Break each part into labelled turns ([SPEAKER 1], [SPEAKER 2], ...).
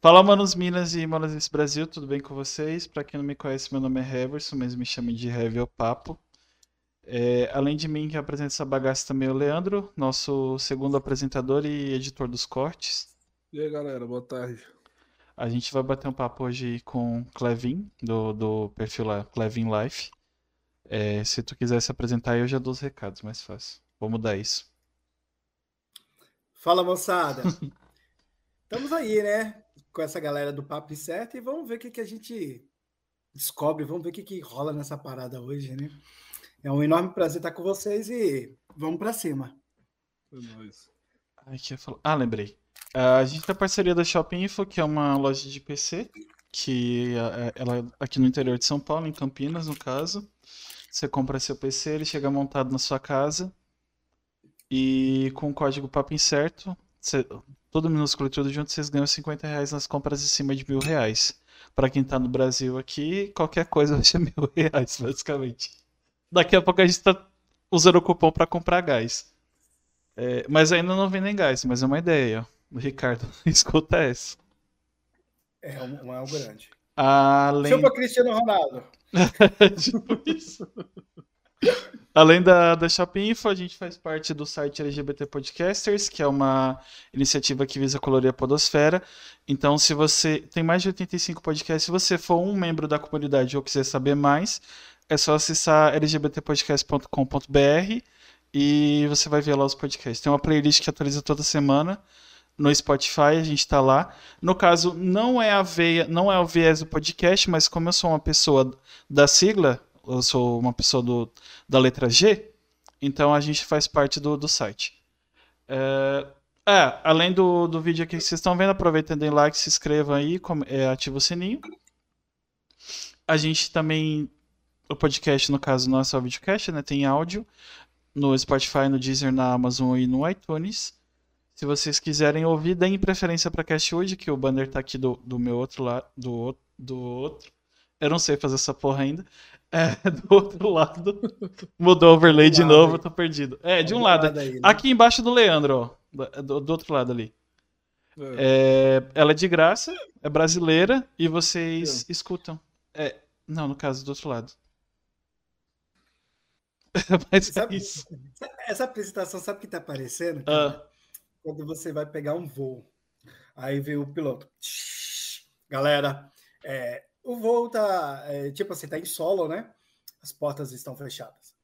[SPEAKER 1] Fala, manos Minas e manos desse Brasil, tudo bem com vocês? Pra quem não me conhece, meu nome é Heverson, mas me chamem de Heavy Papo. É, além de mim, que apresenta essa bagaça também é o Leandro, nosso segundo apresentador e editor dos cortes.
[SPEAKER 2] E aí, galera, boa tarde.
[SPEAKER 1] A gente vai bater um papo hoje com Clevin, do, do perfil lá, Clevin Life. É, se tu quiser se apresentar, eu já dou os recados, mais fácil. Vou mudar isso.
[SPEAKER 3] Fala, moçada. Estamos aí, né? Com essa galera do Papo Certo e vamos ver o que, que a gente descobre, vamos ver o que, que rola nessa parada hoje, né? É um enorme prazer estar com vocês e vamos para cima.
[SPEAKER 2] É nóis.
[SPEAKER 1] Ah, lembrei. A gente tem a parceria da Shopping Info, que é uma loja de PC, que é- ela aqui no interior de São Paulo, em Campinas, no caso. Você compra seu PC, ele chega montado na sua casa e com o código Papo Incerto, você- tudo minúsculo e tudo junto, vocês ganham 50 reais nas compras acima de mil reais. Pra quem tá no Brasil aqui, qualquer coisa vai ser mil reais, basicamente. Daqui a pouco a gente tá usando o cupom pra comprar gás. É, mas ainda não vem nem gás, mas é uma ideia, ó. Ricardo, escuta essa.
[SPEAKER 3] É um, é um grande.
[SPEAKER 1] Além,
[SPEAKER 3] Chupa Cristiano Ronaldo.
[SPEAKER 1] Tipo isso. Além da, da Shopping Info, a gente faz parte do site LGBT Podcasters, que é uma iniciativa que visa colorir a podosfera. Então, se você tem mais de 85 podcasts, se você for um membro da comunidade ou quiser saber mais, é só acessar lgbtpodcast.com.br e você vai ver lá os podcasts. Tem uma playlist que atualiza toda semana no Spotify, a gente tá lá. No caso, não é a veia, não é o viés do podcast, mas como eu sou uma pessoa da sigla, eu sou uma pessoa do, da letra G, então a gente faz parte do, do site. É, é, além do, do vídeo aqui que vocês estão vendo, aproveitem, deem like, se inscrevam aí, com- é, ativa o sininho. A gente também, o podcast, no caso, não é só videocast, né? Tem áudio no Spotify, no Deezer, na Amazon e no iTunes. Se vocês quiserem ouvir, deem preferência para Cashwood, que o banner tá aqui do, do meu outro lado, do, do outro. Eu não sei fazer essa porra ainda. É, do outro lado. Mudou o overlay
[SPEAKER 3] Do
[SPEAKER 1] de novo,
[SPEAKER 3] aí.
[SPEAKER 1] tô perdido. É, de um
[SPEAKER 3] Do
[SPEAKER 1] lado.
[SPEAKER 3] aí, né?
[SPEAKER 1] Aqui embaixo do Leandro, ó. Do, do outro lado ali.
[SPEAKER 2] É,
[SPEAKER 1] É, ela é de graça, é brasileira e vocês escutam. É, não, no caso, do outro lado. Mas é
[SPEAKER 3] Sabe-
[SPEAKER 1] isso.
[SPEAKER 3] Essa apresentação, sabe o que tá parecendo?
[SPEAKER 1] Ah,
[SPEAKER 3] Quando você vai pegar um voo. Aí vem o piloto. Galera, é, o voo tá. é, tipo assim, tá em solo, né? As portas estão fechadas.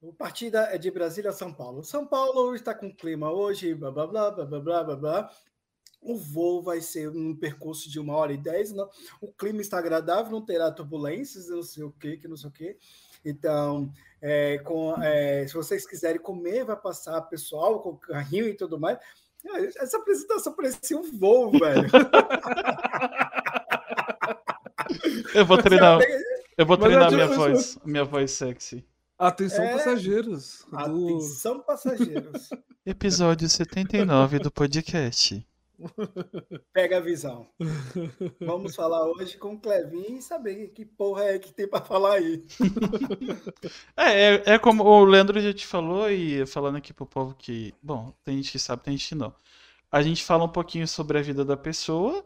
[SPEAKER 3] A partida é de Brasília a São Paulo. São Paulo está com clima hoje, blá blá blá blá blá blá blá. O voo vai ser um percurso de uma hora e dez. Não, o clima está agradável, não terá turbulências, não sei o que, que não sei o que. Então, é, com, é, se vocês quiserem comer, vai passar pessoal com carrinho e tudo mais. Ah, Essa apresentação parecia um voo, velho.
[SPEAKER 1] eu vou treinar, eu vou treinar
[SPEAKER 2] é
[SPEAKER 1] minha
[SPEAKER 2] tipo
[SPEAKER 1] voz, minha voz sexy.
[SPEAKER 2] Atenção,
[SPEAKER 3] É.
[SPEAKER 2] passageiros. Do...
[SPEAKER 3] Atenção, passageiros.
[SPEAKER 1] Episódio 79 do podcast.
[SPEAKER 3] Pega a visão. Vamos falar hoje com o Clevin e saber que porra é que tem para falar aí.
[SPEAKER 1] É, é, é como o Leandro já te falou, e falando aqui pro povo que. Bom, tem gente que sabe, tem gente que não. A gente fala um pouquinho sobre a vida da pessoa,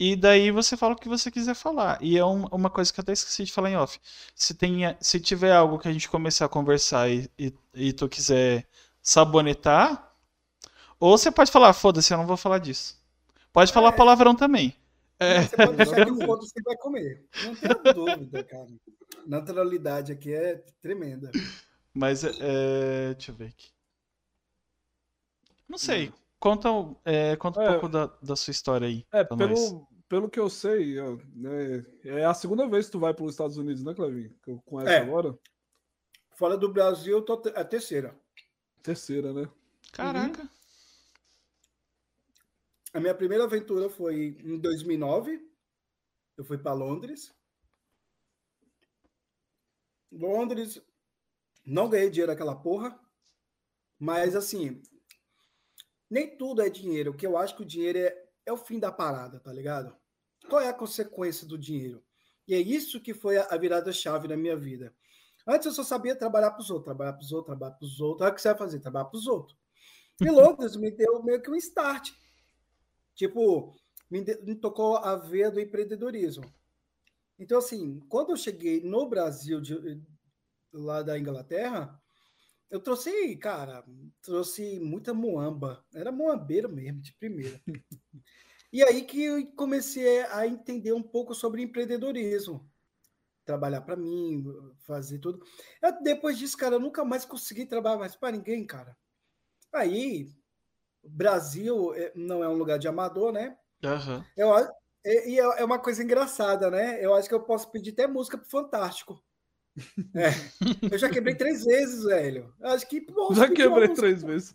[SPEAKER 1] e daí você fala o que você quiser falar. E é um- uma coisa que eu até esqueci de falar em off. Se, tem, se tiver algo que a gente começar a conversar e, e, e tu quiser sabonetar, ou você pode falar, foda-se, eu não vou falar disso. Pode falar
[SPEAKER 3] É.
[SPEAKER 1] palavrão também. É,
[SPEAKER 3] Você pode deixar que o foda você vai comer. Não tenho dúvida, cara. Naturalidade aqui é tremenda.
[SPEAKER 1] Mas é, é, deixa eu ver aqui. Não sei. Conta, um- é, conta um
[SPEAKER 2] É.
[SPEAKER 1] pouco da, da sua história aí.
[SPEAKER 2] É,
[SPEAKER 1] nós.
[SPEAKER 2] Pelo, que eu sei, ó, né, é a segunda vez que tu vai para os Estados Unidos, né, Clevin? Que eu conheço
[SPEAKER 3] É.
[SPEAKER 2] agora.
[SPEAKER 3] Fora do Brasil, eu tô te- a terceira.
[SPEAKER 2] Terceira, né?
[SPEAKER 1] Caraca.
[SPEAKER 3] A minha primeira aventura foi em 2009. Eu fui para Londres. Londres, não ganhei dinheiro naquela porra, mas assim, nem tudo é dinheiro. O que eu acho que o dinheiro é, é o fim da parada, tá ligado? Qual é a consequência do dinheiro? E é isso que foi a, virada-chave na minha vida. Antes eu só sabia trabalhar para os outros, trabalhar para os outros, trabalhar para os outros. Olha o que você vai fazer, trabalhar para os outros. E Londres me deu meio que um start. Tipo, me, me tocou a veia do empreendedorismo. Então, assim, quando eu cheguei no Brasil, de, lá da Inglaterra, eu trouxe, cara, trouxe muita moamba. Era moambeiro mesmo, de primeira. e aí que eu comecei a entender um pouco sobre empreendedorismo. Trabalhar para mim, fazer tudo. Eu, depois disso, cara, eu nunca mais consegui trabalhar mais para ninguém, cara. Aí, Brasil é, não é um lugar de amador, né?
[SPEAKER 1] Uhum.
[SPEAKER 3] Eu, e é uma coisa engraçada, né? Eu acho que eu posso pedir até música pro Fantástico. É. Eu já quebrei três vezes, velho. Acho que.
[SPEAKER 2] já quebrei três vezes.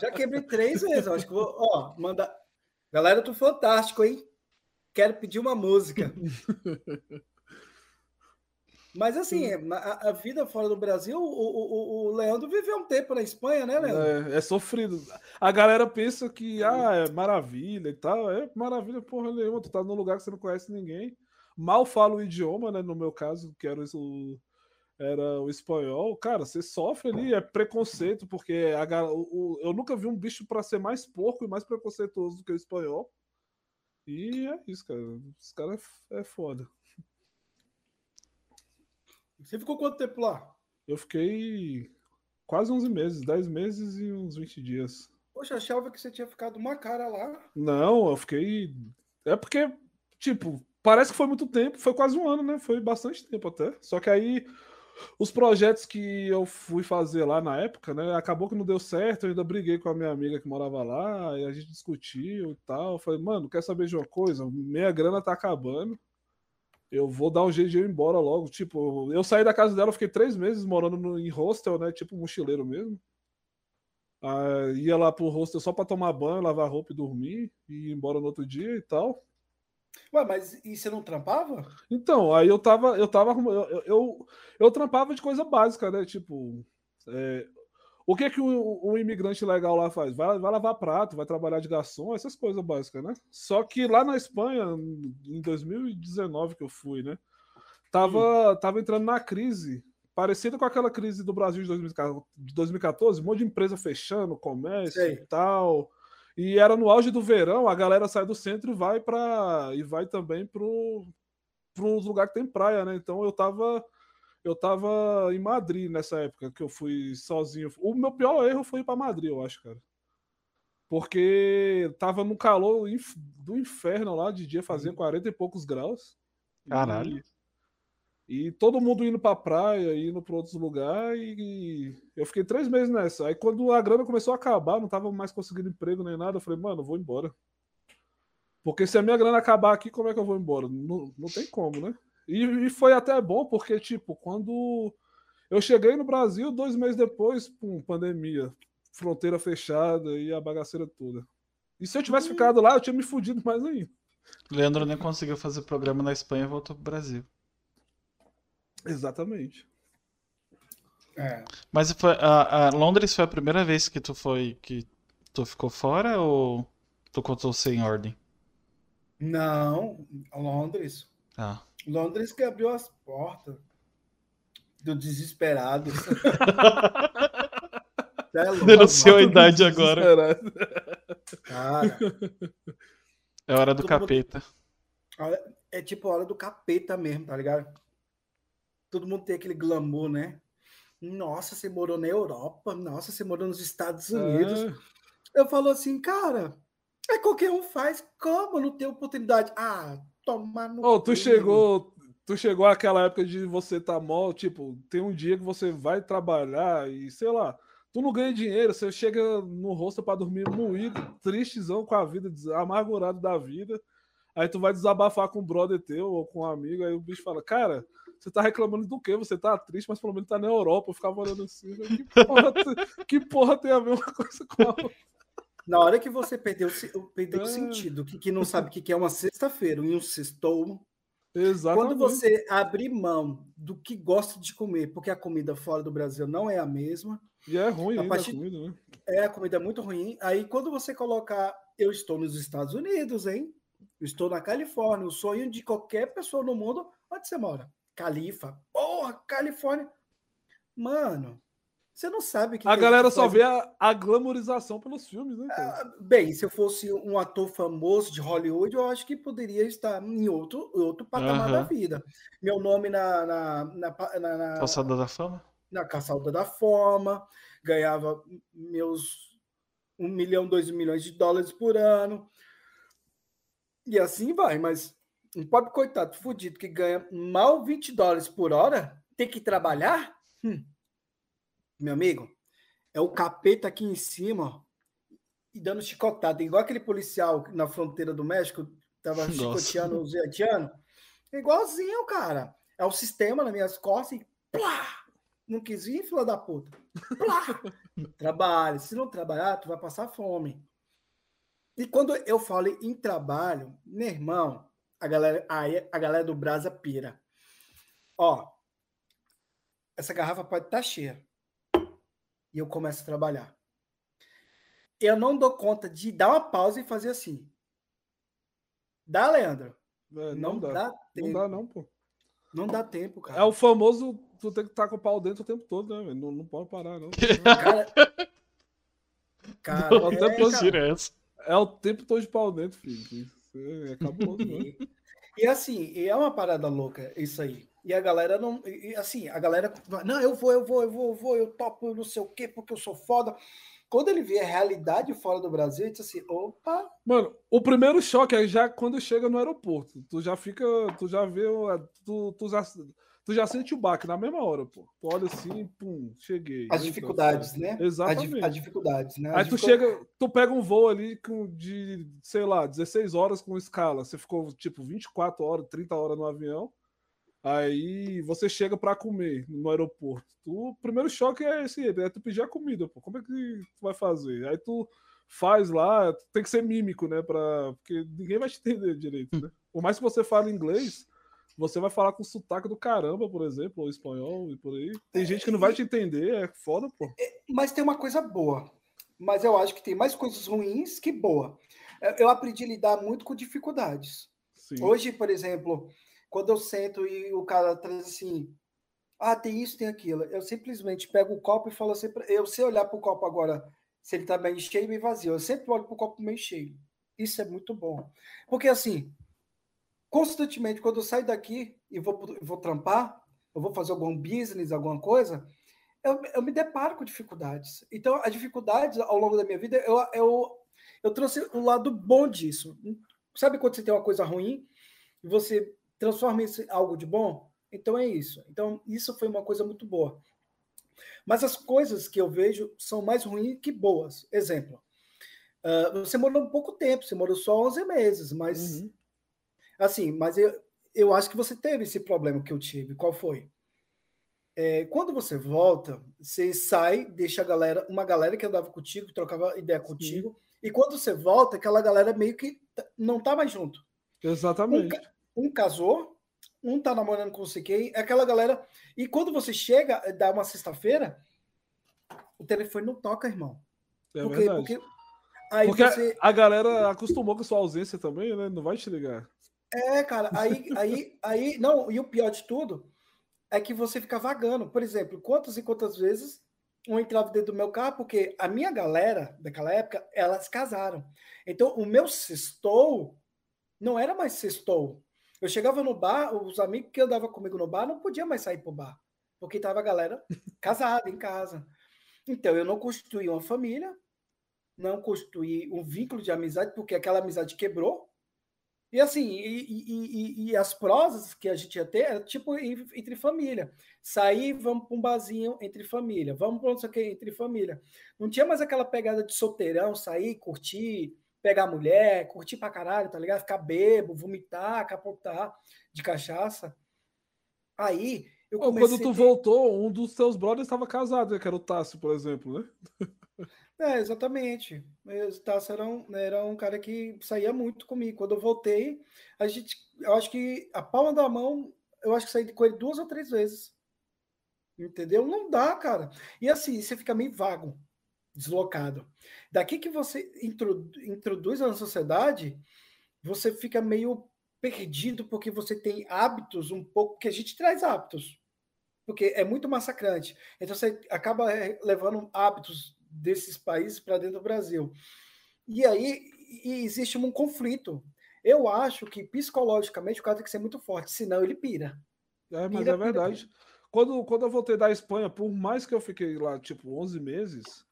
[SPEAKER 3] Já quebrei três vezes. Acho que vou. Ó, manda. Galera do Fantástico, hein? Quero pedir uma música. Mas assim, a, a, vida fora do Brasil, o, o, o, Leandro viveu um tempo na Espanha, né, Leandro?
[SPEAKER 2] É, é, sofrido. A galera pensa que ah, é maravilha e tal. É maravilha, porra nenhuma. Tu tá num lugar que você não conhece ninguém. Mal fala o idioma, né? No meu caso, que era o, era o espanhol, cara, você sofre ali, é preconceito, porque a, o, eu nunca vi um bicho para ser mais porco e mais preconceituoso do que o espanhol. E é isso, cara. Os caras é, é foda.
[SPEAKER 3] Você ficou quanto tempo lá?
[SPEAKER 2] Eu fiquei quase 11 meses, 10 meses e uns 20 dias.
[SPEAKER 3] Poxa, achava que você tinha ficado uma cara lá.
[SPEAKER 2] Não, eu fiquei. É porque, tipo, parece que foi muito tempo, foi quase um ano, né? Foi bastante tempo até. Só que aí os projetos que eu fui fazer lá na época, né? Acabou que não deu certo, eu ainda briguei com a minha amiga que morava lá, e a gente discutiu e tal. Eu falei, mano, quer saber de uma coisa? Minha grana tá acabando. Eu vou dar um jeito de ir embora logo. Tipo, eu saí da casa dela, fiquei três meses morando no, em hostel, né? Tipo mochileiro mesmo. Ah, ia lá pro hostel só para tomar banho, lavar roupa e dormir, e ir embora no outro dia e tal.
[SPEAKER 3] Ué, mas e você não trampava?
[SPEAKER 2] Então, aí eu tava, eu tava, eu, eu, eu trampava de coisa básica, né? Tipo, é, o que que um, um, imigrante legal lá faz? Vai, vai lavar prato, vai trabalhar de garçom, essas coisas básicas, né? Só que lá na Espanha, em 2019 que eu fui, né? Tava, tava entrando na crise, parecida com aquela crise do Brasil de 2014, um monte de empresa fechando, comércio Sei. e tal. E era no auge do verão, a galera sai do centro e vai para e vai também pro para uns lugares que tem praia, né? Então eu tava eu tava em Madrid nessa época que eu fui sozinho. O meu pior erro foi ir para Madrid, eu acho, cara. Porque tava no calor do inferno lá, de dia fazia 40 uhum. e poucos graus.
[SPEAKER 1] Caralho.
[SPEAKER 2] E todo mundo indo pra praia, indo pra outros lugares, e eu fiquei três meses nessa. Aí quando a grana começou a acabar, não tava mais conseguindo emprego nem nada, eu falei, mano, eu vou embora. Porque se a minha grana acabar aqui, como é que eu vou embora? Não, não tem como, né? E, e foi até bom, porque, tipo, quando eu cheguei no Brasil, dois meses depois, pum, pandemia, fronteira fechada e a bagaceira toda. E se eu tivesse ficado lá, eu tinha me fudido mais ainda.
[SPEAKER 1] Leandro nem conseguiu fazer programa na Espanha e voltou pro Brasil.
[SPEAKER 2] Exatamente.
[SPEAKER 1] É. Mas foi, a, a, Londres foi a primeira vez que tu foi que tu ficou fora ou tu contou sem ordem?
[SPEAKER 3] Não, Londres.
[SPEAKER 1] Ah.
[SPEAKER 3] Londres que abriu as portas do desesperado.
[SPEAKER 1] é Denunciou a idade agora.
[SPEAKER 3] Cara.
[SPEAKER 1] É hora do capeta.
[SPEAKER 3] Mundo... É tipo a hora do capeta mesmo, tá ligado? Todo mundo tem aquele glamour, né? Nossa, você morou na Europa, nossa, você morou nos Estados Unidos. É. Eu falo assim, cara, é qualquer um faz, como não tem oportunidade? Ah, tomar no.
[SPEAKER 2] Oh, tu chegou, tu chegou àquela época de você tá mal, tipo, tem um dia que você vai trabalhar e sei lá, tu não ganha dinheiro, você chega no rosto para dormir moído, tristezão com a vida, amargurado da vida. Aí tu vai desabafar com um brother teu ou com um amigo, aí o bicho fala, cara, você tá reclamando do quê? Você tá triste, mas pelo menos tá na Europa. Eu ficava olhando assim. Que porra, que porra tem a ver uma coisa com a outra?
[SPEAKER 3] Na hora que você perdeu, perdeu o é. sentido, que, que não sabe o que é uma sexta-feira e um sextou.
[SPEAKER 2] Exatamente.
[SPEAKER 3] Quando você abrir mão do que gosta de comer, porque a comida fora do Brasil não é a mesma.
[SPEAKER 2] E é ruim a, partir... a comida, né?
[SPEAKER 3] É, a comida é muito ruim. Aí quando você colocar, eu estou nos Estados Unidos, hein? Eu estou na Califórnia. O sonho de qualquer pessoa no mundo, onde você mora? Califa. Porra, Califórnia. Mano, Você não sabe que.
[SPEAKER 2] A galera só vê a, a glamorização pelos filmes, né?
[SPEAKER 3] Ah, Bem, se eu fosse um ator famoso de Hollywood, eu acho que poderia estar em outro, outro patamar da
[SPEAKER 1] Aham.
[SPEAKER 3] vida. Meu nome na, na, na, na, na,
[SPEAKER 1] Calçada da Fama?
[SPEAKER 3] na Caçada da Fama, ganhava meus um milhão, dois milhões de dólares por ano. E assim vai, mas um pobre coitado fudido que ganha mal 20 dólares por hora, tem que trabalhar? Hum. Meu amigo, é o capeta aqui em cima, ó, e dando chicotada, igual aquele policial na fronteira do México, tava
[SPEAKER 1] Nossa.
[SPEAKER 3] chicoteando os haitianos. Igualzinho, cara. É o sistema nas minhas costas e plá! Não quis vir, filha da puta. Plá! Trabalhe. Se não trabalhar, tu vai passar fome. E quando eu falo em trabalho, meu irmão, a galera, aí a galera do Brasa pira. Ó, essa garrafa pode estar cheia. E eu começo a trabalhar. Eu não dou conta de dar uma pausa e fazer assim. Dá, Leandro?
[SPEAKER 2] É,
[SPEAKER 3] não,
[SPEAKER 2] não, dá.
[SPEAKER 3] dá
[SPEAKER 2] Não dá, não, pô.
[SPEAKER 3] Não dá tempo, cara.
[SPEAKER 2] É o famoso, tu tem que estar com o pau dentro o tempo todo, né, velho? Não, não pode parar, não.
[SPEAKER 3] Cara, cara,
[SPEAKER 2] Não,
[SPEAKER 3] é,
[SPEAKER 2] até
[SPEAKER 3] cara.
[SPEAKER 2] É o tempo todo de pau dentro, filho. É cabuloso, né?
[SPEAKER 3] E, assim, e é uma parada louca isso aí. E a galera não. E, assim, a galera. Não, eu vou, eu vou, eu vou, eu vou, eu topo não sei o quê, porque eu sou foda. Quando ele vê a realidade fora do Brasil, ele diz assim: opa,
[SPEAKER 2] Mano, o primeiro choque é já quando chega no aeroporto. Tu já fica. Tu já vê. Tu, tu, já, tu já sente o baque na mesma hora, pô. Tu olha assim, pum, cheguei.
[SPEAKER 3] as
[SPEAKER 2] Eita,
[SPEAKER 3] dificuldades,
[SPEAKER 2] ferro.
[SPEAKER 3] né? As, dif-
[SPEAKER 2] Exatamente.
[SPEAKER 3] as dificuldades, né?
[SPEAKER 2] Aí
[SPEAKER 3] As
[SPEAKER 2] tu
[SPEAKER 3] dificu-
[SPEAKER 2] chega, tu pega um voo ali com de, sei lá, 16 horas com escala. Você ficou tipo 24 horas, 30 horas no avião. Aí você chega pra comer no aeroporto. Tu, o primeiro choque é esse, é tu pedir a comida, pô. Como é que tu vai fazer? Aí tu faz lá, tem que ser mímico, né, para porque ninguém vai te entender direito, né? Por mais que você fale inglês, você vai falar com sotaque do caramba, por exemplo, ou espanhol e por aí. Tem gente que não vai te entender, é foda, pô.
[SPEAKER 3] Mas tem uma coisa boa. Mas eu acho que tem mais coisas ruins que boa. Eu- Eu aprendi a lidar muito com dificuldades.
[SPEAKER 2] Sim.
[SPEAKER 3] Hoje, por exemplo, quando eu sento e o cara traz assim, ah, tem isso, tem aquilo, eu simplesmente pego o copo e falo assim, pra- eu sei olhar para o copo agora, se ele está meio cheio e meio vazio, eu sempre olho para o copo meio cheio. Isso é muito bom. Porque assim, constantemente, quando eu saio daqui e vou, vou trampar, eu vou fazer algum business, alguma coisa, eu, eu me deparo com dificuldades. Então, as dificuldades ao longo da minha vida, eu, eu, eu trouxe o lado bom disso. Sabe quando você tem uma coisa ruim e você transforma isso em algo de bom? Então é isso. Então, isso foi uma coisa muito boa. Mas as coisas que eu vejo são mais ruins que boas. Exemplo, ah, você morou um pouco tempo, você morou só 11 meses, mas
[SPEAKER 2] Uhum.
[SPEAKER 3] Assim, mas eu, eu acho que você teve esse problema que eu tive. Qual foi? É, quando você volta, você sai, deixa a galera, uma galera que andava contigo, trocava ideia contigo, e quando você volta, aquela galera meio que não tá mais junto. Um,
[SPEAKER 2] Exatamente.
[SPEAKER 3] ca- um casou, um tá namorando com você quem, é aquela galera. E quando você chega, eh, dá uma sexta-feira, o telefone não toca, irmão.
[SPEAKER 2] É
[SPEAKER 3] Por quê?
[SPEAKER 2] verdade.
[SPEAKER 3] Porque aí
[SPEAKER 2] Porque
[SPEAKER 3] você.
[SPEAKER 2] a galera acostumou com sua ausência também, né? Não vai te ligar.
[SPEAKER 3] É, cara, aí, aí, aí, não, e o pior de tudo é que você fica vagando. Por exemplo, quantas e quantas vezes um entrava dentro do meu carro, porque a minha galera daquela época, elas casaram. Então, o meu sextou não era mais sextou. Eu chegava no bar, os amigos que andavam comigo no bar não podiam mais sair pro bar, porque tava a galera casada em casa. Então, eu não constituí uma família, não constituí um vínculo de amizade, porque aquela amizade quebrou. E assim, e, e- e- e as prosas que a gente ia ter era tipo en- entre família. Sair, vamos para um barzinho entre família, vamos para não sei o que entre família. Não tinha mais aquela pegada de solteirão, sair, curtir, pegar mulher, curtir pra caralho, tá ligado? Ficar bebo, vomitar, capotar de cachaça. Aí eu comecei
[SPEAKER 2] Quando tu
[SPEAKER 3] ter-
[SPEAKER 2] voltou, um dos teus brothers estava casado, né? Que era o Tássio, por exemplo, né?
[SPEAKER 3] É, exatamente. O era um, era um cara que saía muito comigo. Quando eu voltei, a gente, eu acho que a palma da mão, eu acho que saí com ele duas ou três vezes. Entendeu? Não dá, cara. E assim, você fica meio vago, deslocado. Daqui que você intro- introduz na sociedade, você fica meio perdido porque você tem hábitos um pouco que a gente traz hábitos. porque é muito massacrante. Então você acaba é, levando hábitos desses países para dentro do Brasil. E aí e existe um conflito. Eu acho que psicologicamente o cara tem que ser muito forte, senão ele pira.
[SPEAKER 2] É, mas pira, é verdade. Pira, pira. Quando, quando eu voltei da Espanha, por mais que eu fiquei lá, tipo, 11 meses,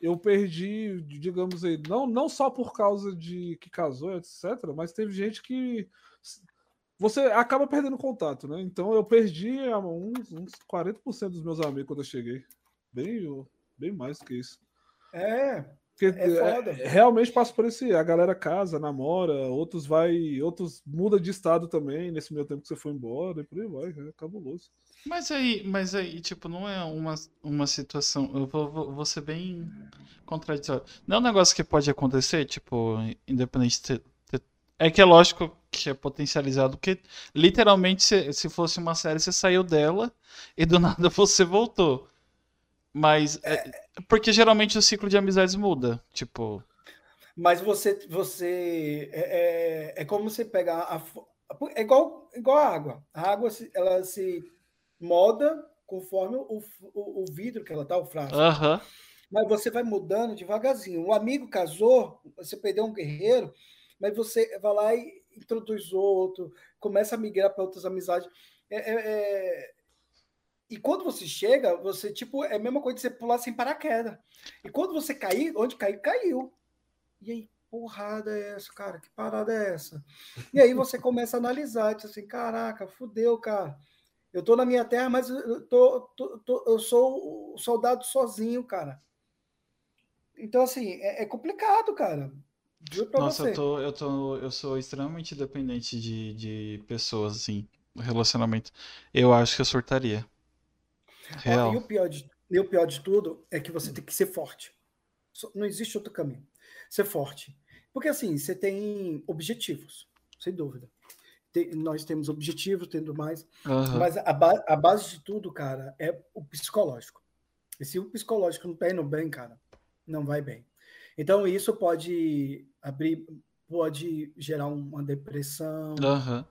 [SPEAKER 2] eu perdi, digamos aí, não, não só por causa de que casou, etc., mas teve gente que você acaba perdendo contato, né? Então eu perdi uns, uns 40% dos meus amigos quando eu cheguei. Bem, bem mais do que isso.
[SPEAKER 3] É. Porque é,
[SPEAKER 2] é, realmente passa por esse. A galera casa, namora, outros vai. Outros muda de estado também nesse meio tempo que você foi embora e por aí vai. É cabuloso.
[SPEAKER 1] Mas aí, mas aí, tipo, não é uma, uma situação. Eu vou, vou, vou ser bem contraditório. Não é um negócio que pode acontecer, tipo, independente de ter, É que é lógico que é potencializado, porque literalmente, se, se fosse uma série, você saiu dela e do nada você voltou. Mas. É, é, porque geralmente o ciclo de amizades muda. Tipo.
[SPEAKER 3] Mas você. você é, é, é como você pegar. A, é igual, igual a água. A água ela se moda conforme o, o, o vidro que ela tá, o frasco.
[SPEAKER 1] Uhum.
[SPEAKER 3] Mas você vai mudando devagarzinho. Um amigo casou, você perdeu um guerreiro, mas você vai lá e introduz outro, começa a migrar para outras amizades. É, é, é, e quando você chega, você, tipo, é a mesma coisa de você pular sem paraquedas. E quando você cair, onde cair, caiu. E aí, porrada é essa, cara? Que parada é essa? E aí você começa a analisar, diz assim, caraca, fudeu, cara. Eu tô na minha terra, mas eu, tô, tô, tô eu sou o soldado sozinho, cara. Então, assim, é, é complicado, cara.
[SPEAKER 1] Nossa, você. eu tô, eu tô, eu sou extremamente dependente de, de pessoas, assim, relacionamento. Eu acho que eu surtaria.
[SPEAKER 3] Real. E, o pior de, e o pior de tudo é que você tem que ser forte. Não existe outro caminho. Ser forte. Porque, assim, você tem objetivos, sem dúvida tem, nós temos objetivos, tendo mais, uhum. mas a, ba a, base de tudo, cara, é o psicológico. E se o psicológico não está indo bem, cara, não vai bem. Então isso pode abrir, pode gerar uma depressão,
[SPEAKER 1] uhum.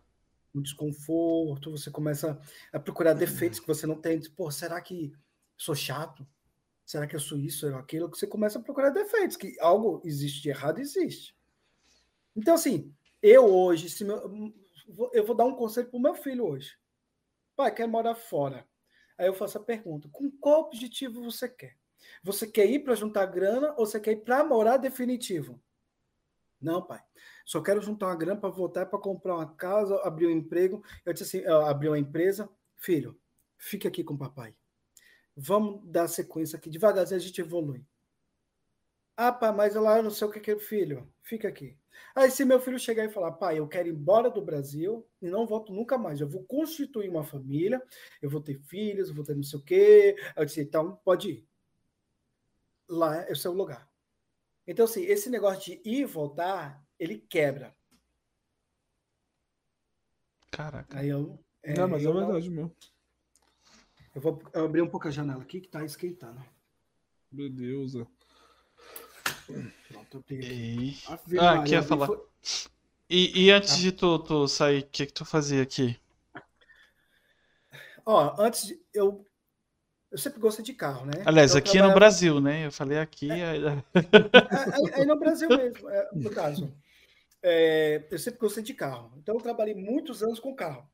[SPEAKER 3] Um desconforto. Você começa a procurar defeitos que você não tem. Pô, será que sou chato? Será que eu sou isso ou aquilo? Você começa a procurar defeitos, que algo existe de errado, existe. Então, assim, eu hoje, se meu, eu vou dar um conselho para o meu filho hoje. Pai, quer morar fora. Aí eu faço a pergunta: com qual objetivo você quer? Você quer ir para juntar grana ou você quer ir para morar definitivo? Não, pai. Só quero juntar uma grana para voltar para comprar uma casa, abrir um emprego. Eu disse assim: abrir uma empresa. Filho, fique aqui com o papai. Vamos dar sequência aqui. Devagarzinho a gente evolui. Ah, pai, mas lá eu não sei o que é, filho. Fica aqui. Aí, se meu filho chegar e falar, pai, eu quero ir embora do Brasil e não volto nunca mais, eu vou constituir uma família, eu vou ter filhos, eu vou ter não sei o quê. Eu disse, então, pode ir. Lá é o seu lugar. Então, assim, esse negócio de ir e voltar, ele quebra.
[SPEAKER 1] Caraca.
[SPEAKER 3] Aí eu.
[SPEAKER 2] É, não, mas é verdade meu.
[SPEAKER 3] Eu vou abrir um pouco a janela aqui que tá esquentando.
[SPEAKER 2] Meu Deus.
[SPEAKER 1] Pronto, eu peguei. E... Ah, aqui ia falar. Foi... E, e, antes ah. de tu, tu sair, o que, que tu fazia aqui?
[SPEAKER 3] Ó, antes de, eu eu sempre gostei de carro, né?
[SPEAKER 1] Aliás, aqui trabalhava... no Brasil, né? Eu falei aqui. É,
[SPEAKER 3] aí, é, aí no Brasil mesmo, é, no caso. É, eu sempre gostei de carro. Então, eu trabalhei muitos anos com carro.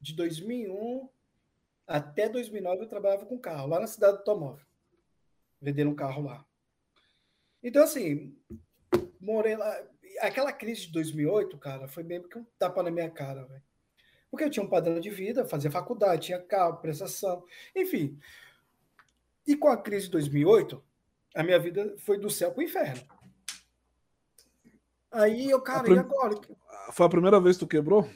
[SPEAKER 3] De 2001 até 2009, eu trabalhava com carro, lá na cidade do automóvel. Vendendo um carro lá. Então, assim, morei lá. Aquela crise de 2008, cara, foi mesmo que um tapa na minha cara, velho. Porque eu tinha um padrão de vida, fazia faculdade, tinha carro, prestação, enfim. E com a crise de 2008, a minha vida foi do céu para o inferno. Aí eu, cara, prim... e agora?
[SPEAKER 2] Foi a primeira vez que tu quebrou?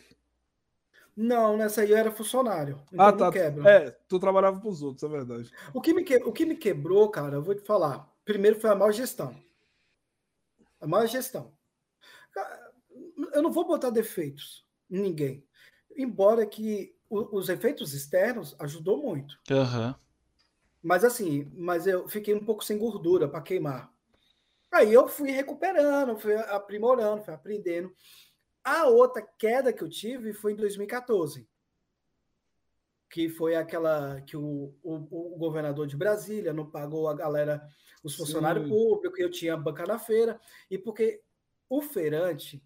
[SPEAKER 3] Não, nessa aí eu era funcionário. Então ah, tá.
[SPEAKER 2] Quebra. É, tu trabalhava para os outros, é verdade.
[SPEAKER 3] O que, me que... o que me quebrou, cara, eu vou te falar primeiro foi a má gestão. A má gestão. Eu não vou botar defeitos em ninguém. Embora que os efeitos externos ajudou muito.
[SPEAKER 1] Uhum.
[SPEAKER 3] Mas assim, mas eu fiquei um pouco sem gordura para queimar. Aí eu fui recuperando, fui aprimorando, fui aprendendo. A outra queda que eu tive foi em 2014. que foi aquela que o, o, o governador de Brasília não pagou a galera, os funcionários
[SPEAKER 2] Sim.
[SPEAKER 3] públicos, eu tinha banca na feira, e porque o feirante,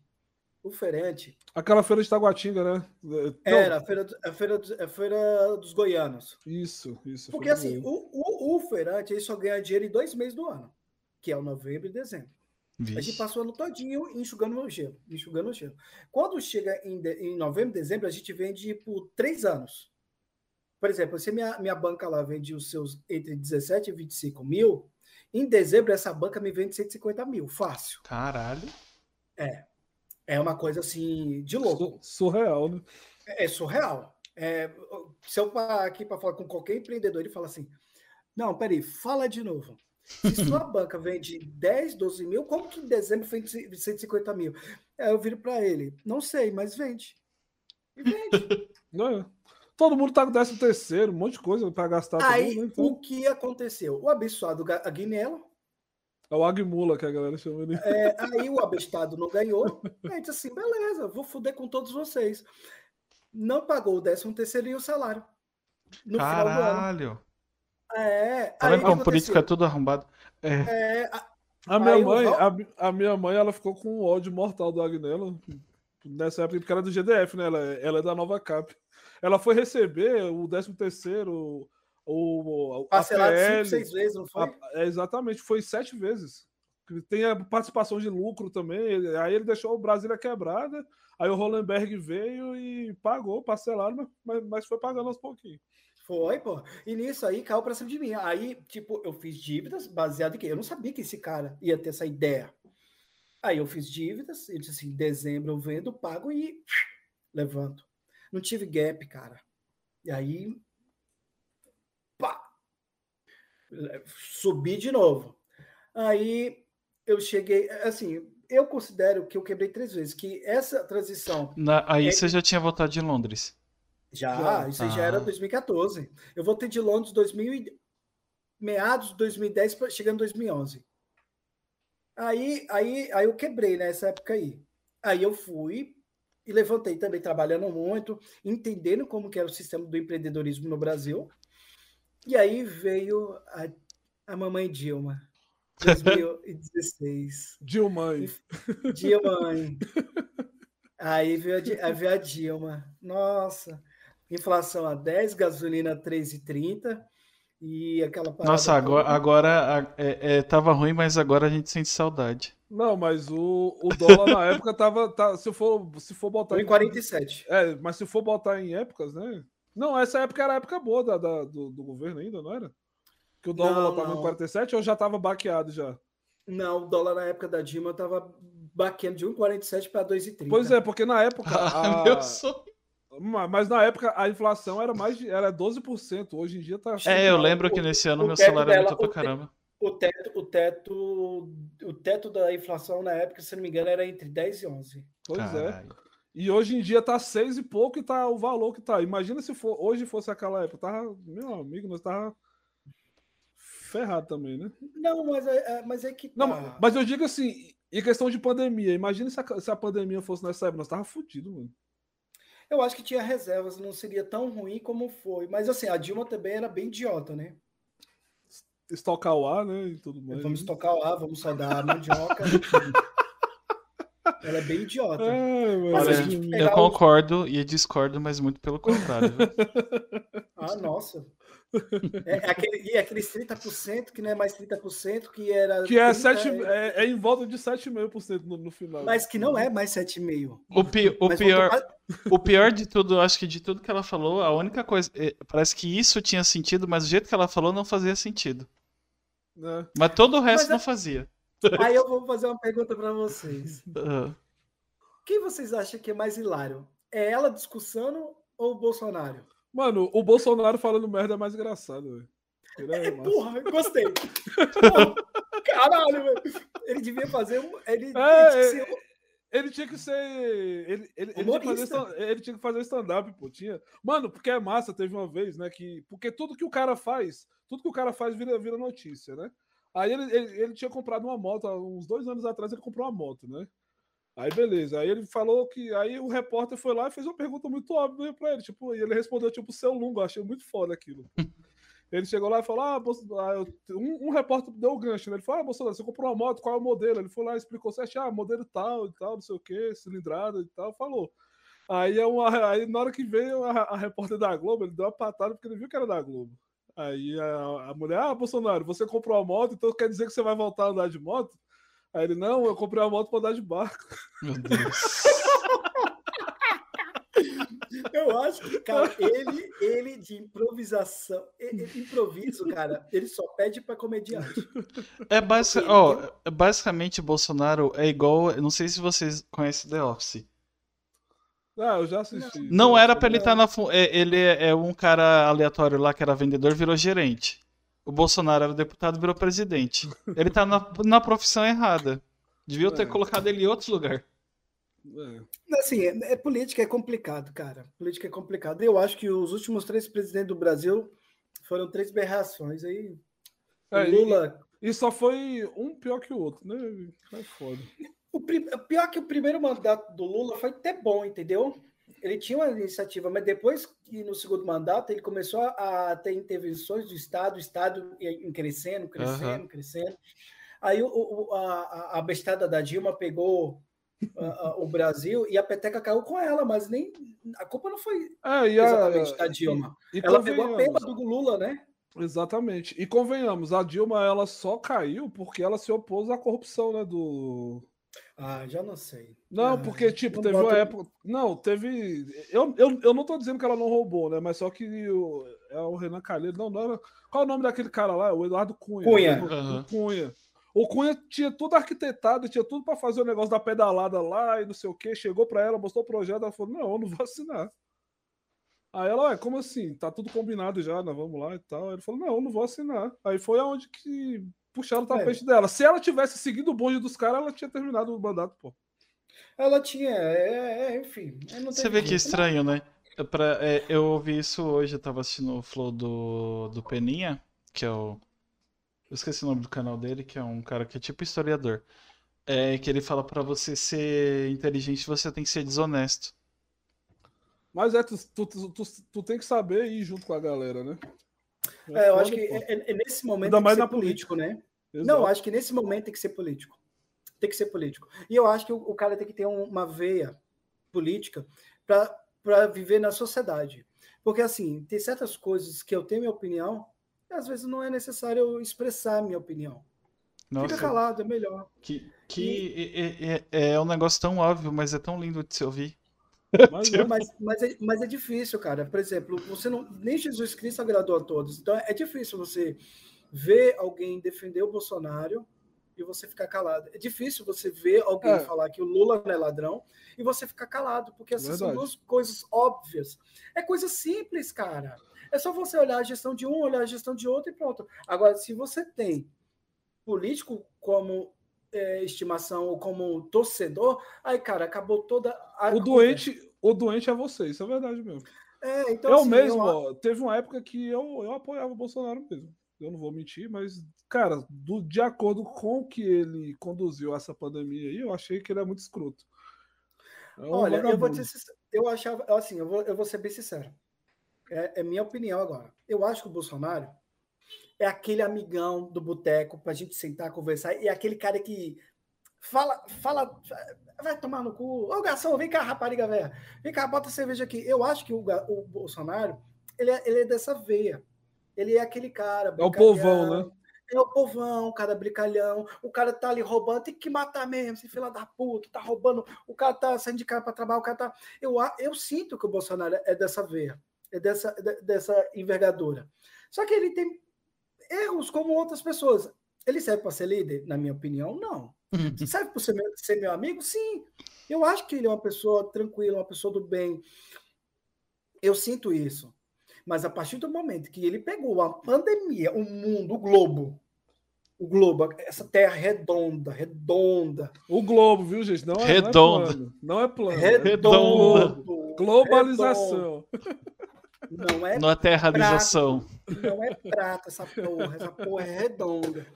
[SPEAKER 3] o feirante
[SPEAKER 2] Aquela feira de Taguatinga, né? Não,
[SPEAKER 3] era a feira, a feira, a feira dos goianos.
[SPEAKER 2] Isso, isso.
[SPEAKER 3] Porque assim, o, o, o feirante ele só ganha dinheiro em dois meses do ano, que é o novembro e dezembro. A gente
[SPEAKER 1] Vixe.
[SPEAKER 3] passou o ano todinho enxugando o gelo, enxugando o gelo. Quando chega em, de- em novembro, dezembro, a gente vende por três anos. Por exemplo, se minha, minha banca lá vende os seus entre 17 e 25 mil, em dezembro essa banca me vende 150 mil, fácil.
[SPEAKER 1] Caralho.
[SPEAKER 3] É uma coisa assim de louco.
[SPEAKER 2] Su- Surreal, né?
[SPEAKER 3] É surreal. É, se eu parar aqui para falar com qualquer empreendedor, ele fala assim: Não, peraí, fala de novo. Se sua banca vende 10, 12 mil, como que em dezembro vende 150 mil? Aí eu viro para ele: Não sei, mas vende. E vende.
[SPEAKER 2] É? Todo mundo tá com décimo terceiro, um monte de coisa pra gastar
[SPEAKER 3] Aí
[SPEAKER 2] né? Então,
[SPEAKER 3] o que aconteceu? O abençoado Aguinello,
[SPEAKER 2] é o Agmula que a galera chama ele.
[SPEAKER 3] é, aí o abestado não ganhou. Aí disse assim: beleza, vou foder com todos vocês. Não pagou o décimo terceiro e o salário. No final do ano.
[SPEAKER 1] Caralho.
[SPEAKER 3] É,
[SPEAKER 1] Tá
[SPEAKER 3] aí
[SPEAKER 1] vendo
[SPEAKER 3] o que
[SPEAKER 1] como político é tudo arrombado? É.
[SPEAKER 3] É, a-
[SPEAKER 2] A minha mãe, a, a minha mãe, ela ficou com um ódio mortal do Agnello nessa época, porque ela é do GDF, né? Ela, é- ela é da Nova Cap. Ela foi receber o 13 terceiro, o, o
[SPEAKER 3] parcelado
[SPEAKER 2] APL,
[SPEAKER 3] cinco, seis vezes, não foi?
[SPEAKER 2] a- é, exatamente, foi sete vezes. Tem a participação de lucro também. ele- Aí ele deixou o Brasília quebrada. Aí o Hollenberg veio e pagou, parcelado, mas- mas, foi pagando aos pouquinhos.
[SPEAKER 3] Foi, pô. E nisso aí caiu pra cima de mim. Aí, tipo, eu fiz dívidas baseado em quê? Eu não sabia que esse cara ia ter essa ideia. Aí eu fiz dívidas, eu disse assim, em dezembro eu vendo, pago e levanto. Não tive gap, cara. E aí, pá, subi de novo. Aí eu cheguei, assim, eu considero que eu quebrei três vezes, que essa transição
[SPEAKER 1] Na- aí
[SPEAKER 3] É-
[SPEAKER 1] você já tinha voltado de Londres.
[SPEAKER 3] Já,
[SPEAKER 2] Já.
[SPEAKER 3] isso aí já era
[SPEAKER 1] Ah.
[SPEAKER 3] 2014. Eu voltei de Londres 2000 e- meados de 2010 pra- chegando em 2011. Aí, aí, aí eu quebrei nessa época aí. Aí eu fui e levantei também trabalhando muito, entendendo como que era o sistema do empreendedorismo no Brasil. E aí veio a, a mamãe Dilma, 2016.
[SPEAKER 2] Dilma.
[SPEAKER 3] Dilma. Aí veio a, aí veio a Dilma. Nossa, inflação a 10, gasolina a 3,30 e aquela parada.
[SPEAKER 1] Nossa, agora,
[SPEAKER 3] toda.
[SPEAKER 1] agora é, é, tava ruim, mas agora a gente sente saudade.
[SPEAKER 2] Não, mas o, o dólar na época tava. tá- se, for, se for botar. em-
[SPEAKER 3] 1,47.
[SPEAKER 2] É, mas se for botar em épocas, né? Não, essa época era a época boa da, da- do, do governo ainda, não era? Que o dólar
[SPEAKER 3] Não,
[SPEAKER 2] tava em
[SPEAKER 3] não.
[SPEAKER 2] 47 ou já tava baqueado já?
[SPEAKER 3] Não, o dólar na época da Dilma estava baqueando de 1,47 para 2,30.
[SPEAKER 2] Pois é, porque na época. a-
[SPEAKER 1] Meu sonho.
[SPEAKER 2] Ma- Mas na época a inflação era mais de, era 12%. Hoje em dia tá.
[SPEAKER 1] É, eu lembro que
[SPEAKER 3] o-
[SPEAKER 1] nesse ano
[SPEAKER 3] o
[SPEAKER 1] meu salário aumentou pra caramba.
[SPEAKER 3] O teto, o teto, o teto da inflação na época, se não me engano, era entre 10 e 11.
[SPEAKER 2] Pois é. E hoje em dia tá seis e pouco e tá o valor que tá. Imagina se for, hoje fosse aquela época. Tava, meu amigo, nós tava ferrado também, né?
[SPEAKER 3] Não, mas é, é- mas é que
[SPEAKER 2] Não,
[SPEAKER 3] tá.
[SPEAKER 2] mas eu digo assim, em questão de pandemia, imagina se a, se a pandemia fosse nessa época, nós tava fudido, mano.
[SPEAKER 3] Eu acho que tinha reservas, não seria tão ruim como foi. Mas assim, a Dilma também era bem idiota, né?
[SPEAKER 2] Estocar o ar, né? E tudo mais.
[SPEAKER 3] Vamos tocar o ar, vamos só dar a mandioca. Ela é bem idiota.
[SPEAKER 2] É, mano.
[SPEAKER 3] Mas a
[SPEAKER 1] Olha, Eu concordo e discordo, mas muito pelo contrário.
[SPEAKER 3] Ah, nossa. É, é aquele, e aqueles 30% que não é mais 30%, que era.
[SPEAKER 2] Que é,
[SPEAKER 3] 30,
[SPEAKER 2] sete,
[SPEAKER 3] é-
[SPEAKER 2] é, é em volta de 7,5% no, no final.
[SPEAKER 3] Mas que não é mais 7,5%.
[SPEAKER 1] O, pi- o
[SPEAKER 3] Mas
[SPEAKER 1] pior, o pior de tudo, eu acho que de tudo que ela falou, a única coisa. é, Parece que isso tinha sentido, mas o jeito que ela falou não fazia sentido. Mas todo o resto
[SPEAKER 3] Mas é-
[SPEAKER 1] não fazia.
[SPEAKER 3] Aí eu vou fazer uma pergunta para vocês.
[SPEAKER 1] Ah,
[SPEAKER 3] Quem vocês acham que é mais hilário? É ela discussando ou o Bolsonaro?
[SPEAKER 2] Mano, o Bolsonaro falando merda é mais engraçado, velho. Ele é
[SPEAKER 3] É, porra, gostei. Porra, caralho, velho. Ele devia fazer um. Ele, ele
[SPEAKER 2] É,
[SPEAKER 3] tinha que ser
[SPEAKER 2] Ele tinha que ser. Ele, ele, ele, tinha que fazer
[SPEAKER 3] Humorista.
[SPEAKER 2] stand- ele tinha que fazer stand-up, pô. Tinha. Mano, porque é massa, teve uma vez, né? Que, porque tudo que o cara faz, tudo que o cara faz vira, vira notícia, né? Aí ele, ele, ele tinha comprado uma moto, há uns dois anos atrás ele comprou uma moto, né? Aí beleza, aí ele falou que. Aí o repórter foi lá e fez uma pergunta muito óbvia pra ele. Tipo, e ele respondeu, tipo, seu lungo, achei muito foda aquilo. Ele chegou lá e falou: Ah, ah um, um, repórter deu o gancho, né? Ele falou: Ah, Bolsonaro, você comprou uma moto, qual é o modelo? Ele foi lá e explicou certinho, ah, modelo tal e tal, não sei o que, cilindrada e tal, falou. Aí, é uma, aí na hora que veio a, a, repórter da Globo, ele deu uma patada porque ele viu que era da Globo. Aí a, a mulher, ah, Bolsonaro, você comprou uma moto, então quer dizer que você vai voltar a andar de moto? Aí ele, não, eu comprei uma moto para andar de barco. Meu Deus.
[SPEAKER 3] Eu acho que, cara, ele, ele de improvisação, ele, improviso, cara, ele só pede para comediante.
[SPEAKER 1] É, basic, oh, basicamente, Bolsonaro é igual. Não sei se vocês conhecem The Office.
[SPEAKER 2] Ah, eu já assisti.
[SPEAKER 1] Não era pra ele estar tá na. É, ele é, é um cara aleatório lá que era vendedor, virou gerente. O Bolsonaro era deputado, virou presidente. Ele tá na, na profissão errada. Devia ter é. colocado ele em outro lugar.
[SPEAKER 3] É. Assim, é, é, política é complicado, cara. Política é complicado. Eu acho que os últimos três presidentes do Brasil foram três berrações. Aí,
[SPEAKER 2] é, Lula. E, e, só foi um pior que o outro, né? É foda.
[SPEAKER 3] O pior que o primeiro mandato do Lula foi até bom, entendeu? Ele tinha uma iniciativa, mas depois que no segundo mandato ele começou a ter intervenções do Estado, o Estado crescendo, crescendo, uhum. crescendo. Aí o, a, a bestada da Dilma pegou o Brasil e a peteca caiu com ela, mas nem a culpa não foi
[SPEAKER 2] é,
[SPEAKER 3] exatamente a, da Dilma. E, e ela pegou a peba do Lula, né?
[SPEAKER 2] Exatamente. E convenhamos, a Dilma ela só caiu porque ela se opôs à corrupção, né, do
[SPEAKER 3] ah, já não sei.
[SPEAKER 2] Não,
[SPEAKER 3] ah,
[SPEAKER 2] porque, tipo, teve uma época. Não, teve. Eu, eu, eu não tô dizendo que ela não roubou, né? Mas só que o, é o Renan Calheiros. Não, não era... Qual é o nome daquele cara lá? O Eduardo Cunha.
[SPEAKER 3] Cunha.
[SPEAKER 2] O, uhum. Cunha. O Cunha tinha tudo arquitetado, tinha tudo para fazer o negócio da pedalada lá e não sei o que. Chegou para ela, mostrou o projeto, ela falou: Não, eu não vou assinar. Aí ela, ué, como assim? Tá tudo combinado já, nós vamos lá e tal. Aí ele falou: Não, eu não vou assinar. Aí foi aonde que puxaram o tapete é. dela. Se ela tivesse seguido o bonde dos caras, ela tinha terminado o mandato, pô.
[SPEAKER 3] Ela tinha, é, é enfim.
[SPEAKER 1] Você vê que estranho, né? É pra, é, eu ouvi isso hoje, eu tava assistindo o flow do, do Peninha, que é o eu esqueci o nome do canal dele, que é um cara que é tipo historiador. É que ele fala para você ser inteligente, você tem que ser desonesto.
[SPEAKER 2] Mas é, tu, tu, tu, tu, tem que saber ir junto com a galera, né?
[SPEAKER 3] É, é eu acho que é, é, nesse momento Ainda mais na político, política. né? Exato. Não, acho que nesse momento tem que ser político. Tem que ser político. E eu acho que o, o cara tem que ter uma veia política para viver na sociedade. Porque, assim, tem certas coisas que eu tenho minha opinião às vezes não é necessário expressar a minha opinião. Nossa, Fica calado, é melhor.
[SPEAKER 1] Que, que e... é, é, é, um negócio tão óbvio, mas é tão lindo de se ouvir.
[SPEAKER 3] Mas, mas, mas, é, mas é difícil, cara. Por exemplo, você não, nem Jesus Cristo agradou a todos. Então é difícil você ver alguém defender o Bolsonaro e você ficar calado. É difícil você ver alguém é. falar que o Lula não é ladrão e você ficar calado, porque essas Verdade. são duas coisas óbvias. É coisa simples, cara. É só você olhar a gestão de um, olhar a gestão de outro e pronto. Agora, se você tem político como é, estimação ou como torcedor, aí, cara, acabou toda
[SPEAKER 2] a. O doente, o doente é você, isso é verdade mesmo.
[SPEAKER 3] É, então,
[SPEAKER 2] eu assim, mesmo, eu... teve uma época que eu, eu apoiava o Bolsonaro mesmo. Eu não vou mentir, mas, cara, do, de acordo com que ele conduziu essa pandemia aí, eu achei que ele é muito escroto.
[SPEAKER 3] É um Olha, vagabundo. eu vou te eu achava, assim, eu vou, eu vou ser bem sincero é, é minha opinião agora. Eu acho que o Bolsonaro é aquele amigão do boteco para a gente sentar, conversar, e é aquele cara que fala, fala, vai tomar no cu. Ô, garçom, vem cá, rapariga velha. Vem cá, bota cerveja aqui. Eu acho que o, o Bolsonaro, ele é, ele é dessa veia. Ele é aquele cara.
[SPEAKER 2] É o povão, né?
[SPEAKER 3] É o povão, o cara brincalhão, o cara tá ali roubando, tem que matar mesmo, esse filho da puta, tá roubando, o cara tá saindo de casa para trabalhar, o cara tá. Eu, eu sinto que o Bolsonaro é dessa veia. É dessa, dessa envergadura. Só que ele tem erros como outras pessoas. Ele serve para ser líder? Na minha opinião, não. Uhum. Serve para ser, meu, ser meu amigo? Sim. Eu acho que ele é uma pessoa tranquila, uma pessoa do bem. Eu sinto isso. Mas a partir do momento que ele pegou a pandemia, o mundo, o globo, o globo, essa terra redonda, redonda.
[SPEAKER 2] O globo, viu, gente? Não é,
[SPEAKER 1] redonda.
[SPEAKER 2] Não é plano.
[SPEAKER 3] Não é plano. Redondo.
[SPEAKER 2] Globalização.
[SPEAKER 3] Redondo. Não é
[SPEAKER 1] Na terrarização.
[SPEAKER 3] Prata, não é prata essa porra, essa porra é redonda.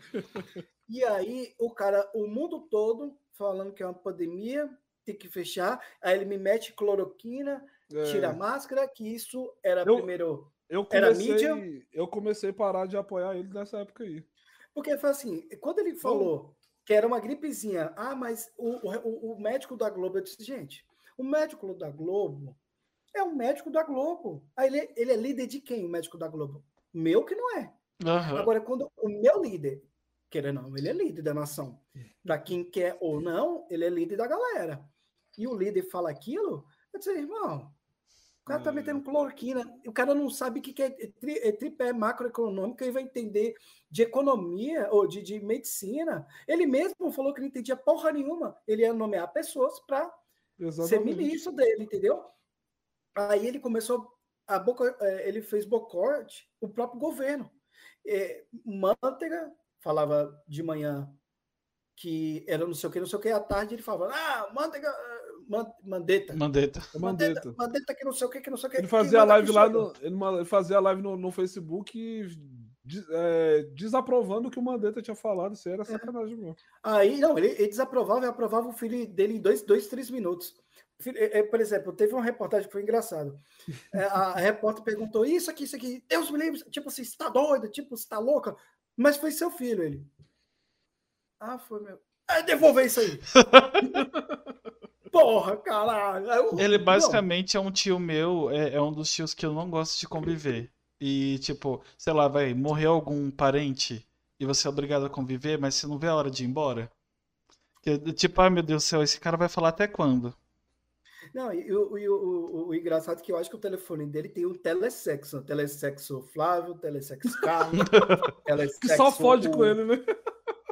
[SPEAKER 3] E aí, o cara, o mundo todo falando que é uma pandemia, tem que fechar. Aí ele me mete cloroquina, é. tira a máscara, que isso era eu, primeiro.
[SPEAKER 2] Eu comecei, era mídia. Eu comecei a parar de apoiar ele nessa época aí.
[SPEAKER 3] Porque foi assim, quando ele falou que era uma gripezinha, ah, mas o, o, o médico da Globo, eu disse, gente, o médico da Globo é o médico da Globo. Aí ele, ele é líder de quem, o médico da Globo? Meu que não é. Uhum. Agora, quando o meu líder, querendo ou não, ele é líder da nação. Para quem quer ou não, ele é líder da galera. E o líder fala aquilo, eu disse, irmão, o cara tá hum. metendo cloroquina, o cara não sabe o que é, é tripé macroeconômico, ele vai entender de economia ou de, de medicina. Ele mesmo falou que não entendia porra nenhuma. Ele ia nomear pessoas para ser ministro dele, entendeu? Aí ele começou a boca, é, ele fez bocote o próprio governo. É, Manteiga falava de manhã que era não sei o que, não sei o que, à tarde ele falava, ah, Manteiga, Mandetta.
[SPEAKER 1] Mandetta.
[SPEAKER 3] Mandetta. Mandetta que não sei o que, que não sei o que.
[SPEAKER 2] Ele fazia a live lá no, ele fazia live no, no Facebook é, desaprovando o que o Mandetta tinha falado. Isso era é. sacanagem mesmo.
[SPEAKER 3] Aí, não, ele, ele desaprovava e aprovava o filho dele em dois, dois três minutos. É, é, por exemplo, teve uma reportagem que foi engraçado. É, a repórter perguntou: Isso aqui, isso aqui, Deus me livre, tipo assim, você tá doida, tipo, você tá louca? Mas foi seu filho, ele. Ah, foi meu. É, devolver isso aí. Porra, caralho. Eu...
[SPEAKER 1] Ele basicamente não. é um tio meu, é, é um dos tios que eu não gosto de conviver. E, tipo, sei lá, vai, morrer algum parente e você é obrigado a conviver, mas você não vê a hora de ir embora? Tipo, ai meu Deus do céu, esse cara vai falar até quando?
[SPEAKER 3] Não, e, o, e o, o, o, engraçado é que eu acho que o telefone dele tem um telesexo. Telesexo Flávio, telesexo Carlos.
[SPEAKER 2] telesexo, que só fode com ele, né?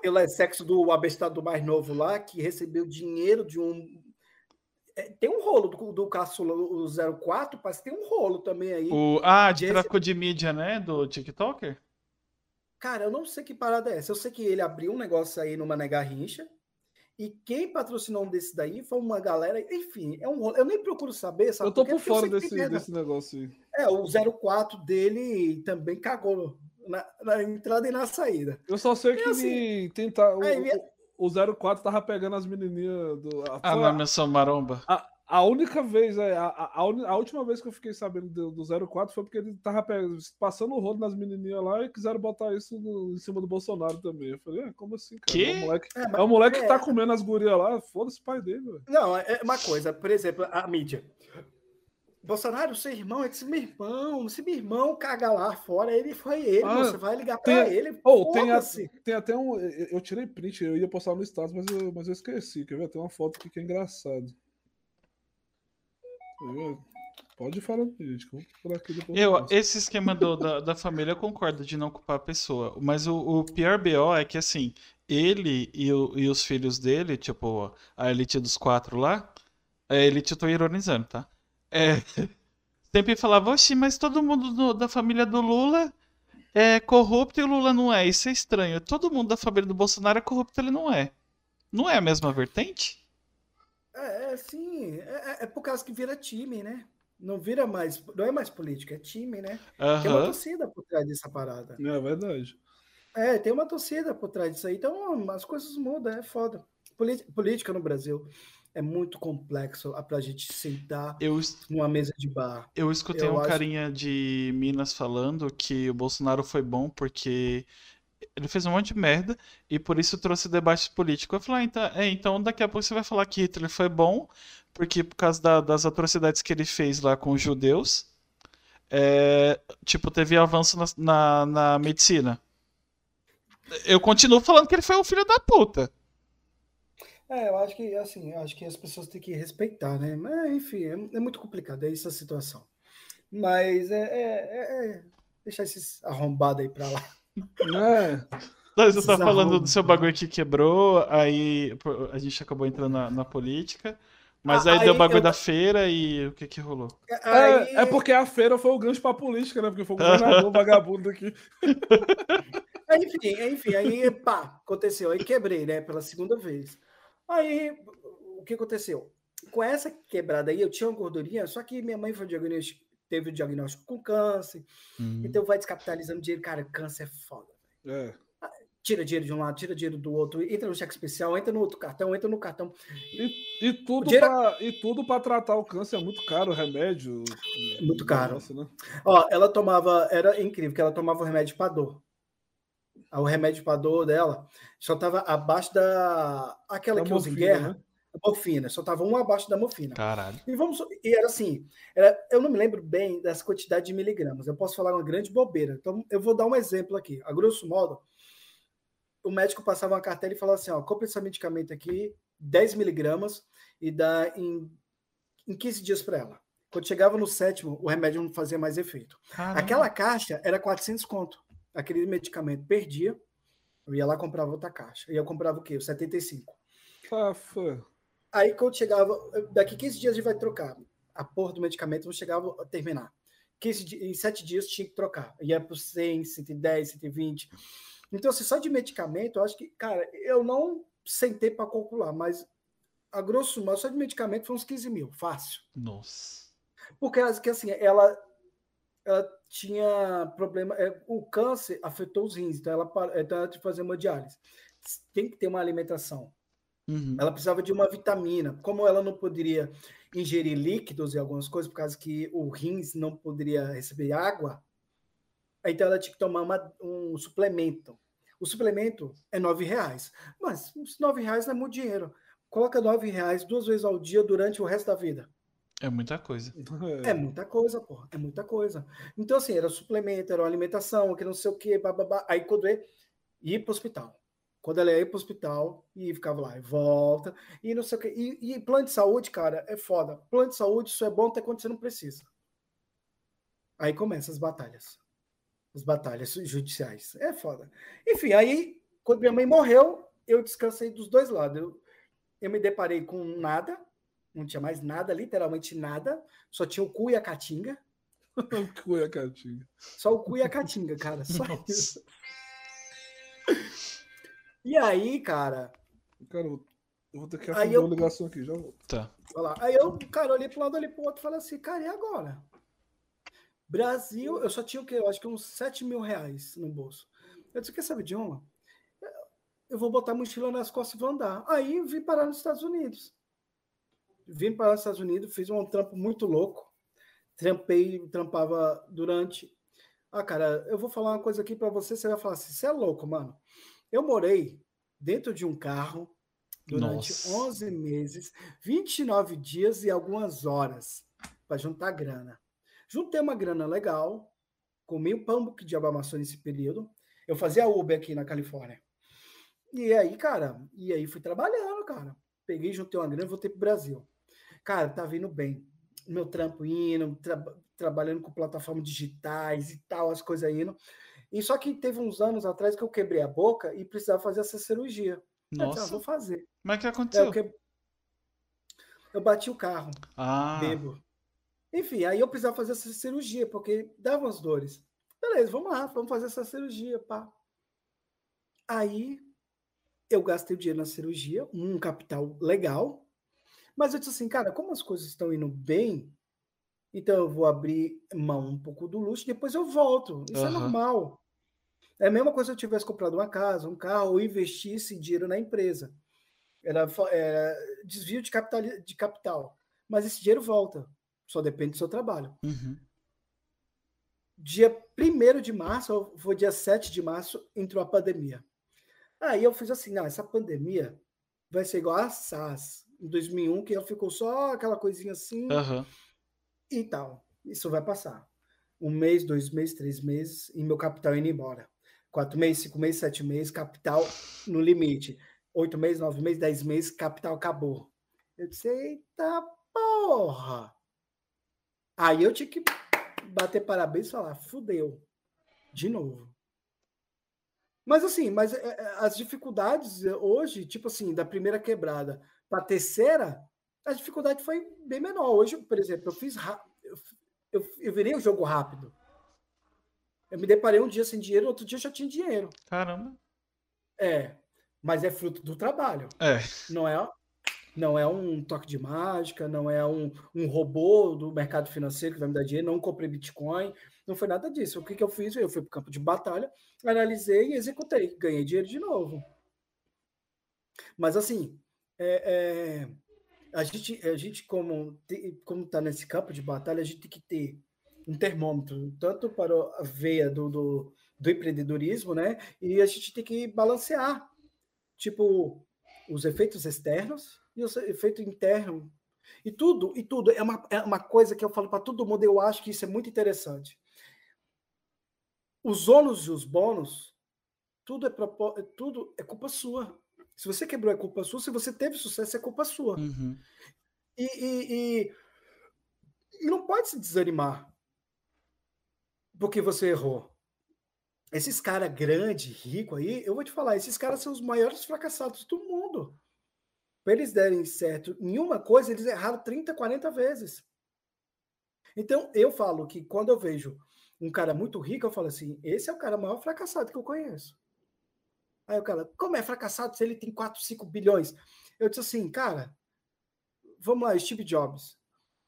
[SPEAKER 3] Telesexo do abestado mais novo lá, que recebeu dinheiro de um. É, tem um rolo do, do caçula, o 04, parece que tem um rolo também aí.
[SPEAKER 1] O, ah, de, de tráfico de mídia, né? Do TikToker?
[SPEAKER 3] Cara, eu não sei que parada é essa. Eu sei que ele abriu um negócio aí numa Negarrincha. E quem patrocinou um desse daí foi uma galera. Enfim, é um Eu nem procuro saber, sabe?
[SPEAKER 2] Eu tô por fora desse, desse negócio aí.
[SPEAKER 3] É, o 04 dele também cagou na, na entrada e na saída.
[SPEAKER 2] Eu só sei que assim, tentar. O, aí, o, o 04 tava pegando as menininhas do.
[SPEAKER 1] A, ah, na menção maromba.
[SPEAKER 2] A, a única vez, é, a, a, a, última vez que eu fiquei sabendo do, do 04 foi porque ele tava passando o rolo nas menininhas lá e quiseram botar isso no, em cima do Bolsonaro também. Eu falei, ah, como assim, cara?
[SPEAKER 1] Que?
[SPEAKER 2] É o moleque, é, é o moleque é... que tá comendo as gurias lá, foda-se o pai dele, velho.
[SPEAKER 3] Não, é uma coisa, por exemplo, a mídia. Bolsonaro, seu irmão, esse meu irmão, se meu irmão caga lá fora, ele foi ele, ah, você vai ligar pra
[SPEAKER 2] tem,
[SPEAKER 3] ele.
[SPEAKER 2] Oh, tem, a, tem até um. Eu tirei print, eu ia postar no status, mas eu, mas eu esqueci. Quer ver? Tem uma foto aqui que é engraçado. Pode falar, gente. Por aqui
[SPEAKER 1] eu, esse esquema do, da, da família eu concordo de não culpar a pessoa. Mas o, o pior BO é que assim, ele e, o, e os filhos dele, tipo, a elite dos quatro lá, a elite eu tô ironizando, tá? É, sempre falava, oxi, mas todo mundo do, da família do Lula é corrupto e o Lula não é. Isso é estranho. Todo mundo da família do Bolsonaro é corrupto ele não é. Não é a mesma vertente?
[SPEAKER 3] É, é, sim. É, é, é, por causa que vira time, né? Não vira mais. Não é mais política, é time, né? Uhum. Tem uma torcida por trás dessa parada.
[SPEAKER 2] É verdade.
[SPEAKER 3] É, tem uma torcida por trás disso aí. Então as coisas mudam, é foda. Política no Brasil é muito complexo pra gente sentar eu, numa mesa de bar.
[SPEAKER 1] Eu escutei eu um acho... carinha de Minas falando que o Bolsonaro foi bom porque ele fez um monte de merda e por isso trouxe debate político. Eu falei, ah, então, é, então daqui a pouco você vai falar que Hitler foi bom, porque por causa da, das atrocidades que ele fez lá com os judeus, é, tipo, teve avanço na, na, na, medicina. Eu continuo falando que ele foi um filho da puta.
[SPEAKER 3] É, eu acho que assim, eu acho que as pessoas têm que respeitar, né? Mas enfim, é, é muito complicado, é essa situação. Mas é, é, é, é deixar esses arrombados aí pra lá.
[SPEAKER 2] É.
[SPEAKER 1] Você tá falando do seu bagulho que quebrou, aí a gente acabou entrando na, na política. Mas ah, aí, aí, deu o bagulho eu... da feira e o que que rolou?
[SPEAKER 2] É, aí... É, é, porque a feira foi o gancho pra política, né? Porque foi o governador vagabundo aqui.
[SPEAKER 3] enfim, enfim, aí pá, aconteceu. Aí quebrei, né? Pela segunda vez. Aí, o que aconteceu? Com essa quebrada aí, eu tinha uma gordurinha, só que minha mãe foi diagnosticada teve o diagnóstico com câncer, uhum. então vai descapitalizando dinheiro. Cara, câncer é foda.
[SPEAKER 2] É.
[SPEAKER 3] tira dinheiro de um lado, tira dinheiro do outro, entra no cheque especial, entra no outro cartão, entra no cartão.
[SPEAKER 2] E, e tudo
[SPEAKER 3] Dinheiro-
[SPEAKER 2] para tratar o câncer é muito caro, o remédio.
[SPEAKER 3] Muito caro.
[SPEAKER 2] Né?
[SPEAKER 3] Ó, ela tomava, era incrível, que ela tomava o remédio para dor. O remédio para dor dela só tava abaixo da. Aquela que usa em guerra,
[SPEAKER 2] né?
[SPEAKER 3] A morfina, só tava um abaixo da morfina.
[SPEAKER 1] Caralho.
[SPEAKER 3] E vamos, e era assim, era- eu não me lembro bem dessa quantidade de miligramas. Eu posso falar uma grande bobeira. Então, eu vou dar um exemplo aqui. A grosso modo, o médico passava uma cartela e falava assim: ó, compre esse medicamento aqui, 10 miligramas, e dá em, em 15 dias para ela. Quando chegava no sétimo, o remédio não fazia mais efeito.
[SPEAKER 1] Caramba.
[SPEAKER 3] Aquela caixa era 400 conto. Aquele medicamento perdia, eu ia lá e comprava outra caixa. E eu comprava o quê? O 75.
[SPEAKER 2] Ah, foi.
[SPEAKER 3] Aí quando chegava, daqui 15 dias a gente vai trocar. A porra do medicamento não chegava a terminar. 15 di- em 7 dias tinha que trocar. Ia para 100, 110, 120. Então, assim, só de medicamento, eu acho que, cara, eu não sentei para calcular, mas a grosso modo, só de medicamento foi uns 15 mil, fácil.
[SPEAKER 1] Nossa.
[SPEAKER 3] Porque assim, ela, ela tinha problema. é, o câncer afetou os rins, então ela, então ela tinha que fazer uma diálise. Tem que ter uma alimentação.
[SPEAKER 1] Uhum.
[SPEAKER 3] Ela precisava de uma vitamina. Como ela não poderia ingerir líquidos e algumas coisas, por causa que o rins não poderia receber água, então ela tinha que tomar uma- um suplemento. O suplemento é nove reais. Mas nove reais não é muito dinheiro. Coloca nove reais duas vezes ao dia durante o resto da vida.
[SPEAKER 1] É muita coisa.
[SPEAKER 3] É muita coisa, porra. É muita coisa. Então, assim, era suplemento, era uma alimentação, que não sei o quê, bababá. Aí, quando é ir para o hospital. Quando ela ia para o hospital e ficava lá, e volta, e não sei o quê. E, e plano de saúde, cara, é foda. Plano de saúde só é bom até quando você não precisa. Aí começam as batalhas. As batalhas judiciais. É foda. Enfim, aí, quando minha mãe morreu, eu descansei dos dois lados. Eu, eu me deparei com nada, não tinha mais nada, literalmente nada. Só tinha o cu e a caatinga.
[SPEAKER 2] Cuia, Catinha.
[SPEAKER 3] Só o cu e a caatinga, cara. Só
[SPEAKER 1] Nossa.
[SPEAKER 3] isso. E aí, cara,
[SPEAKER 2] Cara, eu vou ter que
[SPEAKER 3] Aí eu-
[SPEAKER 2] uma ligação aqui, já volto.
[SPEAKER 1] Tá.
[SPEAKER 3] lá. aí eu, cara, olhei para um lado, olhei para o outro e falei assim, cara, e agora? Brasil, eu só tinha o quê? Eu acho que uns 7 mil reais no bolso. Eu disse, quer saber de uma? Eu vou botar a mochila nas costas e vou andar. Aí vim parar nos Estados Unidos. Vim parar nos Estados Unidos, fiz um trampo muito louco. Trampei, trampava durante. Ah, cara, eu vou falar uma coisa aqui para você, você vai falar assim: você é louco, mano. Eu morei dentro de um carro durante
[SPEAKER 1] Nossa.
[SPEAKER 3] 11 meses, 29 dias e algumas horas para juntar grana. Juntei uma grana legal, comi o pão que diabo amassou nesse período. Eu fazia Uber aqui na Califórnia. E aí, cara, e aí fui trabalhando, cara. Peguei, juntei uma grana e voltei pro Brasil. Cara, tá vindo bem. Meu trampo indo, tra- trabalhando com plataformas digitais e tal, as coisas indo. E só que teve uns anos atrás que eu quebrei a boca e precisava fazer essa cirurgia. Eu disse, ah,
[SPEAKER 1] Nossa.
[SPEAKER 3] vou fazer.
[SPEAKER 1] Mas o que
[SPEAKER 3] É,
[SPEAKER 1] aconteceu?
[SPEAKER 3] eu, que- eu bati o carro,
[SPEAKER 1] Ah,
[SPEAKER 3] bebo. Enfim, aí eu precisava fazer essa cirurgia, porque dava umas dores. Beleza, vamos lá, vamos fazer essa cirurgia, pá. Aí eu gastei o dinheiro na cirurgia, um capital legal, mas eu disse assim, cara, como as coisas estão indo bem, então eu vou abrir mão um pouco do luxo, depois eu volto. Isso é
[SPEAKER 1] Aham.
[SPEAKER 3] normal. É a mesma coisa se eu tivesse comprado uma casa, um carro, ou investisse dinheiro na empresa. Era, era desvio de capital, de capital. Mas esse dinheiro volta. Só depende do seu trabalho.
[SPEAKER 1] uhum.
[SPEAKER 3] Dia 1 de março, ou foi dia 7 de março, entrou a pandemia. Aí eu fiz assim, não, essa pandemia vai ser igual a SARS, em 2001, que ela ficou só aquela coisinha assim
[SPEAKER 1] Aham.
[SPEAKER 3] e tal. Isso vai passar. Um mês, dois meses, três meses, e meu capital indo embora. Quatro meses, cinco meses, sete meses, capital no limite. Oito meses, nove meses, dez meses, capital acabou. Eu disse, eita porra! Aí eu tinha que bater parabéns e falar, fudeu. De novo. Mas assim, mas é, é, as dificuldades é, hoje, tipo assim, da primeira quebrada para a terceira, a dificuldade foi bem menor. Hoje, por exemplo, eu fiz eu, eu virei o jogo rápido. Eu me deparei um dia sem dinheiro, outro dia eu já tinha dinheiro.
[SPEAKER 1] Caramba.
[SPEAKER 3] É, mas é fruto do trabalho,
[SPEAKER 1] É.
[SPEAKER 3] não é? não é um toque de mágica, não é um, um robô do mercado financeiro que vai me dar dinheiro, não comprei Bitcoin, não foi nada disso. O que, que eu fiz? Eu fui para o campo de batalha, analisei e executei, ganhei dinheiro de novo. Mas assim, é, é, a gente, a gente como como está nesse campo de batalha, a gente tem que ter um termômetro, tanto para a veia do, do, do empreendedorismo, né? E a gente tem que balancear, tipo, os efeitos externos e o efeito interno. E tudo, e tudo é uma, é uma coisa que eu falo para todo mundo, eu acho que isso é muito interessante. Os ônus e os bônus, tudo é, tudo é culpa sua. Se você quebrou, é culpa sua. Se você teve sucesso, é culpa sua.
[SPEAKER 1] Uhum.
[SPEAKER 3] E, e, e, e não pode se desanimar porque você errou. Esses caras grandes, ricos aí, eu vou te falar, esses caras são os maiores fracassados do mundo. Para eles derem certo em uma coisa, eles erraram 30, 40 vezes. Então, eu falo que quando eu vejo um cara muito rico, eu falo assim: esse é o cara maior fracassado que eu conheço. Aí o cara, como é fracassado se ele tem 4, 5 bilhões? Eu disse assim, cara, vamos lá, Steve Jobs.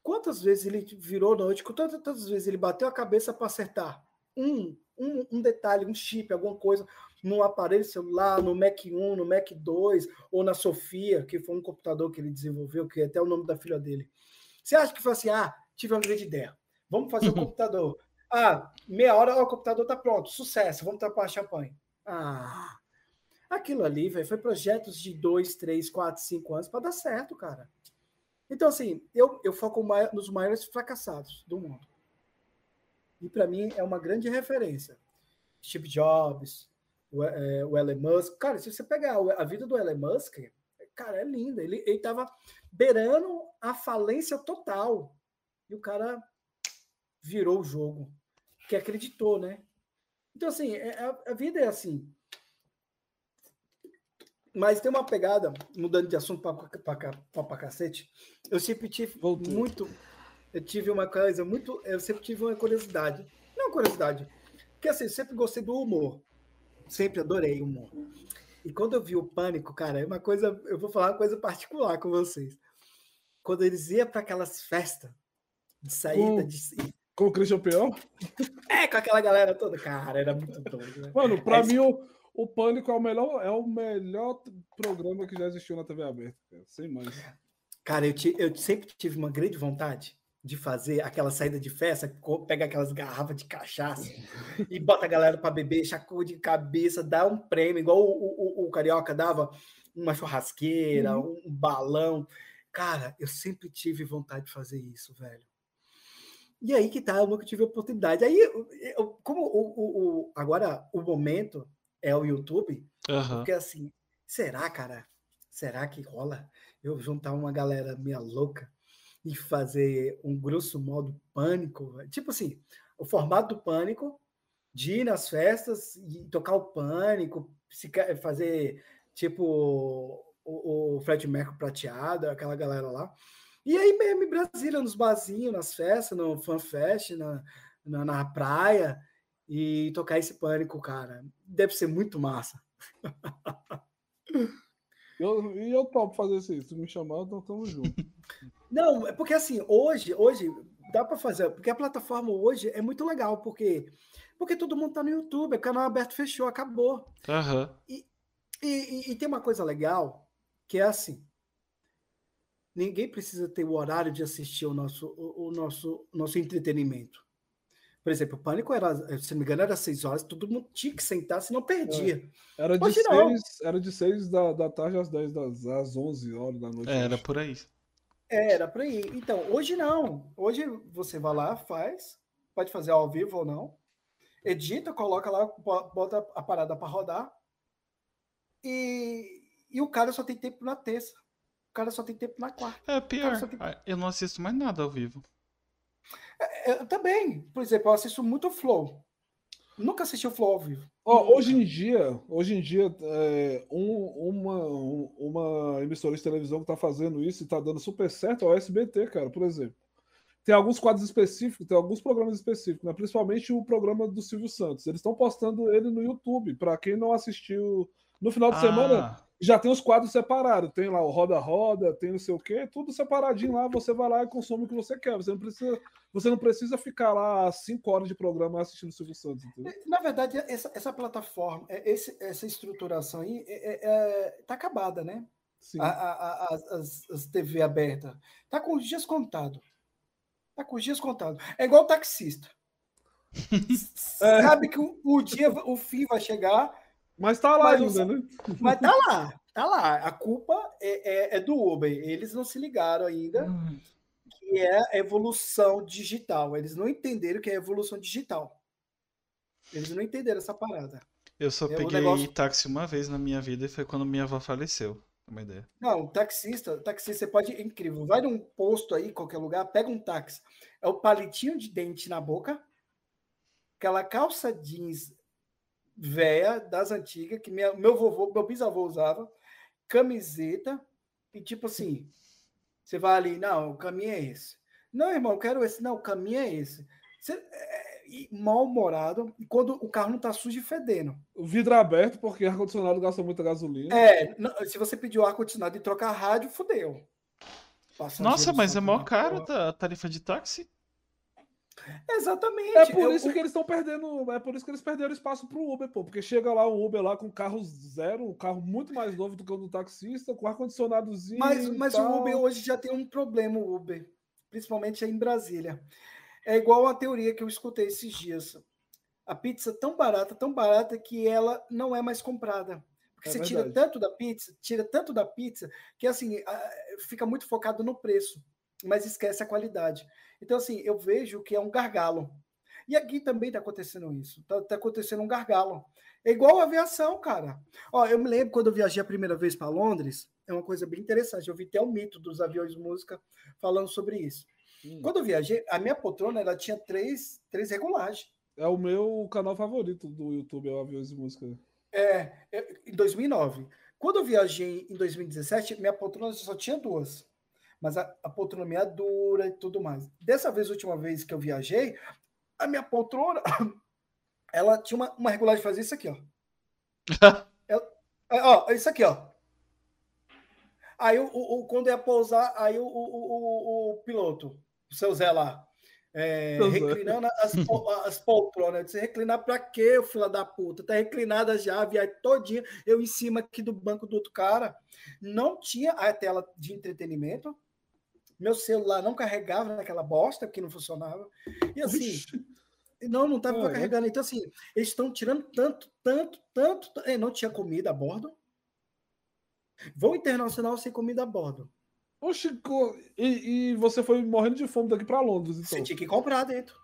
[SPEAKER 3] Quantas vezes ele virou noite, quantas vezes ele bateu a cabeça para acertar um, um, um detalhe, um chip, alguma coisa no aparelho celular, no Mac 1, no Mac 2, ou na Sofia, que foi um computador que ele desenvolveu, que é até o nome da filha dele. Você acha que foi assim, ah, tive uma grande ideia, vamos fazer um computador. Ah, meia hora, ó, o computador está pronto, sucesso, vamos tapar champanhe. Ah, aquilo ali, velho, foi projetos de dois, três, quatro, cinco anos para dar certo, cara. Então, assim, eu, eu foco nos maiores fracassados do mundo. E para mim é uma grande referência. Steve Jobs, o, é, o Elon Musk. Cara, se você pegar a vida do Elon Musk, cara, é linda. Ele, ele beirando a falência total. E o cara virou o jogo. Que acreditou, né? Então, assim, é, a, a vida é assim. Mas tem uma pegada, mudando de assunto para cacete, eu sempre tive Voltei. muito. Eu tive uma coisa muito. Eu sempre tive uma curiosidade. Não curiosidade. Porque assim, sempre gostei do humor. Sempre adorei humor. E quando eu vi o pânico, cara, é uma coisa. Eu vou falar uma coisa particular com vocês. Quando eles iam para aquelas festas de saída com, de.
[SPEAKER 2] Com o Christian Peão?
[SPEAKER 3] É, com aquela galera toda. Cara, era muito doido. Né?
[SPEAKER 2] Mano, pra é, mim, o, o Pânico é o melhor, é o melhor programa que já existiu na TV aberta, cara. sem mais.
[SPEAKER 3] Cara, eu, eu sempre tive uma grande vontade de fazer aquela saída de festa, pega aquelas garrafas de cachaça e bota a galera para beber, chacou de cabeça, dá um prêmio, igual o, o, o Carioca dava uma churrasqueira, uhum. um balão. Cara, eu sempre tive vontade de fazer isso, velho. E aí que tá, eu nunca tive oportunidade. Aí, eu, como o, o, agora o momento é o YouTube, uhum. porque assim, será, cara? Será que rola eu juntar uma galera meia louca e fazer um grosso modo pânico. Tipo assim, o formato do pânico, de ir nas festas e tocar o pânico, fazer tipo o, o Fred Mercury prateado, aquela galera lá. E aí mesmo em Brasília, nos barzinhos, nas festas, no FanFest, na, na, na praia, e tocar esse pânico, cara. Deve ser muito massa.
[SPEAKER 2] Eu, e eu topo fazer isso. Se me chamar, então tamo junto.
[SPEAKER 3] Não, é porque assim, hoje, hoje dá para fazer, porque a plataforma hoje é muito legal, porque porque todo mundo tá no YouTube, o canal aberto fechou, acabou.
[SPEAKER 1] Uhum.
[SPEAKER 3] E, e, e, tem uma coisa legal que é assim: ninguém precisa ter o horário de assistir o nosso, o, o nosso, nosso entretenimento. Por exemplo, o pânico era, se não me engano, era seis horas, todo mundo tinha que sentar, senão perdia.
[SPEAKER 2] É. Era, de seis, era de seis da, da tarde às 10 das às 11 horas da noite.
[SPEAKER 1] É, era por aí.
[SPEAKER 3] É, era por aí. Então, hoje não. Hoje você vai lá, faz, pode fazer ao vivo ou não, edita, coloca lá, bota a parada para rodar. E, e o cara só tem tempo na terça. O cara só tem tempo na quarta.
[SPEAKER 1] É pior. Tem... Ah, eu não assisto mais nada ao vivo.
[SPEAKER 3] É, eu também, por exemplo, eu assisto muito Flow. Nunca assisti o Flow ao vivo.
[SPEAKER 2] Oh, hoje em dia, hoje em dia, é, um, uma, uma emissora de televisão que está fazendo isso e está dando super certo é o SBT, cara, por exemplo. Tem alguns quadros específicos, tem alguns programas específicos, né? principalmente o programa do Silvio Santos. Eles estão postando ele no YouTube. Para quem não assistiu no final de ah. semana, já tem os quadros separados. Tem lá o roda-roda, tem não sei o quê, tudo separadinho lá. Você vai lá e consome o que você quer. Você não precisa, você não precisa ficar lá cinco horas de programa assistindo o Silvio Santos. Entendeu?
[SPEAKER 3] Na verdade, essa, essa plataforma, é, esse, essa estruturação aí é, é, tá acabada, né? Sim. A, a, a, as, as TV abertas. Tá com os dias contados. Tá com os dias contados. É igual o taxista. É. Sabe que o, o, dia, o fim vai chegar.
[SPEAKER 2] Mas tá lá mas, ainda, né?
[SPEAKER 3] Mas tá lá, tá lá. A culpa é, é, é do Uber. Eles não se ligaram ainda hum. que é a evolução digital. Eles não entenderam que é evolução digital. Eles não entenderam essa parada.
[SPEAKER 1] Eu só é peguei negócio... táxi uma vez na minha vida e foi quando minha avó faleceu. Uma ideia.
[SPEAKER 3] Não, taxista, taxista, você pode. É incrível. Vai num posto aí, qualquer lugar, pega um táxi. É o palitinho de dente na boca, aquela calça jeans velha das antigas, que minha, meu vovô, meu bisavô usava, camiseta, e tipo assim, você vai ali, não, o caminho é esse. Não, irmão, eu quero esse. Não, o caminho é esse. Você, é, mal-humorado quando o carro não está sujo e fedendo.
[SPEAKER 2] O vidro aberto, porque ar-condicionado gasta muita gasolina.
[SPEAKER 3] É, se você pediu ar-condicionado e trocar rádio, fodeu.
[SPEAKER 1] Nossa, mas é maior caro a tarifa de táxi?
[SPEAKER 3] Exatamente.
[SPEAKER 2] É por isso que eles estão perdendo. É por isso que eles perderam espaço pro Uber, pô. Porque chega lá um Uber lá com carro zero, um carro muito mais novo do que o do taxista, com ar-condicionadozinho.
[SPEAKER 3] Mas, mas o Uber hoje já tem um problema, o Uber. Principalmente aí em Brasília. É igual a teoria que eu escutei esses dias. A pizza tão barata, tão barata que ela não é mais comprada. Porque é você verdade. tira tanto da pizza, tira tanto da pizza, que assim, fica muito focado no preço, mas esquece a qualidade. Então, assim, eu vejo que é um gargalo. E aqui também está acontecendo isso. Está tá acontecendo um gargalo. É igual a aviação, cara. Ó, eu me lembro quando eu viajei a primeira vez para Londres, é uma coisa bem interessante. Eu vi até o mito dos aviões de música falando sobre isso. Hum. Quando eu viajei, a minha poltrona ela tinha três, três regulagens.
[SPEAKER 2] É o meu canal favorito do YouTube, é o Aviões de Música.
[SPEAKER 3] É, é, em 2009. Quando eu viajei em 2017, minha poltrona só tinha duas. Mas a, a poltrona minha é dura e tudo mais. Dessa vez, última vez que eu viajei, a minha poltrona, ela tinha uma, uma regulagem de fazer isso aqui, ó. ela, é, ó, isso aqui, ó. Aí o, o, quando ia pousar, aí o, o, o, piloto o seu Zé lá. É, reclinando as, as poltronas. Você reclinar pra quê, filho da puta? Tá reclinada já, a viagem todinha, eu em cima aqui do banco do outro cara. Não tinha a tela de entretenimento. Meu celular não carregava naquela bosta, porque não funcionava. E assim, não, não tava é, carregando. Então, assim, eles estão tirando tanto, tanto, tanto. É, não tinha comida a bordo. Voo internacional sem comida a bordo.
[SPEAKER 2] Oxe, e, e você foi morrendo de fome daqui para Londres, então?
[SPEAKER 3] Você tinha que comprar dentro.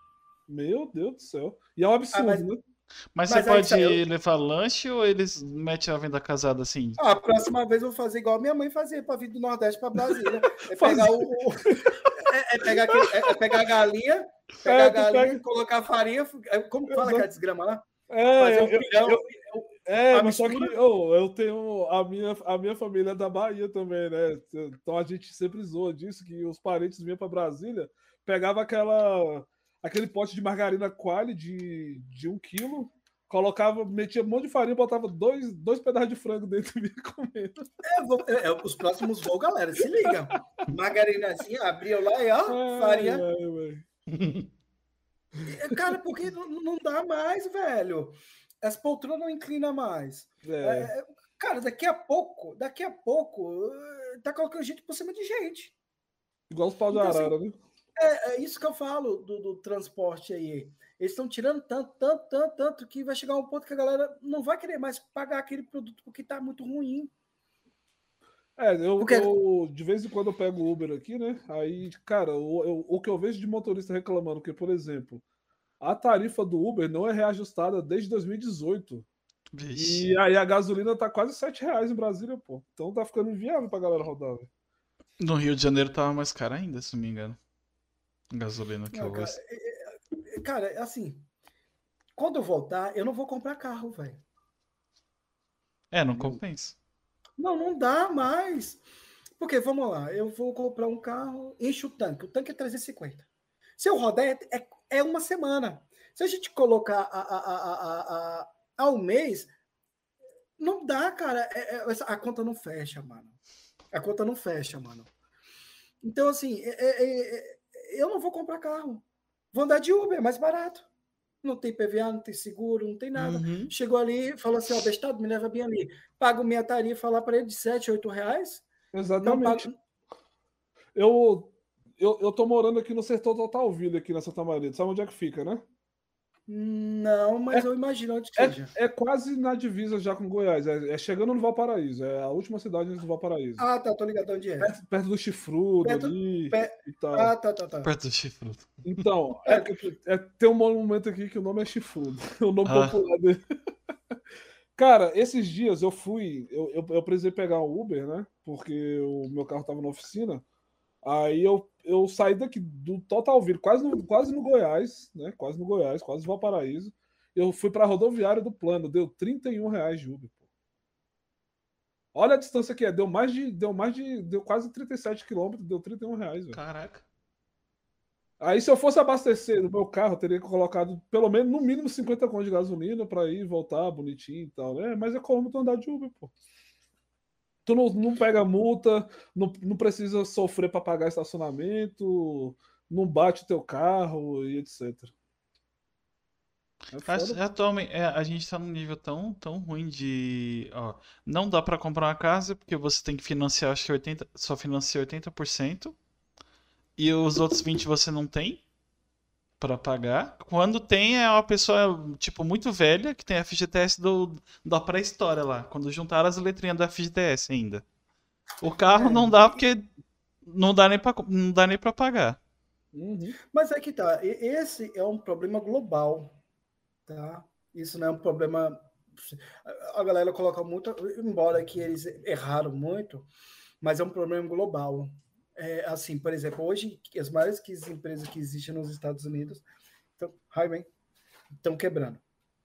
[SPEAKER 2] Meu Deus do céu. E é um absurdo, ah, mas... né?
[SPEAKER 1] Mas, mas você pode saiu... levar lanche ou eles metem a venda casada assim?
[SPEAKER 3] Ah, a próxima vez eu vou fazer igual minha mãe fazia para vir do Nordeste para Brasília. É pegar o. é, é, pegar aquele, é, é, pegar a galinha, pegar é, a galinha, pega... colocar farinha. É, como fala aquela desgrama lá?
[SPEAKER 2] É, fazer um eu, pilhão, eu, eu, é, mas só que oh, eu tenho a minha, a minha família é da Bahia também, né? Então a gente sempre zoa disso, que os parentes vinham para Brasília, pegava aquela, aquele pote de margarina quali de, de um quilo, colocava, metia um monte de farinha, botava dois, dois pedaços de frango dentro e ia comendo.
[SPEAKER 3] É, vou, é, é, os próximos voos, galera, se liga. Margarinazinha, abriu lá e ó, farinha. Cara, porque não, não dá mais, velho as poltronas não inclinam mais. É. É, cara, daqui a pouco, daqui a pouco, eh, tá colocando gente por cima de gente.
[SPEAKER 2] Igual os pau de então, assim, arara, assim, né?
[SPEAKER 3] É, é, isso que eu falo do, do transporte aí. Eles estão tirando tanto, tanto, tanto, tanto que vai chegar um ponto que a galera não vai querer mais pagar aquele produto porque tá muito ruim.
[SPEAKER 2] É, eu, porque... eu, de vez em quando eu pego o Uber aqui, né? Aí, cara, o, eu, o que eu vejo de motorista reclamando, que, por exemplo, a tarifa do Uber não é reajustada desde 2018. Vixe. E aí a gasolina tá quase 7 reais em Brasília, pô. Então tá ficando inviável pra galera rodar. Véio.
[SPEAKER 1] No Rio de Janeiro tava mais caro ainda, se não me engano. Gasolina que não, eu
[SPEAKER 3] cara, é, é, cara, assim, quando eu voltar, eu não vou comprar carro, velho.
[SPEAKER 1] É, não compensa.
[SPEAKER 3] Não, não dá mais. Porque, vamos lá, eu vou comprar um carro, enche o tanque. O tanque é 350. Se eu rodar, é, é é uma semana. Se a gente colocar a, a, a, ao mês, Não dá, cara. É, é, a conta não fecha, mano. A conta não fecha, mano. Então, assim, é, é, é, eu não vou comprar carro. Vou andar de Uber, é mais barato. Não tem PVA, não tem seguro, não tem nada.
[SPEAKER 1] Uhum.
[SPEAKER 3] Chegou ali, falou assim: ó, bestado, me leva bem ali. Pago minha tarifa lá para ele de 7, 8 reais.
[SPEAKER 2] Exatamente. Pago... Eu, eu, eu tô morando aqui no Sertão Total Vida, aqui na Santa Maria. Sabe onde é que fica, né?
[SPEAKER 3] Não, mas é, eu imagino onde
[SPEAKER 2] é, seja. É quase na divisa já com Goiás. É, é, chegando no Valparaíso. É a última cidade do Valparaíso.
[SPEAKER 3] Ah, tá. Tô ligado onde é.
[SPEAKER 2] Perto, perto do Chifrudo perto, ali per... e tal.
[SPEAKER 3] Ah, tá, tá, tá.
[SPEAKER 1] Perto do Chifrudo.
[SPEAKER 2] Então, é, é, tem um monumento aqui que o nome é Chifrudo. o nome ah. popular dele. Cara, esses dias eu fui... Eu, eu, eu precisei pegar um Uber, né? Porque o meu carro tava na oficina. Aí eu, eu saí daqui do Total Viro, quase no, quase no Goiás, né? Quase no Goiás, quase no Valparaíso. Eu fui para a rodoviária do plano, deu 31 reais de Uber. Pô. Olha a distância que é, deu mais de. Deu mais de. Deu quase 37 quilômetros, deu 31 reais. Véio.
[SPEAKER 1] Caraca.
[SPEAKER 2] Aí, se eu fosse abastecer o meu carro, eu teria colocado pelo menos no mínimo 50 contos de gasolina para ir voltar bonitinho e tal, né? Mas é como tu andar de Uber, pô. Tu não, não pega multa, não, não precisa sofrer para pagar estacionamento, não bate o teu carro e etc.
[SPEAKER 1] É atualmente, é, a gente tá num nível tão, tão ruim de. Ó, não dá para comprar uma casa porque você tem que financiar, acho que 80, só financia 80%. E os outros 20% você não tem para pagar. Quando tem é uma pessoa, tipo, muito velha, que tem a FGTS do, da pré-história lá, quando juntaram as letrinhas da FGTS ainda. O carro é. não dá porque não dá nem para não dá nem para pagar.
[SPEAKER 3] Uhum. Mas é que tá, esse é um problema global, tá? Isso não é um problema a galera coloca muito, embora que eles erraram muito, mas é um problema global é, assim, por exemplo, hoje as maiores empresas que existem nos Estados Unidos estão, estão quebrando.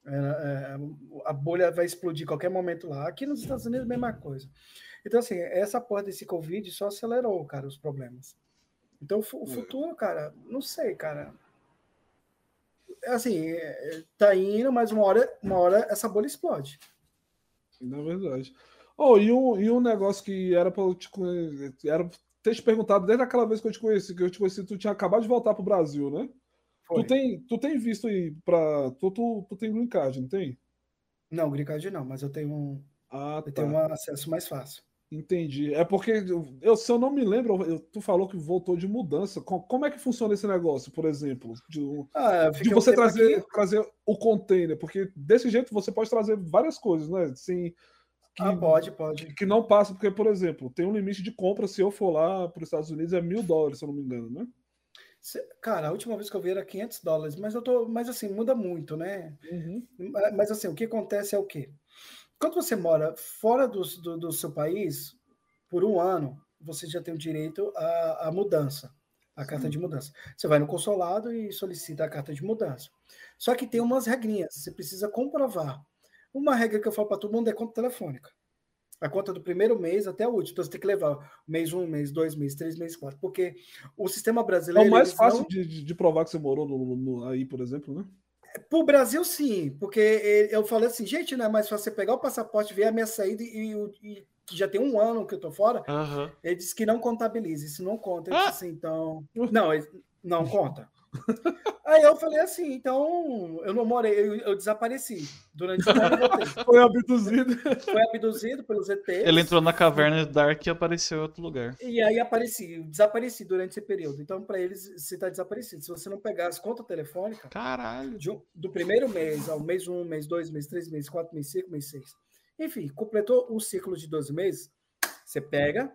[SPEAKER 3] É, é, a bolha vai explodir a qualquer momento lá. Aqui nos Estados Unidos, mesma coisa. Então, assim, essa porra desse Covid só acelerou, cara, os problemas. Então, o hum. futuro, cara, não sei, cara. Assim, é, tá indo, mas uma hora, uma hora essa bolha explode.
[SPEAKER 2] Na verdade. Oh, e um, e um negócio que era para tipo, era ter te perguntado desde aquela vez que eu te conheci, que eu te conheci, tu tinha acabado de voltar pro Brasil, né? Foi. Tu tem, tu tem visto aí para tu, tu, tu tem green card, não tem?
[SPEAKER 3] Não, green card não, mas eu tenho um ah, eu tá. tenho um acesso mais fácil.
[SPEAKER 2] Entendi. É porque eu, se eu não me lembro, eu, tu falou que voltou de mudança. Como é que funciona esse negócio, por exemplo? De, ah, de você um trazer, trazer o container, porque desse jeito você pode trazer várias coisas, né? Sem,
[SPEAKER 3] que, ah, pode, pode.
[SPEAKER 2] Que não passa, porque, por exemplo, tem um limite de compra, se eu for lá para os Estados Unidos, é mil dólares, se eu não me engano, né?
[SPEAKER 3] Cara, a última vez que eu vi era 500 dólares, mas eu tô, mas assim, muda muito, né? Uhum. Mas assim, o que acontece é o quê? Quando você mora fora do, do, do seu país, por um ano, você já tem o direito à, à mudança, a carta de mudança. Você vai no consulado e solicita a carta de mudança. Só que tem umas regrinhas, você precisa comprovar uma regra que eu falo para todo mundo é conta telefônica. A conta do primeiro mês até o último. Então você tem que levar mês um, mês dois, mês três, mês quatro. Porque o sistema brasileiro.
[SPEAKER 2] É o mais fácil não... de, de, provar que você morou no, no, aí, por exemplo, né?
[SPEAKER 3] Para o Brasil, sim. Porque eu falei assim, gente, não é mais fácil você pegar o passaporte, ver a minha saída e, e que já tem um ano que eu tô fora. Uhum. Ele disse que não contabiliza, isso não conta. Eu ah! disse assim, então. Não, não conta. Aí eu falei assim, então eu não morei, eu, eu desapareci durante o ano.
[SPEAKER 2] Foi abduzido.
[SPEAKER 3] Foi abduzido pelos ETs.
[SPEAKER 1] Ele entrou na caverna Dark e apareceu em outro lugar.
[SPEAKER 3] E aí apareci, desapareci durante esse período. Então, para eles, você está desaparecido. Se você não pegar as contas telefônicas,
[SPEAKER 1] caralho,
[SPEAKER 3] de, do primeiro mês ao mês um, mês dois, mês três, mês quatro, mês cinco, mês seis. Enfim, completou o ciclo de 12 meses, você pega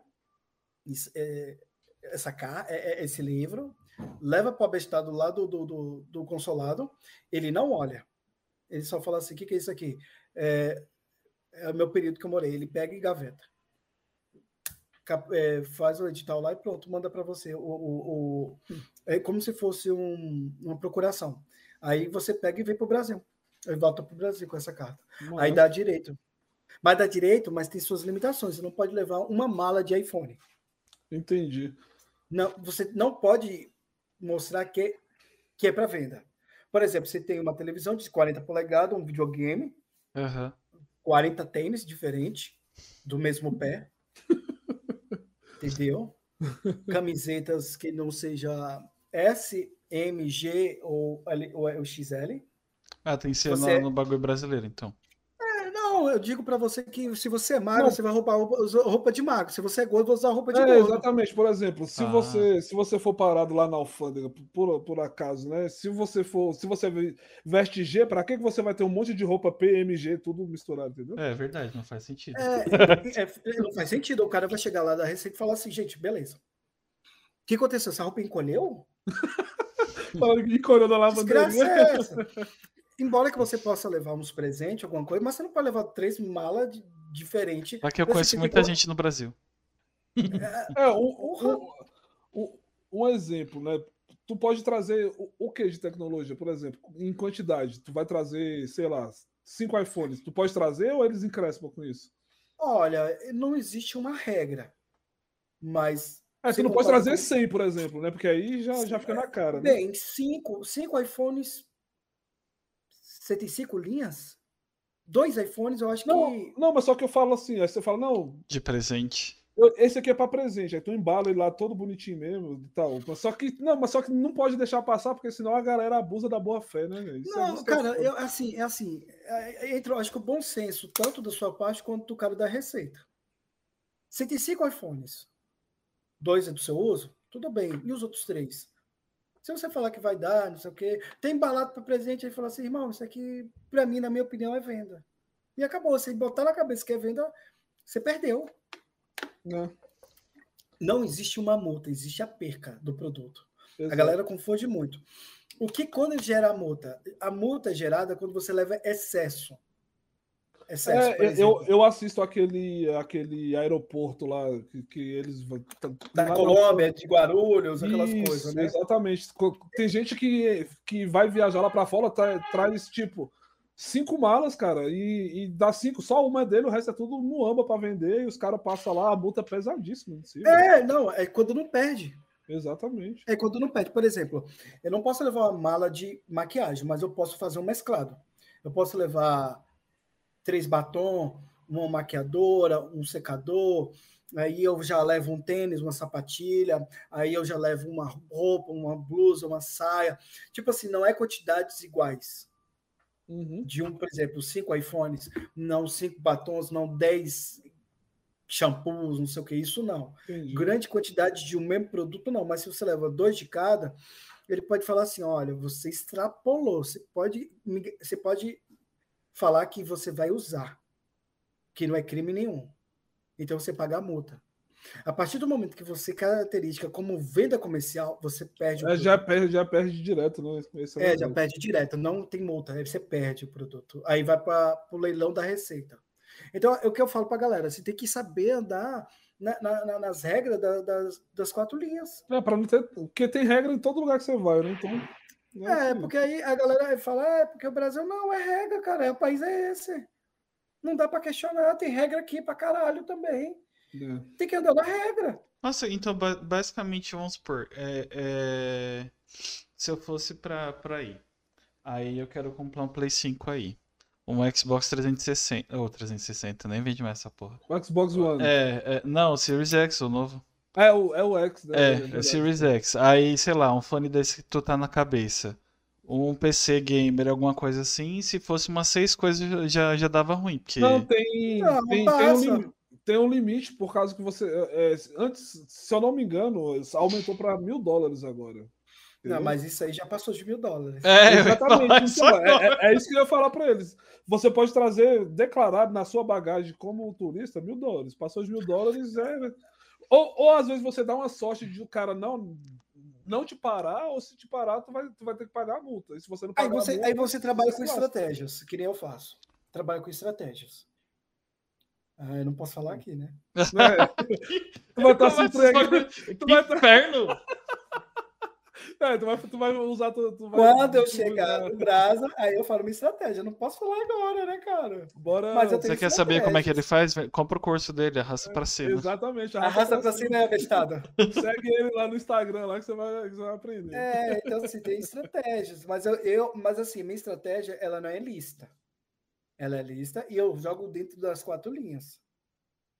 [SPEAKER 3] é, essa, é, é, esse livro, leva para o abestado lá do, do, do, do, consulado, ele não olha. Ele só fala assim: o que, que é isso aqui? É, é o meu período que eu morei. Ele pega e gaveta. Cap, é, faz o edital lá e pronto, manda para você. O, o, o, é como se fosse um, uma procuração. Aí você pega e vem para o Brasil. Aí volta para o Brasil com essa carta. Nossa. Aí dá direito. Mas dá direito, mas tem suas limitações. Você não pode levar uma mala de iPhone.
[SPEAKER 2] Entendi.
[SPEAKER 3] Não, você não pode mostrar que, que é para venda. Por exemplo, você tem uma televisão de 40 polegadas, um videogame,
[SPEAKER 1] uhum.
[SPEAKER 3] 40 tênis diferentes, do mesmo pé. Entendeu? Camisetas que não seja S, M, G ou, L, ou, ou XL.
[SPEAKER 1] Ah, tem que ser
[SPEAKER 3] Você-
[SPEAKER 1] no, no bagulho brasileiro, então.
[SPEAKER 3] Não, eu digo pra você que se você é magro,
[SPEAKER 2] Não.
[SPEAKER 3] você vai roubar roupa, de magro. Se você é gordo, vai usar roupa de
[SPEAKER 2] É,
[SPEAKER 3] gordo.
[SPEAKER 2] exatamente. Por exemplo, se
[SPEAKER 1] Ah.
[SPEAKER 2] você se você for parado lá na alfândega, por, por acaso, né? Se você for, se você ve- veste G, pra que que você vai ter um monte de roupa PMG tudo misturado, entendeu?
[SPEAKER 1] É verdade, não faz sentido.
[SPEAKER 3] É, é, é, não faz sentido. O cara vai chegar lá da Receita e falar assim, gente, beleza. O que aconteceu? Essa roupa encolheu?
[SPEAKER 2] Falando que corando a
[SPEAKER 3] Desgraça
[SPEAKER 2] lavanderia.
[SPEAKER 3] é? Embora que você possa levar uns presentes, alguma coisa, mas você não pode levar três malas de- diferentes.
[SPEAKER 1] Só que eu
[SPEAKER 3] Você
[SPEAKER 1] conheço
[SPEAKER 3] que
[SPEAKER 1] muita gente no Brasil.
[SPEAKER 2] É, um, um, um, um exemplo, né? Tu pode trazer o, o que de tecnologia, por exemplo, em quantidade. Tu vai trazer, sei lá, cinco iPhones. Tu pode trazer ou eles encrespam com isso?
[SPEAKER 3] Olha, não existe uma regra, mas
[SPEAKER 2] É, tu não pode trazer
[SPEAKER 3] com-
[SPEAKER 2] 100, por exemplo, né? Porque aí já, já fica na cara, né?
[SPEAKER 3] bem, cinco, cinco iPhones, 75 linhas, dois iPhones, eu acho
[SPEAKER 2] Não,
[SPEAKER 3] que
[SPEAKER 2] não, mas só que eu falo assim, aí você fala, não,
[SPEAKER 1] De presente.
[SPEAKER 2] eu- esse aqui é pra presente, aí tu embala ele lá todo bonitinho mesmo e tal. Mas Só que, não, mas só que não pode deixar passar, porque senão a galera abusa da boa fé, né? Isso é-
[SPEAKER 3] Não,
[SPEAKER 2] é
[SPEAKER 3] cara, eu, assim, é assim, é, é, entra, eu acho que o bom senso, tanto da sua parte quanto do cara da Receita. Você tem cinco iPhones, dois é do seu uso, tudo bem, e os outros três? Se você falar que vai dar, não sei o quê, tem embalado para presente, aí fala assim, irmão, isso aqui, para mim, na minha opinião, é venda. E acabou, você botar na cabeça que é venda, você perdeu.
[SPEAKER 2] Né?
[SPEAKER 3] Não existe uma multa, existe a perca do produto. A
[SPEAKER 2] Exato.
[SPEAKER 3] galera confunde muito. O que quando gera a multa? A multa é gerada quando você leva excesso. Por
[SPEAKER 2] É, eu, eu assisto aquele, aquele aeroporto lá que, que eles. vão- tá-
[SPEAKER 3] da
[SPEAKER 2] lá-
[SPEAKER 3] Colômbia, de Guarulhos, aquelas
[SPEAKER 2] Isso,
[SPEAKER 3] coisas, né?
[SPEAKER 2] Exatamente. Tem gente que, que vai viajar lá pra fora, tra- traz tipo cinco malas, cara, e, e dá cinco, só uma é dele, o resto é tudo no amba pra vender, e os caras passam lá, a multa é pesadíssima velho.
[SPEAKER 3] É, não, é quando não perde.
[SPEAKER 2] Exatamente.
[SPEAKER 3] É quando não perde. Por exemplo, eu não posso levar uma mala de maquiagem, mas eu posso fazer um mesclado. Eu posso levar três batom, uma maquiadora, um secador, aí eu já levo um tênis, uma sapatilha, aí eu já levo uma roupa, uma blusa, uma saia. Tipo assim, não é quantidades iguais.
[SPEAKER 2] Uhum.
[SPEAKER 3] De um, por exemplo, cinco iPhones, não cinco batons, não dez shampoos, não sei o que, isso não
[SPEAKER 2] Entendi.
[SPEAKER 3] grande quantidade de um mesmo produto, não, mas se você leva dois de cada, ele pode falar assim: olha, você extrapolou, você pode, você pode falar que você vai usar, que não é crime nenhum. Então você paga a multa. A partir do momento que você caracteriza como venda comercial, você perde o
[SPEAKER 2] É,
[SPEAKER 3] produto.
[SPEAKER 2] já, perde, já perde direto, né? Esse o
[SPEAKER 3] É, já perde direto, não tem multa, aí você perde o produto. Aí vai para o leilão da receita. Então, é o que eu falo para a galera: você tem que saber andar na- na- na- nas regras da- das, das quatro linhas.
[SPEAKER 2] É, pra não ter. Porque tem regra em todo lugar que você vai, né? Então.
[SPEAKER 3] É, porque aí a galera fala: é, porque o Brasil não é regra, cara, é, o país é esse. Não dá para questionar, tem regra aqui para caralho também.
[SPEAKER 2] é.
[SPEAKER 3] Tem que andar na regra.
[SPEAKER 1] Nossa, então ba- basicamente vamos supor, é, é, se eu fosse pra, pra ir, aí eu quero comprar um Play 5 aí, um Xbox 360, ou 360, nem vende mais essa porra.
[SPEAKER 2] O Xbox One.
[SPEAKER 1] É, é, não, o Series X, o novo.
[SPEAKER 2] É, o, é o X, né?
[SPEAKER 1] É, é o Series X. Aí, sei lá, um fone desse que tu tá na cabeça. Um PC gamer, alguma coisa assim. Se fosse umas seis coisas, já, já dava ruim. Porque...
[SPEAKER 2] Não, tem,
[SPEAKER 3] Não,
[SPEAKER 2] tem, tem, um tem um limite por causa que você. é, é, antes, se eu não me engano, aumentou para mil dólares agora.
[SPEAKER 3] Não, mas isso aí já passou de mil dólares.
[SPEAKER 1] É,
[SPEAKER 2] Exatamente.
[SPEAKER 1] isso
[SPEAKER 2] Então, é,
[SPEAKER 1] agora.
[SPEAKER 2] é- é isso que eu ia falar para eles. Você pode trazer declarado na sua bagagem como turista mil dólares. Passou de mil dólares, é. Ou, ou às vezes você dá uma sorte de o cara não, não te parar, ou se te parar, tu vai, tu vai ter que pagar a multa. E se você não
[SPEAKER 3] Aí
[SPEAKER 2] pagar a
[SPEAKER 3] você,
[SPEAKER 2] multa,
[SPEAKER 3] aí você trabalha
[SPEAKER 2] se
[SPEAKER 3] com estratégias, que nem eu faço. Trabalho com estratégias. Ah, eu não posso falar aqui, né?
[SPEAKER 2] né? tu vai estar se entregando. Tu vai,
[SPEAKER 1] Inferno!
[SPEAKER 2] é, tu vai, tu vai usar. Tu, tu vai
[SPEAKER 3] Quando eu chegar no Brasa, aí eu falo minha estratégia. Não posso falar agora, né, cara?
[SPEAKER 2] Bora.
[SPEAKER 3] Mas eu tenho
[SPEAKER 1] Você quer saber como é que ele faz? Compra o curso dele, arrasta pra cima.
[SPEAKER 2] Exatamente.
[SPEAKER 3] Arrasta pra cima, né, bestada?
[SPEAKER 2] Segue ele lá no Instagram lá que você vai, que você vai aprender.
[SPEAKER 3] É, então assim, tem estratégias. Mas eu, eu, mas assim, minha estratégia, ela não é lista. Ela é lista e eu jogo dentro das quatro linhas.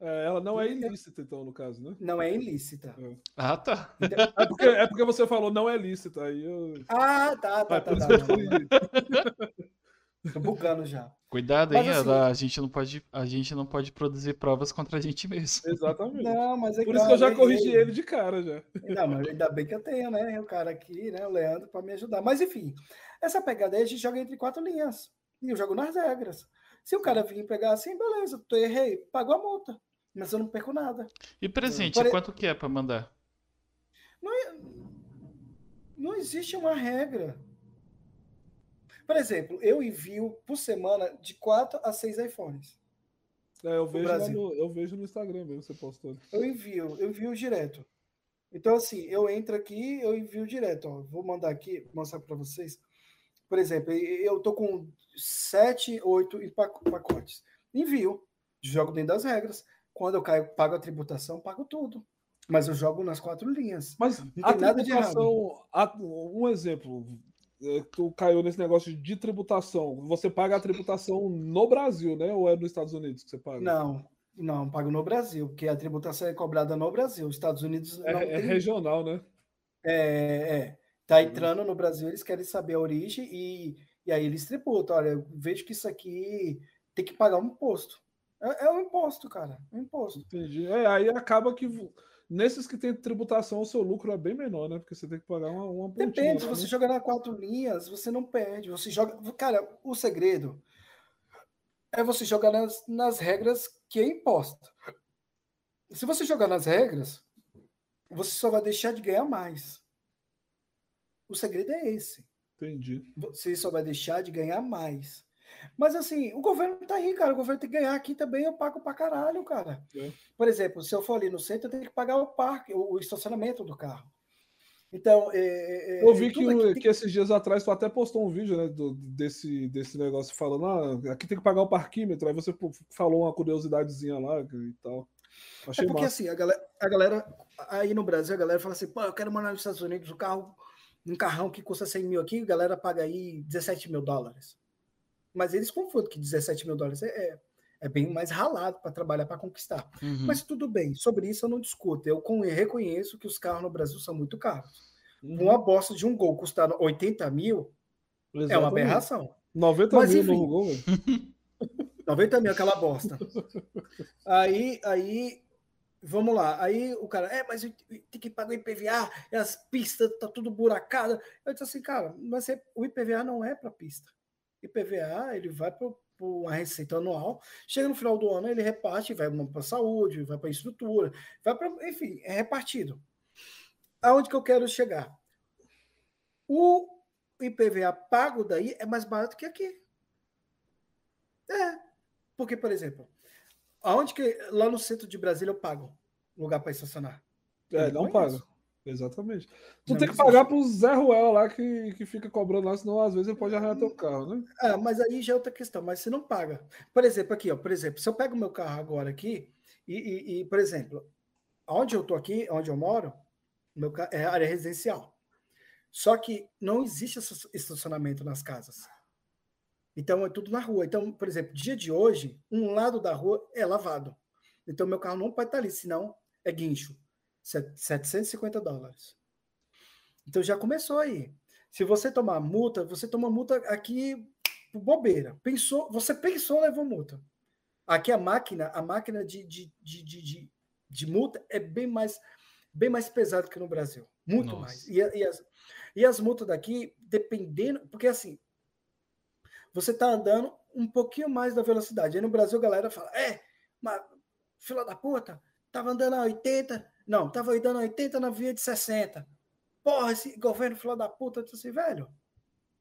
[SPEAKER 2] É, ela não é ilícita, então, no caso, né?
[SPEAKER 3] Não é ilícita.
[SPEAKER 2] É.
[SPEAKER 1] Ah, tá.
[SPEAKER 2] É porque, é porque você falou não é lícita. Aí eu.
[SPEAKER 3] Ah, tá, tá,
[SPEAKER 2] Ah,
[SPEAKER 3] tá. tá, tá. Tô bugando já.
[SPEAKER 1] Cuidado,
[SPEAKER 3] Mas
[SPEAKER 1] hein?
[SPEAKER 3] assim-
[SPEAKER 1] a, gente não pode, a gente não pode produzir provas contra a gente mesmo.
[SPEAKER 2] Exatamente.
[SPEAKER 3] Não, mas é
[SPEAKER 2] Por isso que eu já corrigi ele de cara já.
[SPEAKER 3] Não, mas ainda bem que eu tenho, né? O cara aqui, né? O Leandro, para me ajudar. Mas enfim, essa pegada aí a gente joga entre quatro linhas. E eu jogo nas regras. Se o cara vir pegar assim, beleza, tu errei, pagou a multa. Mas eu não perco nada.
[SPEAKER 1] E presente,
[SPEAKER 3] Pare-
[SPEAKER 1] quanto que é pra mandar?
[SPEAKER 3] Não existe uma regra. Por exemplo, eu envio por semana de quatro a seis iPhones.
[SPEAKER 2] É, eu, vejo no, eu vejo no Instagram mesmo, você postou.
[SPEAKER 3] Eu envio, eu envio direto. Então, assim, eu entro aqui, eu envio direto. Ó. Vou mandar aqui, mostrar para vocês. Por exemplo, eu tô com sete, oito em pac- pacotes. Envio, jogo dentro das regras. Quando eu caio, pago a tributação, pago tudo. Mas eu jogo nas quatro linhas.
[SPEAKER 2] Mas
[SPEAKER 3] Não
[SPEAKER 2] a
[SPEAKER 3] tem nada de
[SPEAKER 2] tributação, a- um exemplo, é, tu caiu nesse negócio de tributação. Você paga a tributação no Brasil, né? Ou é nos Estados Unidos que você paga?
[SPEAKER 3] Não, não, pago no Brasil, porque a tributação é cobrada no Brasil. Os Estados Unidos
[SPEAKER 2] É, é regional, né?
[SPEAKER 3] É, é. Tá entrando no Brasil, eles querem saber a origem e, e aí eles tributam. Olha, eu vejo que isso aqui tem que pagar um imposto. É, é um imposto, cara. É um imposto.
[SPEAKER 2] Entendi. É, aí acaba que nesses que tem tributação o seu lucro é bem menor, né? Porque você tem que pagar uma, uma pontinha
[SPEAKER 3] Depende, se
[SPEAKER 2] lá,
[SPEAKER 3] você
[SPEAKER 2] né?
[SPEAKER 3] joga na quatro linhas, você não perde. Você joga. Cara, o segredo é você jogar nas, nas regras que é imposta. Se você jogar nas regras, você só vai deixar de ganhar mais. O segredo é esse.
[SPEAKER 2] Entendi.
[SPEAKER 3] você só vai deixar de ganhar mais. Mas assim, o governo tá aí, cara. O governo tem que ganhar aqui também, eu pago pra caralho, cara.
[SPEAKER 2] É.
[SPEAKER 3] Por exemplo, se eu for ali no centro, eu tenho que pagar o parque, o, estacionamento do carro. Então, é, é,
[SPEAKER 2] Eu vi que,
[SPEAKER 3] tem
[SPEAKER 2] que esses dias atrás tu até postou um vídeo né, do- desse, desse negócio falando, ah, aqui tem que pagar o parquímetro. Aí você falou uma curiosidadezinha lá e tal. Achei
[SPEAKER 3] É porque
[SPEAKER 2] massa.
[SPEAKER 3] assim, a galera, a galera, aí no Brasil, a galera fala assim, pô, eu quero morar nos Estados Unidos, o carro, um carrão que custa 100 mil aqui, a galera paga aí 17 mil dólares. Mas eles confundem que 17 mil dólares é, é, é bem mais ralado para trabalhar, para conquistar.
[SPEAKER 1] Uhum.
[SPEAKER 3] Mas tudo bem, sobre isso eu não discuto. Eu con- reconheço que os carros no Brasil são muito caros.
[SPEAKER 2] Uhum.
[SPEAKER 3] Uma bosta de um gol custar 80 mil é uma
[SPEAKER 2] Exatamente.
[SPEAKER 3] aberração.
[SPEAKER 2] 90
[SPEAKER 3] Mas,
[SPEAKER 2] mil
[SPEAKER 3] enfim.
[SPEAKER 2] no gol, velho.
[SPEAKER 3] 90 mil, aquela bosta. Aí, aí, vamos lá. Aí o cara, é, mas tem que pagar o IPVA, e as pistas tá tudo buracada. Eu disse assim, cara, mas é- o IPVA não é para pista. IPVA, ele vai para uma receita anual. Chega no final do ano, ele reparte, vai para saúde, vai para estrutura, vai para, enfim, é repartido. Aonde que eu quero chegar? O IPVA pago daí é mais barato que aqui. É. Porque, por exemplo, aonde que lá no centro de Brasília eu pago lugar para estacionar?
[SPEAKER 2] É, não
[SPEAKER 3] conheço.
[SPEAKER 2] Exatamente. Tu
[SPEAKER 3] Não
[SPEAKER 2] tem que pagar pro Zé Ruel lá que, que fica cobrando lá, senão às vezes ele pode arranhar teu carro, né?
[SPEAKER 3] Ah, mas aí já é outra questão, mas você não paga. Por exemplo, aqui, ó, por exemplo, se eu pego meu carro agora aqui e, e- e, por exemplo, onde eu tô aqui, onde eu moro, meu ca- é área residencial. Só que não existe estacionamento nas casas. Então é tudo na rua. Então, por exemplo, dia de hoje, um lado da rua é lavado. Então meu carro não pode estar ali, senão é guincho. Set- 750 dólares. Então já começou aí. Se você tomar multa, você toma multa aqui bobeira. Pensou, você pensou, levou multa. Aqui a máquina, a máquina de, de, de, de, de, multa é bem mais, bem mais pesada que no Brasil. Muito
[SPEAKER 1] Nossa.
[SPEAKER 3] mais. E, e as, e as multas daqui, dependendo, porque assim, você está andando um pouquinho mais da velocidade. Aí no Brasil a galera fala, é, mas fila da puta, tava andando a 80, não, tava andando a 80 na via de 60. Porra, esse governo fila da puta, eu disse assim, velho,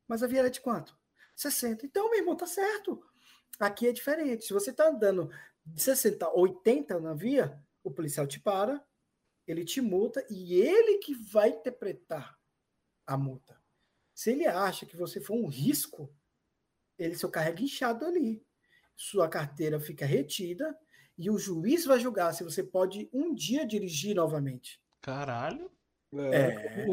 [SPEAKER 3] mas a via era de quanto? 60. Então, meu irmão, tá certo. Aqui é diferente. Se você tá andando de 60 a 80 na via, o policial te para, ele te multa e ele que vai interpretar a multa. Se ele acha que você foi um risco, ele seu carro é guinchado ali. Sua carteira fica retida e o juiz vai julgar se você pode um dia dirigir novamente.
[SPEAKER 1] Caralho.
[SPEAKER 2] É,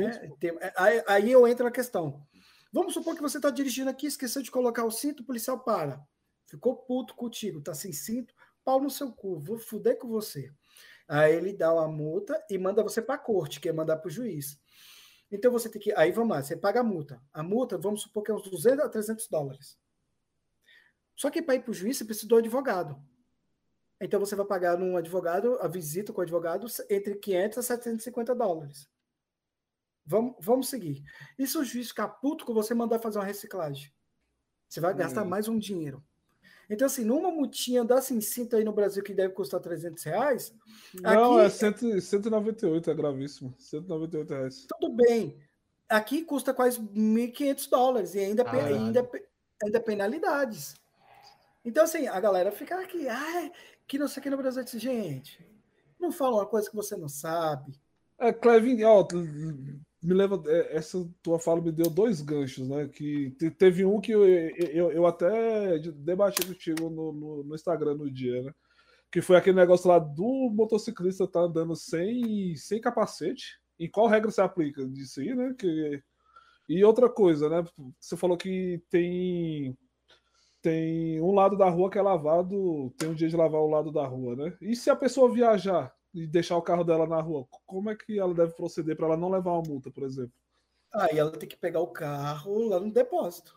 [SPEAKER 3] É, tem- aí, aí eu entro na questão. Vamos supor que você está dirigindo aqui, esqueceu de colocar o cinto, o policial para. ficou puto contigo, tá sem cinto, pau no seu cu, vou fuder com você. Aí ele dá uma multa e manda você para a corte, que é mandar para o juiz. Então você tem que. Aí vamos lá, você paga a multa. A multa, vamos supor que é uns 200 a 300 dólares. Só que para ir para o juiz, você precisa do advogado. Então você vai pagar num advogado, a visita com o advogado, entre 500 a 750 dólares. Vamos, vamos seguir. E se o juiz ficar puto com você mandar fazer uma reciclagem? Você vai gastar hum. mais um dinheiro. Então, assim, numa multinha da Cincinta aí no Brasil que deve custar 300 reais.
[SPEAKER 2] Não, aqui, é 100, 198, é gravíssimo. 198 reais.
[SPEAKER 3] Tudo bem. Aqui custa quase 1.500 dólares e ainda, ainda, ainda penalidades. Então, assim, a galera fica aqui, ah, que não sei o que no Brasil. Disse, gente, não fala uma coisa que você não sabe.
[SPEAKER 2] É, Clevin, ó, me leva. É, essa tua fala me deu dois ganchos, né? Que teve um que eu, eu, eu até debati contigo no, no, no, Instagram no dia, né? Que foi aquele negócio lá do motociclista tá andando sem, sem capacete. Em qual regra você aplica disso aí, né? Que, e outra coisa, né? Você falou que tem tem um lado da rua que é lavado, tem um dia de lavar o lado da rua, né? E se a pessoa viajar e deixar o carro dela na rua, como é que ela deve proceder para ela não levar uma multa, por exemplo?
[SPEAKER 3] Aí ela tem que pegar o carro lá no depósito.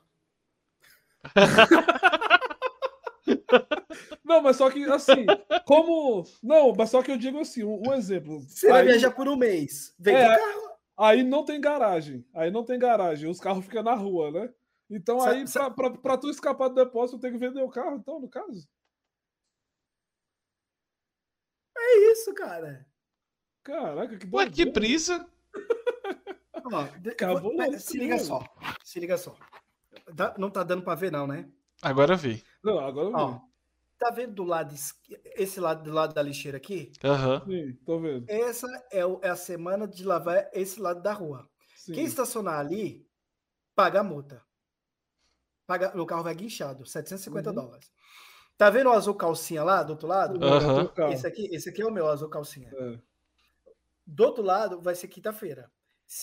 [SPEAKER 2] não, mas só que assim, como. Não, mas só que eu digo assim, um, um exemplo.
[SPEAKER 3] Você aí... vai viajar por um mês, vem é, carro.
[SPEAKER 2] Aí não tem garagem. Aí não tem garagem. Os carros ficam na rua, né? Então aí, para tu escapar do depósito, tem que vender o carro, então, no caso.
[SPEAKER 3] É isso, cara.
[SPEAKER 2] Caraca, que
[SPEAKER 1] Ué, que brisa.
[SPEAKER 3] Ó, Acabou se liga só. Se liga só. não tá dando para ver, não, né?
[SPEAKER 1] Agora vi.
[SPEAKER 2] Não, agora eu
[SPEAKER 3] Ó, Tá vendo do lado esse lado do lado da lixeira aqui?
[SPEAKER 1] Aham.
[SPEAKER 2] Uhum. Sim, tô vendo.
[SPEAKER 3] Essa é, o, é, a semana de lavar esse lado da rua. Sim. Quem estacionar ali paga a multa. Paga, o carro vai guinchado, 750 uhum. dólares. Tá vendo o azul calcinha lá do outro lado?
[SPEAKER 1] Uhum.
[SPEAKER 3] Esse, aqui, esse aqui é o meu azul calcinha. É. Do outro lado vai ser quinta-feira.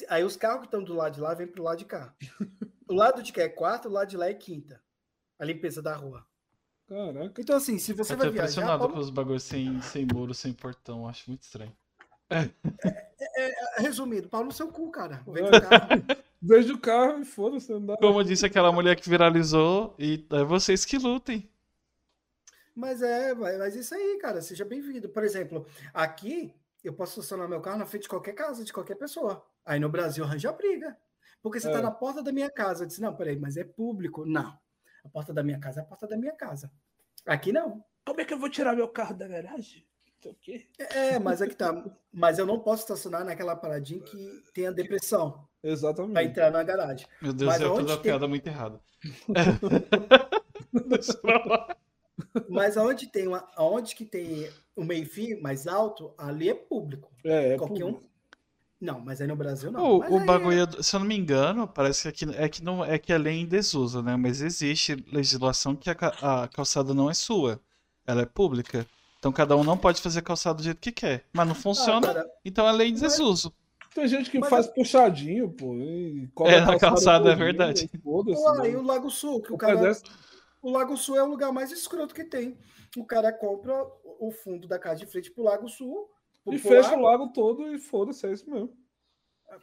[SPEAKER 3] Aí os carros que estão do lado de lá vêm pro lado de cá. o lado de cá é quarta, o lado de lá é quinta. A limpeza da rua.
[SPEAKER 2] Caraca.
[SPEAKER 3] Então, assim, se você
[SPEAKER 1] Eu
[SPEAKER 3] vai
[SPEAKER 1] viajar... Eu tô impressionado com os bagulhos sem, sem muro, sem portão. Acho muito estranho.
[SPEAKER 3] É, é, é, resumido, pau no seu cu, cara. Vem
[SPEAKER 2] do Veja o carro e foda-se.
[SPEAKER 1] Como disse aquela mulher que viralizou, e é vocês que lutem.
[SPEAKER 3] Mas é, mas isso aí, cara, seja bem-vindo. Por exemplo, aqui eu posso estacionar meu carro na frente de qualquer casa, de qualquer pessoa. Aí no Brasil arranja briga. Porque você está é. na porta da minha casa. Eu disse, não, peraí, mas é público. Não. A porta da minha casa é a porta da minha casa. Aqui não.
[SPEAKER 2] Como é que eu vou tirar meu carro da garagem?
[SPEAKER 3] É, mas é que tá. Mas eu não posso estacionar naquela paradinha que tem a depressão.
[SPEAKER 2] Exatamente.
[SPEAKER 3] Para entrar na garagem.
[SPEAKER 1] Meu Deus,
[SPEAKER 3] mas
[SPEAKER 1] eu fiz uma tem... piada muito errada.
[SPEAKER 3] Deixa. Mas aonde tem uma, aonde que tem o meio-fio mais alto, ali é público.
[SPEAKER 2] É, é Qualquer público. um.
[SPEAKER 3] Não, mas aí no Brasil não.
[SPEAKER 1] O, o bagulho, é... se eu não me engano, parece que é que não é que a lei em desuso, né? Mas existe legislação que a, a calçada não é sua, ela é pública. Então cada um não pode fazer calçado do jeito que quer. Mas não ah, funciona, ah, cara, então é lei em desuso.
[SPEAKER 2] Tem gente que mas... faz puxadinho, pô.
[SPEAKER 1] é, na calçada, é verdade.
[SPEAKER 3] Ué, e o Lago Sul, que o, o cara. Pedestre o Lago Sul é o lugar mais escroto que tem. O cara compra o fundo da casa de frente pro Lago Sul.
[SPEAKER 2] E fecha lago. o lago todo e foda-se, é isso mesmo. Ah,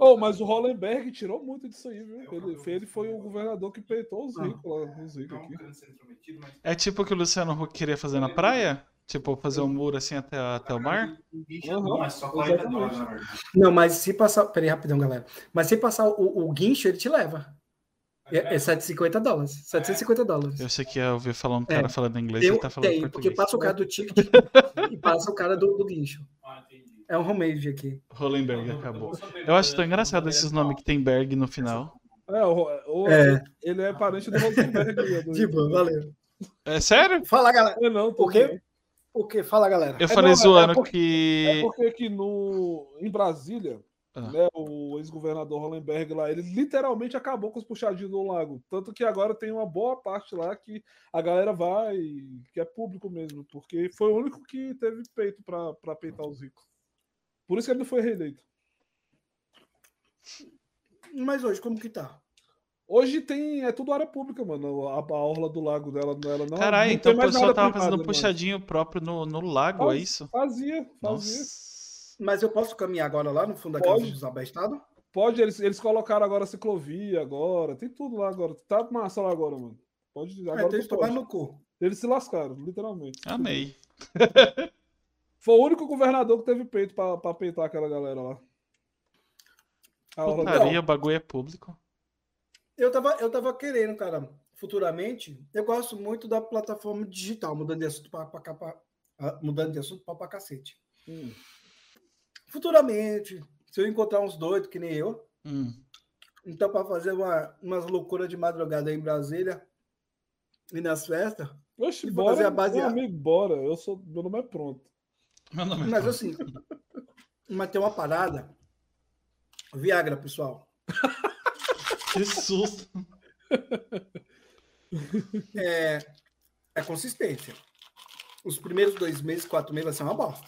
[SPEAKER 2] Oh, mas o Hollenberg tirou muito disso aí, viu? Ele, ele foi o governador que peitou os ricos lá, os ricos aqui.
[SPEAKER 1] É tipo o que o Luciano Huck queria fazer na praia? Tipo, fazer um muro assim até, até o mar?
[SPEAKER 3] Uhum, Não, mas se passar. Peraí, rapidão, galera. Mas se passar o, o guincho, ele te leva. É, é 750 dólares. 750 dólares.
[SPEAKER 1] Eu sei que eu ouvi falar um cara é. falando inglês e tá falando
[SPEAKER 3] tem, português. porque passa o cara do ticket e passa o cara do, do guincho. Ah, é um homemade aqui.
[SPEAKER 1] Hollenberg acabou. Eu acho tão engraçado esses nomes que tem Berg no final.
[SPEAKER 2] É, o, o é. ele é parente do Rosenberg.
[SPEAKER 3] de boa, valeu.
[SPEAKER 1] É sério?
[SPEAKER 3] Fala, galera.
[SPEAKER 2] Eu não,
[SPEAKER 3] Por quê? Porque, fala, galera.
[SPEAKER 1] Eu falei
[SPEAKER 2] é,
[SPEAKER 1] não, zoando
[SPEAKER 2] é porque,
[SPEAKER 1] que.
[SPEAKER 2] É porque aqui no, em Brasília, ah. Né, o ex-governador Hollenberg lá, ele literalmente acabou com os puxadinhos do lago. Tanto que agora tem uma boa parte lá que a galera vai, que é público mesmo, porque foi o único que teve peito para peitar os ricos. Por isso que ele não foi reeleito.
[SPEAKER 3] Mas hoje, como que tá?
[SPEAKER 2] Hoje tem. É tudo área pública, mano. A, a orla do lago dela, ela não.
[SPEAKER 1] Caralho, então
[SPEAKER 2] tem
[SPEAKER 1] o pessoal tava
[SPEAKER 2] privada,
[SPEAKER 1] fazendo
[SPEAKER 2] mano.
[SPEAKER 1] puxadinho próprio no, no lago, é
[SPEAKER 2] Faz-
[SPEAKER 1] isso?
[SPEAKER 2] Fazia, fazia.
[SPEAKER 1] Nossa.
[SPEAKER 3] Mas eu posso caminhar agora lá no fundo da
[SPEAKER 2] Pode.
[SPEAKER 3] abestados?
[SPEAKER 2] Pode, eles, eles colocaram agora ciclovia agora. Tem tudo lá agora. Tá massa lá agora, mano. Pode. Agora
[SPEAKER 3] então
[SPEAKER 2] tu
[SPEAKER 3] eles tomaram
[SPEAKER 2] pode.
[SPEAKER 3] no cu.
[SPEAKER 2] Eles se lascaram, literalmente.
[SPEAKER 1] Amei.
[SPEAKER 2] Foi o único governador que teve peito pra, pra peitar aquela galera lá.
[SPEAKER 1] Putaria, o bagulho é público.
[SPEAKER 3] Eu tava, eu tava querendo, cara, futuramente. Eu gosto muito da plataforma digital, mudando de assunto pra, pra, cá, pra- ah, mudando de assunto pra cacete.
[SPEAKER 2] Hum.
[SPEAKER 3] Futuramente, se eu encontrar uns doidos que nem eu,
[SPEAKER 1] Hum.
[SPEAKER 3] então para fazer uma, umas loucuras de madrugada aí em Brasília e nas festas.
[SPEAKER 2] Oxe,
[SPEAKER 3] E vou
[SPEAKER 2] bora.
[SPEAKER 3] fazer a base-
[SPEAKER 2] Meu amigo, bora. Eu sou, meu nome é pronto.
[SPEAKER 1] Meu nome é
[SPEAKER 3] Mas assim, mas tem uma parada. Viagra, pessoal.
[SPEAKER 1] Que susto.
[SPEAKER 3] É, é consistência. Os primeiros dois meses, quatro meses vai ser uma bosta.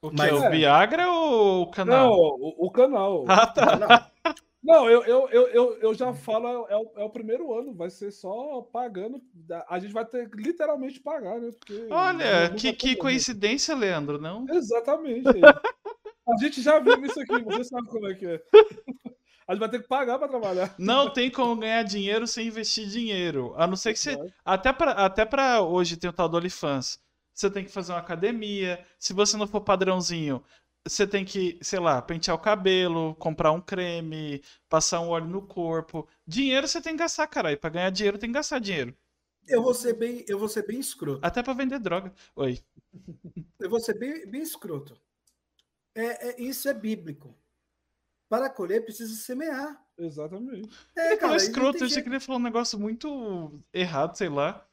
[SPEAKER 1] O que
[SPEAKER 3] Mas-
[SPEAKER 1] é o
[SPEAKER 2] É.
[SPEAKER 1] Viagra ou o
[SPEAKER 2] Não,
[SPEAKER 1] canal?
[SPEAKER 2] o, o canal.
[SPEAKER 1] Ah, tá.
[SPEAKER 3] Não,
[SPEAKER 2] Não, eu, eu, eu, eu, eu já falo, é o, é o primeiro ano, vai ser só pagando. A gente vai ter que literalmente pagar, né? Porque
[SPEAKER 1] Olha,
[SPEAKER 2] não- não
[SPEAKER 1] que, que coincidência, Leandro, não?
[SPEAKER 2] Exatamente. A gente já viu isso aqui, você sabe como é que é. A gente vai ter que pagar para trabalhar.
[SPEAKER 1] Não tem como ganhar dinheiro sem investir dinheiro. A não ser que você. Até pra, até pra hoje tem o tal do OnlyFans. Você tem que fazer uma academia. Se você não for padrãozinho, você tem que, sei lá, pentear o cabelo, comprar um creme, passar um óleo no corpo. Dinheiro você tem que gastar, caralho. Pra ganhar dinheiro tem que gastar dinheiro.
[SPEAKER 3] eu vou ser bem, eu vou ser bem escroto.
[SPEAKER 1] Até pra vender droga. Oi.
[SPEAKER 3] Eu vou ser bem, bem escroto. É, é- isso é bíblico. Para colher, precisa semear.
[SPEAKER 2] Exatamente.
[SPEAKER 3] É,
[SPEAKER 1] falou
[SPEAKER 3] cara,
[SPEAKER 1] escroto, eu achei que ele falou um negócio muito errado, sei lá.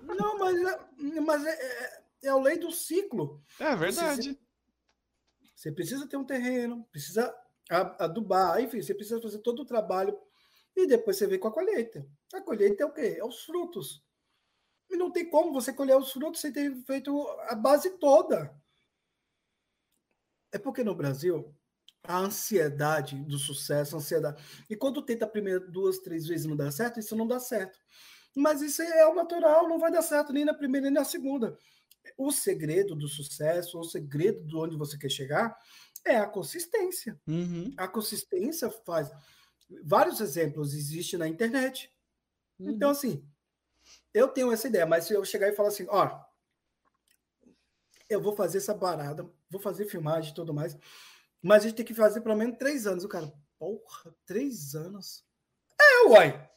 [SPEAKER 3] Não, mas, é- mas é, é, é a lei do ciclo.
[SPEAKER 1] É verdade.
[SPEAKER 3] Você precisa ter um terreno, precisa adubar, enfim, você precisa fazer todo o trabalho e depois você vem com a colheita. A colheita é o quê? É os frutos. E não tem como você colher os frutos sem ter feito a base toda. É porque no Brasil a ansiedade do sucesso, a ansiedade. E quando tenta a primeira duas, três vezes não dá certo, isso não dá certo. Mas isso é o natural, não vai dar certo nem na primeira nem na segunda. O segredo do sucesso, o segredo de onde você quer chegar, é a consistência.
[SPEAKER 1] Uhum.
[SPEAKER 3] A consistência faz. Vários exemplos existem na internet. Então, assim, eu tenho essa ideia, mas se eu chegar e falar assim, ó, eu vou fazer essa parada, vou fazer filmagem e tudo mais, mas a gente tem que fazer pelo menos três anos. O cara, porra, três anos? É, uai!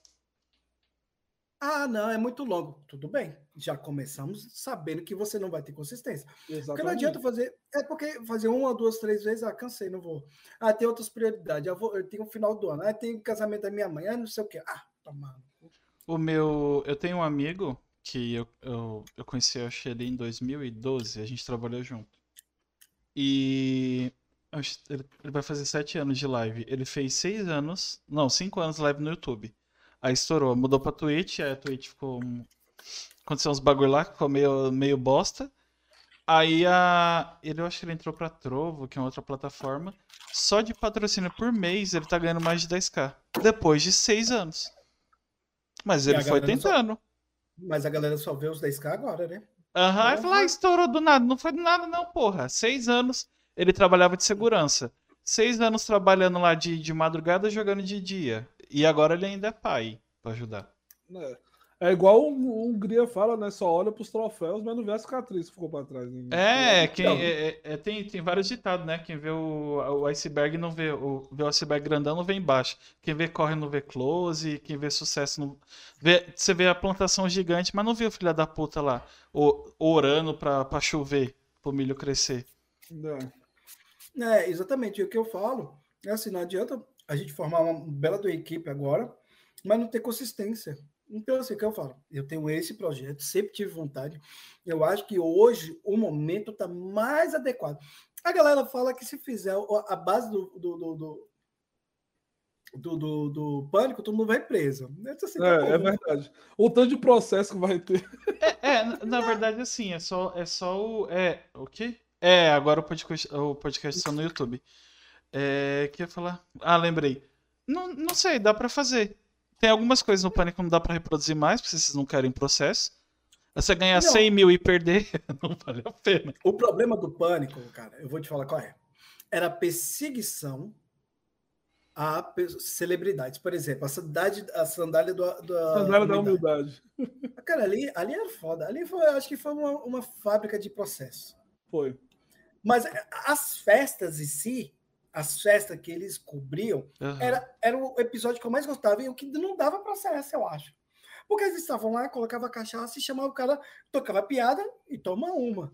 [SPEAKER 3] Ah, não, é muito longo. Tudo bem, já começamos sabendo que você não vai ter consistência. Porque
[SPEAKER 2] Exatamente.
[SPEAKER 3] não adianta fazer. É porque fazer uma, duas, três vezes, ah, cansei, não vou. Ah, tem outras prioridades. Eu, vou, eu tenho o final do ano. Ah, tem o casamento da minha mãe, ah, não sei o quê. Ah, tomando.
[SPEAKER 1] O meu. Eu tenho um amigo que eu, eu, eu conheci, eu achei ele em 2012, a gente trabalhou junto. E. Ele, vai fazer sete anos de live. Ele fez seis anos. Não, cinco anos de live no YouTube. Aí estourou, mudou pra Twitch, aí a Twitch ficou. Aconteceu uns bagulho lá que ficou meio, meio bosta. Aí a. Ele, eu acho que ele entrou pra Trovo, que é uma outra plataforma. Só de patrocínio por mês ele tá ganhando mais de 10k. Depois de seis anos. Mas ele foi
[SPEAKER 3] não só-
[SPEAKER 1] tentando.
[SPEAKER 3] Mas a galera só vê os 10k agora, né?
[SPEAKER 1] Aham, aí falou, ah, estourou do nada. Não foi do nada, não, porra. Seis anos ele trabalhava de segurança. Seis anos trabalhando lá de, de madrugada, jogando de dia. E agora ele ainda é pai, pra ajudar.
[SPEAKER 2] É, é igual o Hungria fala, né? Só olha pros troféus, mas não vê a cicatriz que ficou pra trás. né?
[SPEAKER 1] É, quem,
[SPEAKER 3] Então.
[SPEAKER 1] é, é- é- tem, tem vários ditados, né? Quem vê o, o iceberg não vê. O, vê o iceberg grandão não vê embaixo. Quem vê corre não vê close. Quem vê sucesso não. Vê, você vê a plantação gigante, mas não vê o filho da puta lá. o- orando pra, pra chover, pro milho crescer.
[SPEAKER 2] É.
[SPEAKER 3] É, exatamente. E o que eu falo é assim: não adianta a gente formar uma bela do equipe agora, mas não ter consistência. Então, assim, o que eu falo? Eu tenho esse projeto, sempre tive vontade. Eu acho que hoje o momento está mais adequado. A galera fala que se fizer a base do, do, do, do, do, do- do pânico, todo mundo vai preso. Assim, tá
[SPEAKER 2] É, é verdade. O tanto de processo que vai ter.
[SPEAKER 1] É, é, na- na verdade, assim, é só, é só o. É, o quê? É, agora o podcast, o podcast está no YouTube. É, que eu ia falar? Ah, lembrei. Não, não sei, dá pra fazer. Tem algumas coisas no Pânico que não dá pra reproduzir mais, porque vocês não querem processo. Você ganhar
[SPEAKER 3] Não.
[SPEAKER 1] 100 mil e perder, não vale a pena.
[SPEAKER 3] O problema do pânico, cara, eu vou te falar qual é. Era perseguição a celebridades. Por exemplo, a sandália, a sandália do, do
[SPEAKER 2] Sandália da humildade.
[SPEAKER 3] Cara, ali, ali era foda. Ali foi, acho que foi uma, uma fábrica de processo.
[SPEAKER 2] Foi.
[SPEAKER 3] Mas eh, as festas em si, as festas que eles cobriam,
[SPEAKER 1] Aham.
[SPEAKER 3] era, era o episódio que eu mais gostava e o que não dava processo, eu acho. Porque eles estavam lá, colocava cachaça e chamava o cara, tocava piada e toma uma.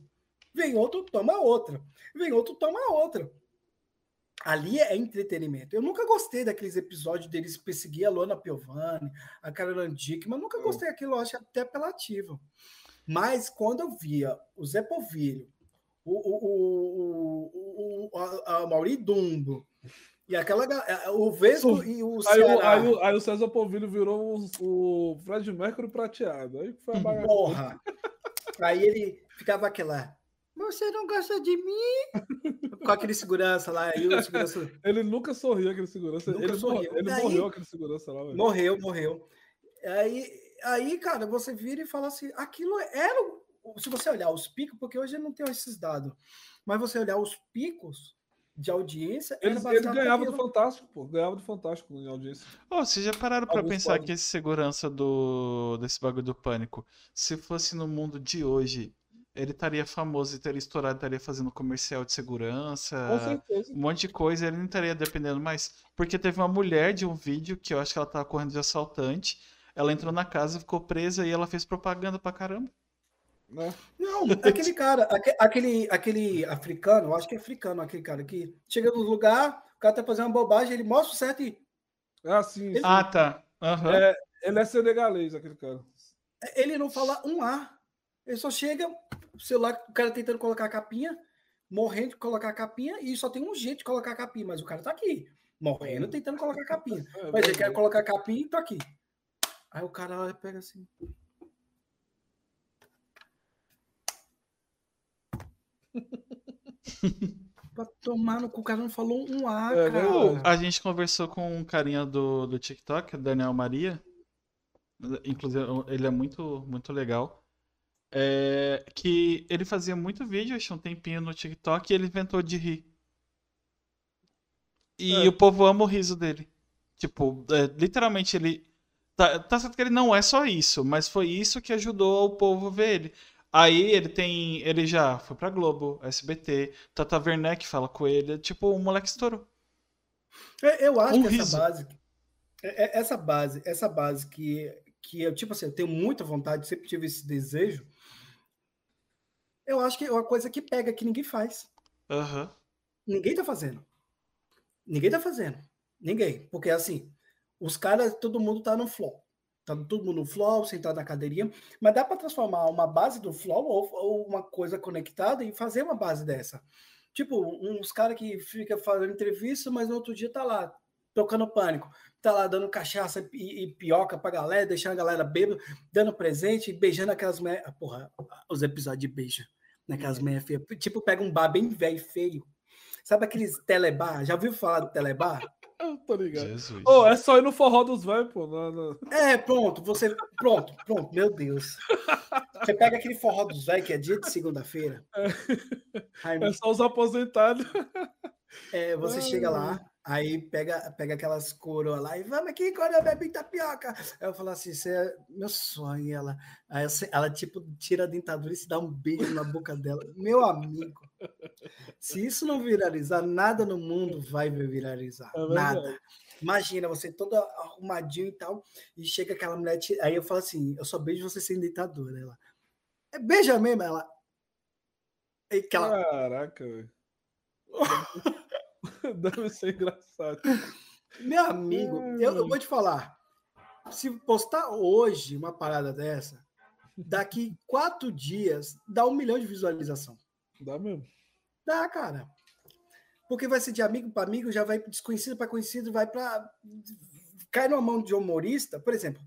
[SPEAKER 3] Vem outro, toma outra. Vem outro, toma outra. Ali é entretenimento. Eu nunca gostei daqueles episódios deles perseguir a Luana Piovani, a Carolina Dickman. Nunca gostei daquilo, eu acho até apelativo. Mas quando eu via o Zé Povilho, o, o, o, o, a, a Mauri Dumbo, e aquela o Vesco e o
[SPEAKER 2] Aí,
[SPEAKER 3] Ceará.
[SPEAKER 2] aí, o- aí o César Povilho virou o, o Fred Mercury prateado. Aí foi a bagaça.
[SPEAKER 3] Porra! Aí ele ficava aquela. Você não gosta de mim? Com aquele segurança lá. Aí o segurança
[SPEAKER 2] Ele nunca sorriu, aquele segurança.
[SPEAKER 3] Nunca
[SPEAKER 2] ele
[SPEAKER 3] sorriu.
[SPEAKER 2] morreu, ele
[SPEAKER 3] aí-
[SPEAKER 2] morreu, aquele segurança lá, velho.
[SPEAKER 3] morreu, morreu. Aí, aí, cara, você vira e fala assim: aquilo era. Se você olhar os picos, porque hoje eu não tenho esses dados, mas você olhar os picos de audiência.
[SPEAKER 2] Ele,
[SPEAKER 3] era
[SPEAKER 2] ele ganhava do. Fantástico, pô. Ganhava do Fantástico em audiência.
[SPEAKER 1] Ô, vocês já pararam pra
[SPEAKER 2] Alguns
[SPEAKER 1] pensar
[SPEAKER 2] podem.
[SPEAKER 1] que esse segurança do desse bagulho do pânico, se fosse no mundo de hoje, ele estaria famoso e teria estourado, estaria fazendo comercial de segurança,
[SPEAKER 2] Com certeza.
[SPEAKER 1] um monte de coisa, ele não estaria dependendo mais. Porque teve uma mulher de um vídeo que eu acho que ela tava correndo de assaltante. Ela entrou na casa, ficou presa e ela fez propaganda pra caramba.
[SPEAKER 2] Né?
[SPEAKER 3] Não, aquele cara, aque- aquele, aquele africano, eu acho que é africano aquele cara que chega no lugar, o cara tá fazendo uma bobagem, ele mostra o certo e
[SPEAKER 2] É assim. sim.
[SPEAKER 1] Ah, tá. Aham.
[SPEAKER 2] É, ele é senegalês, aquele cara.
[SPEAKER 3] ele não fala um A. Ele só chega, o celular, o cara tentando colocar a capinha, morrendo de colocar a capinha, e só tem um jeito de colocar a capinha, mas o cara tá aqui, morrendo, tentando colocar a capinha.
[SPEAKER 2] É,
[SPEAKER 3] Mas ele quer colocar a capinha e tô aqui. Aí o cara olha pega assim. Pra tomar no cu, o cara não falou um A,
[SPEAKER 2] É,
[SPEAKER 3] cara.
[SPEAKER 2] verdade.
[SPEAKER 1] A gente conversou com um carinha do, do TikTok, Daniel Maria. Inclusive, ele é muito, muito legal. É, que ele fazia muito vídeo, achei um tempinho no TikTok, e ele inventou de rir. E
[SPEAKER 2] É.
[SPEAKER 1] o povo ama o riso dele. Tipo, é, literalmente ele. Tá, tá certo que ele não é só isso, mas foi isso que ajudou o povo a ver ele. Aí ele tem. Ele já foi pra Globo, SBT, Tata Werneck fala com ele. Tipo, o moleque estourou.
[SPEAKER 3] É, Eu acho
[SPEAKER 1] Um
[SPEAKER 3] que essa
[SPEAKER 1] riso.
[SPEAKER 3] base, é- é- essa base, essa base que, que eu, tipo assim, eu tenho muita vontade, sempre tive esse desejo. Eu acho que é uma coisa que pega que ninguém faz.
[SPEAKER 1] Aham.
[SPEAKER 3] Ninguém tá fazendo. Ninguém tá fazendo. Ninguém. Porque assim, os caras, todo mundo tá no flow. Tá todo mundo no flow, sentado na cadeirinha. Mas dá para transformar uma base do flow ou, ou uma coisa conectada e fazer uma base dessa. Tipo, uns caras que fica fazendo entrevista, mas no outro dia tá lá, tocando pânico. Tá lá dando cachaça e, e pioca pra galera, deixando a galera bêbada, dando presente, beijando aquelas mulheres. Ah, Porra, os episódios de beijo naquelas mulheres feias. Tipo, pega um bar bem velho feio. Sabe aqueles telebar? Já ouviu falar do telebar?
[SPEAKER 2] Tô ligado.
[SPEAKER 1] Jesus.
[SPEAKER 2] Ô, é só ir no forró dos velhos, pô. na- na-
[SPEAKER 3] É, pronto, você. Pronto, pronto, meu Deus. Você pega aquele forró dos velhos, que é dia de segunda-feira. Aí,
[SPEAKER 2] É só os aposentados.
[SPEAKER 3] é, você chega lá, aí pega, pega aquelas coroas lá e vamos aqui, eu bebo tapioca. Aí eu falo assim, isso é meu sonho. E ela, aí ela, tipo, tira a dentadura e se dá um beijo na boca dela. Meu amigo, se isso não viralizar, nada no mundo vai viralizar.
[SPEAKER 2] É
[SPEAKER 3] nada. Imagina, você todo arrumadinho e tal, e chega aquela mulher. Aí eu falo assim: eu só beijo você sem dentadura. Ela. É beija mesmo, ela.
[SPEAKER 2] Caraca, velho. Deve ser engraçado.
[SPEAKER 3] Meu amigo, eu, eu vou te falar. Se postar hoje uma parada dessa, daqui quatro dias dá um milhão de visualização.
[SPEAKER 2] Dá mesmo.
[SPEAKER 3] Dá, cara. Porque vai ser de amigo para amigo, já vai desconhecido para conhecido, vai para. Cai numa mão de humorista, por exemplo.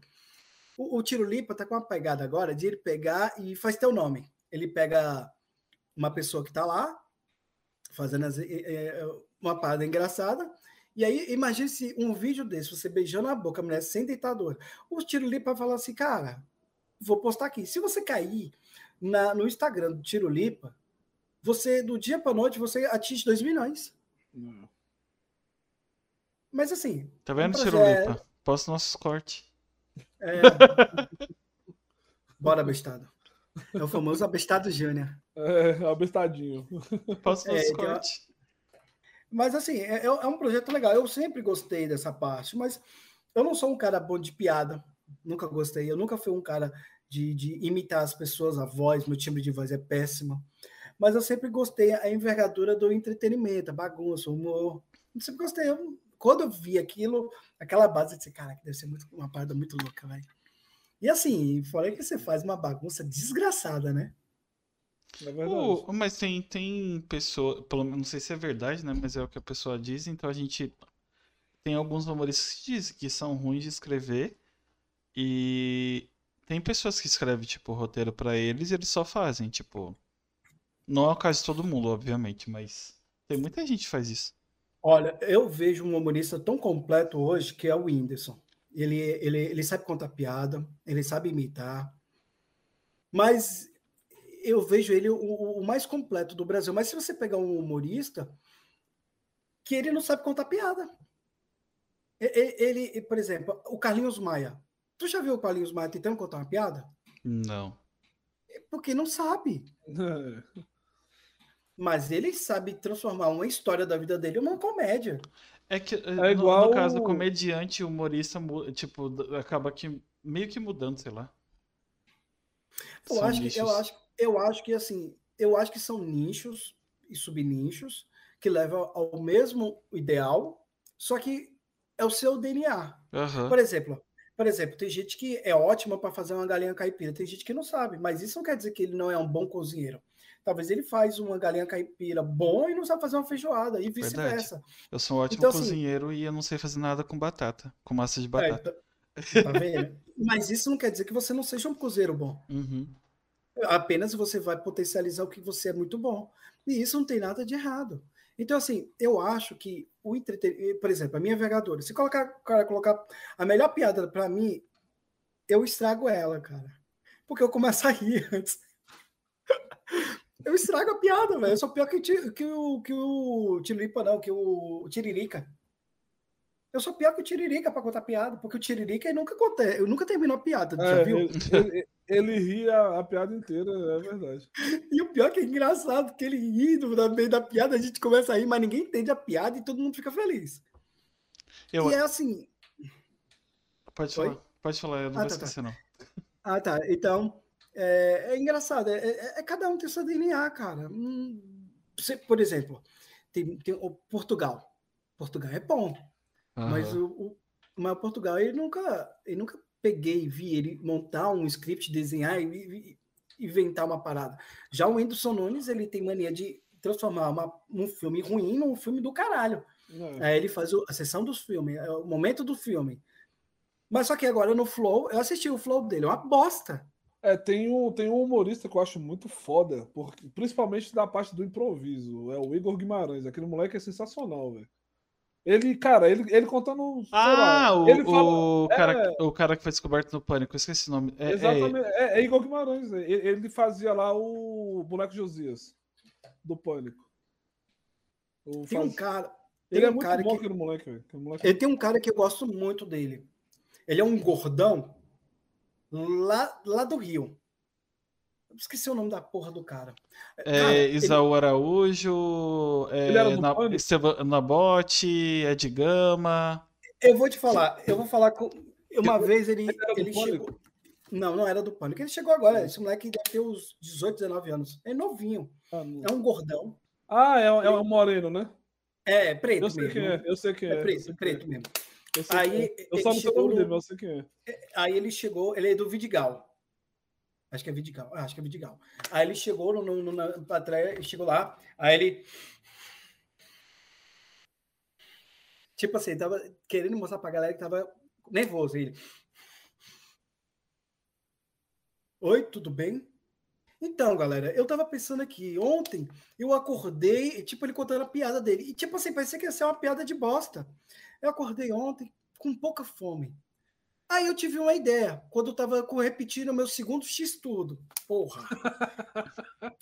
[SPEAKER 3] O, o Tiro Lipa tá com uma pegada agora de ele pegar e faz teu nome. Ele pega uma pessoa que tá lá, fazendo as, eh, eh, uma parada engraçada. E aí, imagine se um vídeo desse, você beijando a boca, a mulher sem deitador. O Tiro Lipa falar assim, cara, vou postar aqui. Se você cair na, no Instagram do Tiro Lipa, você, do dia para noite, você atinge 2 milhões. Hum. Mas assim.
[SPEAKER 1] Tá vendo, um Tiro Lipa? Posta nossos cortes. É...
[SPEAKER 3] Bora, bestado. É o famoso abestado Júnior.
[SPEAKER 2] É, abestadinho.
[SPEAKER 1] Posta nossos é, cortes.
[SPEAKER 3] Mas assim, é, é, é um projeto legal. Eu sempre gostei dessa parte, mas eu não sou um cara bom de piada. Nunca gostei. Eu nunca fui um cara de, de imitar as pessoas, a voz, meu timbre de voz é péssimo. Mas eu sempre gostei a envergadura do entretenimento, a bagunça, o humor. Eu sempre gostei. Eu, quando eu vi aquilo, aquela base, eu disse, cara, que deve ser muito, uma parada muito louca, velho. E assim, falei que você faz uma bagunça desgraçada, né?
[SPEAKER 1] É oh, mas tem, tem pessoa, pelo menos não sei se é verdade, né? Mas é o que a pessoa diz, então a gente tem alguns humoristas que dizem que são ruins de escrever e tem pessoas que escrevem, tipo, roteiro para eles e eles só fazem, tipo. Não é o caso de todo mundo, obviamente, mas tem muita gente que faz isso.
[SPEAKER 3] Olha, eu vejo um humorista tão completo hoje que é o Whindersson. Ele, ele, ele sabe contar piada, ele sabe imitar, mas eu vejo ele o, o, mais completo do Brasil. Mas se você pegar um humorista que ele não sabe contar piada. Ele, ele, por exemplo, o Carlinhos Maia. Tu já viu o Carlinhos Maia tentando contar uma piada?
[SPEAKER 1] Não.
[SPEAKER 3] Porque não sabe. Mas ele sabe transformar uma história da vida dele numa comédia.
[SPEAKER 1] É que é igual... no, no caso, comediante, humorista, tipo, acaba que meio que mudando, sei lá.
[SPEAKER 3] Eu acho, que, eu, acho, eu acho que assim, eu acho que são nichos e subnichos que levam ao mesmo ideal, só que é o seu DNA. Uhum. Por exemplo, por exemplo, tem gente que é ótima para fazer uma galinha caipira, tem gente que não sabe, mas isso não quer dizer que ele não é um bom cozinheiro. Talvez ele faz uma galinha caipira bom e não sabe fazer uma feijoada, e vice-versa.
[SPEAKER 1] Eu sou um ótimo então, assim cozinheiro assim, e eu não sei fazer nada com batata, com massa de é, batata.
[SPEAKER 3] É, tá vendo? Mas isso não quer dizer que você não seja um cozinheiro bom.
[SPEAKER 1] Uhum.
[SPEAKER 3] Apenas você vai potencializar o que você é muito bom. E isso não tem nada de errado. Então, assim, eu acho que o entretenimento, por exemplo, a minha vereadora, se colocar, cara, colocar a melhor piada para mim, eu estrago ela, cara. Porque eu começo a rir antes. eu estrago a piada, velho. Eu sou pior que, que, o, que o Tiririca, não, que o Tiririca. Eu sou pior que o Tiririca para contar piada, porque o Tiririca nunca contei, eu nunca terminou a piada, é, já viu?
[SPEAKER 2] Ele, ele, ri a, a, piada inteira, é verdade.
[SPEAKER 3] E o pior é que é engraçado, que ele ri no meio da piada, a gente começa a rir, mas ninguém entende a piada e todo mundo fica feliz. Eu... E é assim.
[SPEAKER 1] Pode falar, Oi? pode falar, eu não ah, vou tá, tá. esquecer, tá. não.
[SPEAKER 3] Ah, tá. Então, é, é engraçado, é, é, é, cada um tem seu DNA, cara. Hum, você, por exemplo, tem, tem o Portugal. Portugal é bom. Uhum. Mas o, o, mas Portugal, ele nunca, ele nunca peguei e vi ele montar um script, desenhar e, inventar uma parada. Já o Whindersson Nunes, ele tem mania de transformar uma, um filme ruim num filme do caralho. Uhum. Aí ele faz a sessão dos filmes, é o momento do filme. Mas só que agora no Flow, eu assisti o Flow dele, é uma bosta.
[SPEAKER 2] É, tem um, tem um humorista que eu acho muito foda, porque, principalmente da parte do improviso. É o Igor Guimarães. Aquele moleque é sensacional, velho. Ele, cara, ele, ele contando.
[SPEAKER 1] Ah, lá, o, ele fala, o, cara, é, o cara que foi descoberto no pânico, eu esqueci o nome.
[SPEAKER 2] É, é exatamente, é, é, Igor Guimarães. Ele, ele, fazia lá o boneco Josias do pânico.
[SPEAKER 3] O tem faz... um cara.
[SPEAKER 2] Ele é um muito cara bom que, aquele moleque, velho.
[SPEAKER 3] Moleque... Ele tem um cara que eu gosto muito dele. Ele é um gordão lá, lá do Rio. Esqueci o nome da porra do cara.
[SPEAKER 1] É, cara, Isaú ele... Araújo, é, na, Esteban Nabote, Ed Gama.
[SPEAKER 3] Eu vou te falar, eu vou falar com. Uma vez ele, ele chegou. Não, não era do pânico. Ele chegou agora. Esse moleque deve ter uns 18, 19 anos. É novinho. Ah, é um gordão.
[SPEAKER 2] Ah, é, é um moreno, né?
[SPEAKER 3] É, preto
[SPEAKER 2] eu sei
[SPEAKER 3] mesmo.
[SPEAKER 2] Quem é, eu sei quem é.
[SPEAKER 3] É preto, preto
[SPEAKER 2] é.
[SPEAKER 3] mesmo.
[SPEAKER 2] Eu, aí, é. eu só não sei o nome dele, mas eu sei quem é.
[SPEAKER 3] é. Aí ele chegou, ele é do Vidigal. Acho que é Vidigal. Ah, acho que é Vidigal. Aí ele chegou no, no, no, na trás, chegou lá, aí ele. Tipo assim, tava querendo mostrar pra galera que tava nervoso. Ele. Oi, tudo bem? Então, galera, eu tava pensando aqui, ontem eu acordei, tipo, ele contando a piada dele. E, tipo assim, parecia que ia ser uma piada de bosta. Eu acordei ontem com pouca fome. Aí eu tive uma ideia, quando eu tava repetindo o meu segundo X-Tudo. Porra.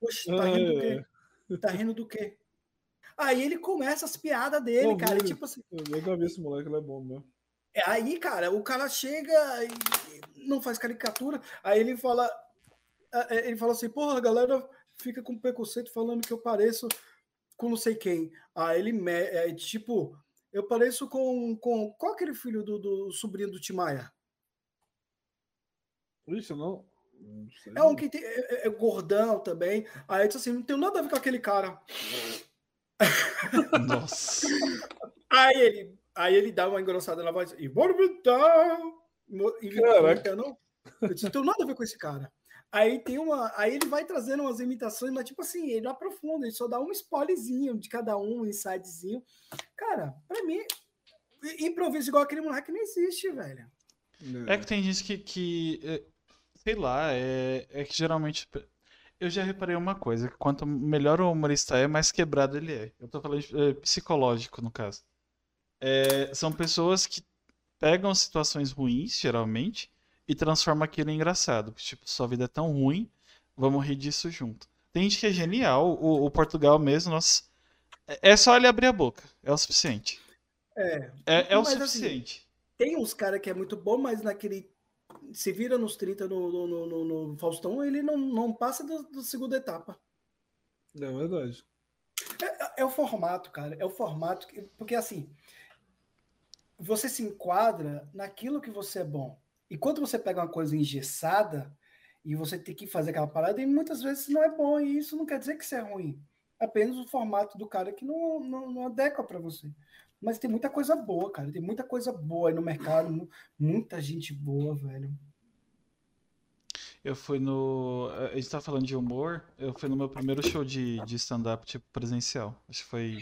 [SPEAKER 3] Poxa, tá rindo do quê? Tá rindo do quê? Aí ele começa as piadas dele, cara.
[SPEAKER 2] muito.
[SPEAKER 3] tipo assim,
[SPEAKER 2] Eu nunca vi esse moleque, ele é bom mesmo.
[SPEAKER 3] é, Aí, cara, o cara chega e não faz caricatura, aí ele fala, é, é, ele fala assim, porra, a galera fica com preconceito falando que eu pareço com não sei quem. Aí ele, me- é, tipo, eu pareço com, com qual é aquele filho do, do sobrinho do Timaya?
[SPEAKER 2] Ixi, não.
[SPEAKER 3] É um que tem, é, é- é gordão também. Aí ele diz assim, não tem nada a ver com aquele cara.
[SPEAKER 1] Nossa.
[SPEAKER 3] Aí ele, aí ele dá uma engrossada na voz e bora não? Eu disse, não tem nada a ver com esse cara. Aí tem uma. Aí ele vai trazendo umas imitações, mas tipo assim, ele aprofunda, ele só dá um spoilerzinho de cada um, um insightzinho. Cara, pra mim, improviso igual aquele moleque não existe, velho.
[SPEAKER 1] É que tem gente que, que é, sei lá, é, é que geralmente. Eu já reparei uma coisa, que quanto melhor o humorista é, mais quebrado ele é. Eu tô falando de, é, psicológico, no caso. É, são pessoas que pegam situações ruins, geralmente, e transformam aquilo em engraçado. Tipo, sua vida é tão ruim, vamos rir disso junto. Tem gente que é genial, o, o Portugal mesmo, nossa, é é só ele abrir a boca, é o suficiente.
[SPEAKER 3] É.
[SPEAKER 1] É, é o
[SPEAKER 3] assim,
[SPEAKER 1] suficiente.
[SPEAKER 3] Tem uns caras que é muito bom, mas naquele. Se vira nos 30 no, no, no- no- no Faustão, ele não, não passa do, do segunda etapa.
[SPEAKER 2] É verdade.
[SPEAKER 3] É, é o formato, cara. É o formato. que- porque assim. Você se enquadra naquilo que você é bom. E quando você pega uma coisa engessada e você tem que fazer aquela parada, e muitas vezes não é bom, e isso não quer dizer que isso é ruim. Apenas o formato do cara que não, não, não adequa para você. Mas tem muita coisa boa, cara. Tem muita coisa boa aí no mercado, mu- muita gente boa, velho.
[SPEAKER 1] Eu fui no. A gente tá falando de humor. Eu fui no meu primeiro show de, de stand-up, tipo, presencial. Acho que foi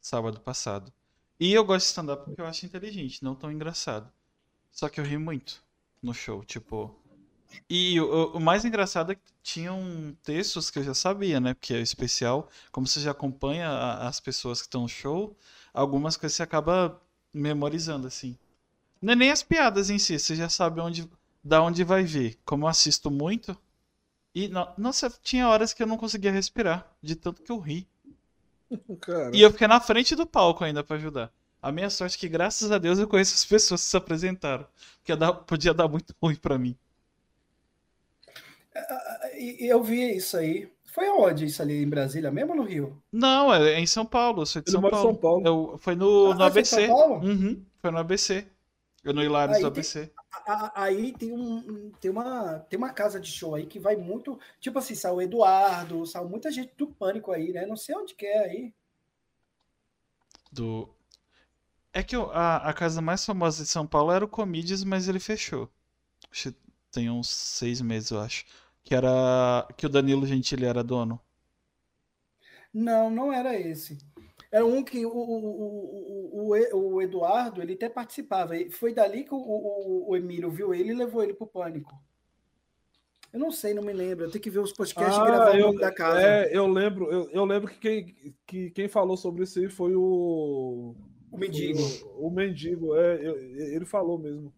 [SPEAKER 1] sábado passado. E eu gosto de stand-up porque eu acho inteligente, não tão engraçado. Só que eu ri muito no show, tipo. E o, o mais engraçado é que tinham textos que eu já sabia, né? Porque é especial. Como você já acompanha a- as pessoas que estão no show, algumas coisas você acaba memorizando, assim. Não é nem as piadas em si, você já sabe onde, da onde vai ver. Como eu assisto muito. E, no- nossa, tinha horas que eu não conseguia respirar, de tanto que eu ri.
[SPEAKER 2] Cara,
[SPEAKER 1] E eu fiquei na frente do palco ainda pra ajudar. A minha sorte é que, graças a Deus, eu conheço as pessoas que se apresentaram. Porque dar- podia dar muito ruim pra mim.
[SPEAKER 3] E, e eu vi isso aí. Foi aonde isso ali? Em Brasília mesmo ou no Rio?
[SPEAKER 1] Não, é é em São Paulo, eu sou de São Paulo.
[SPEAKER 2] São Paulo.
[SPEAKER 1] Eu, foi no, no
[SPEAKER 3] Ah, é São
[SPEAKER 1] ABC.
[SPEAKER 3] Paulo?
[SPEAKER 1] Uhum, foi no ABC. Eu no Hilários
[SPEAKER 3] Aí
[SPEAKER 1] do
[SPEAKER 3] tem-
[SPEAKER 1] ABC.
[SPEAKER 3] A- Aí tem, um, tem, uma, tem uma casa de show aí que vai muito. Tipo assim, saiu o Eduardo, saiu muita gente do pânico aí, né? Não sei onde que é aí.
[SPEAKER 1] Do... É que eu- a, a casa mais famosa de São Paulo era o Comedies, mas ele fechou. Acho que tem uns seis meses, eu acho. Que era. Que o Danilo Gentili era dono.
[SPEAKER 3] Não, não era esse. Era um que o, o, o, o, o Eduardo, ele até participava. Foi dali que o, o, o Emílio viu ele e levou ele pro pânico. Eu não sei, não me lembro. Eu tenho que ver os podcasts e gravar
[SPEAKER 2] Ah,
[SPEAKER 3] o
[SPEAKER 2] eu,
[SPEAKER 3] nome da casa.
[SPEAKER 2] é, eu lembro, eu, eu lembro que quem, que quem falou sobre isso aí foi o.
[SPEAKER 3] O mendigo.
[SPEAKER 2] O, o mendigo, é, ele falou mesmo.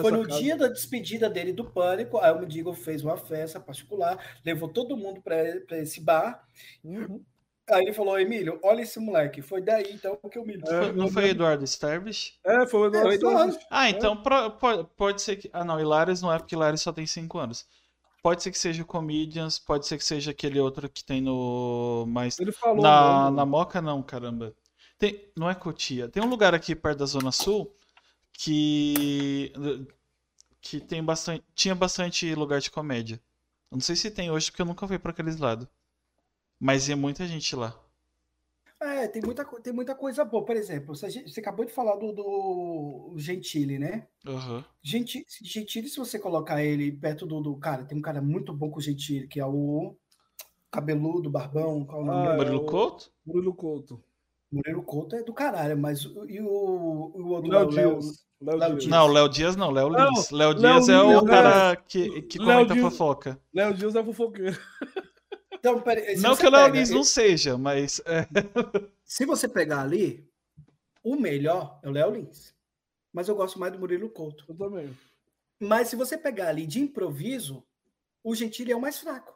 [SPEAKER 3] Foi no
[SPEAKER 2] casa.
[SPEAKER 3] dia da despedida dele do Pânico, aí o Mendigo fez uma festa particular, levou todo mundo para esse bar.
[SPEAKER 2] Uhum.
[SPEAKER 3] Aí ele falou: Emílio, olha esse moleque. Foi daí então que o Emílio.
[SPEAKER 2] É,
[SPEAKER 1] não foi
[SPEAKER 2] lembro.
[SPEAKER 1] Eduardo Sterbich?
[SPEAKER 2] É, foi o Eduardo.
[SPEAKER 3] É, Eduardo.
[SPEAKER 1] Ah,
[SPEAKER 2] É.
[SPEAKER 1] então pro- po- pode ser que. Ah, não, Hilários não é porque Hilários só tem 5 anos. Pode ser que seja o Comedians, pode ser que seja aquele outro que tem no. Mais...
[SPEAKER 2] Ele falou.
[SPEAKER 1] Na, na Moca, não, caramba. Tem, não é Cotia. Tem um lugar aqui perto da Zona Sul que. que tem bastante. Tinha bastante lugar de comédia. Eu não sei se tem hoje, porque eu nunca fui pra aqueles lados. Mas ia muita gente lá.
[SPEAKER 3] É, tem muita, tem muita coisa boa. Por exemplo, você, você acabou de falar do, do Gentili, né?
[SPEAKER 1] Aham.
[SPEAKER 3] Gentili, Gentili, se você colocar ele perto do, do cara, tem um cara muito bom com o Gentili, que é o cabeludo, barbão, qual é o nome
[SPEAKER 2] Ah,
[SPEAKER 3] dele?
[SPEAKER 1] Murilo Couto?
[SPEAKER 2] Murilo Couto.
[SPEAKER 3] Murilo Couto é do caralho, mas o- e o, o outro
[SPEAKER 2] Léo
[SPEAKER 3] o Léo-
[SPEAKER 2] Dias. Léo
[SPEAKER 3] Léo
[SPEAKER 2] Dias.
[SPEAKER 1] Não, Léo Dias não, Léo Lins. Léo
[SPEAKER 2] Léo
[SPEAKER 1] Dias é o cara que, que
[SPEAKER 2] Léo
[SPEAKER 1] comenta
[SPEAKER 2] Dias.
[SPEAKER 1] fofoca.
[SPEAKER 2] Léo Dias é fofoqueiro.
[SPEAKER 3] Então, peraí, se
[SPEAKER 1] Não que o Léo Lins não seja, mas. é,
[SPEAKER 3] Se você pegar ali, o melhor é o Léo Lins. Mas eu gosto mais do Murilo Couto.
[SPEAKER 2] Eu também.
[SPEAKER 3] Mas se você pegar ali de improviso, o Gentili é o mais fraco.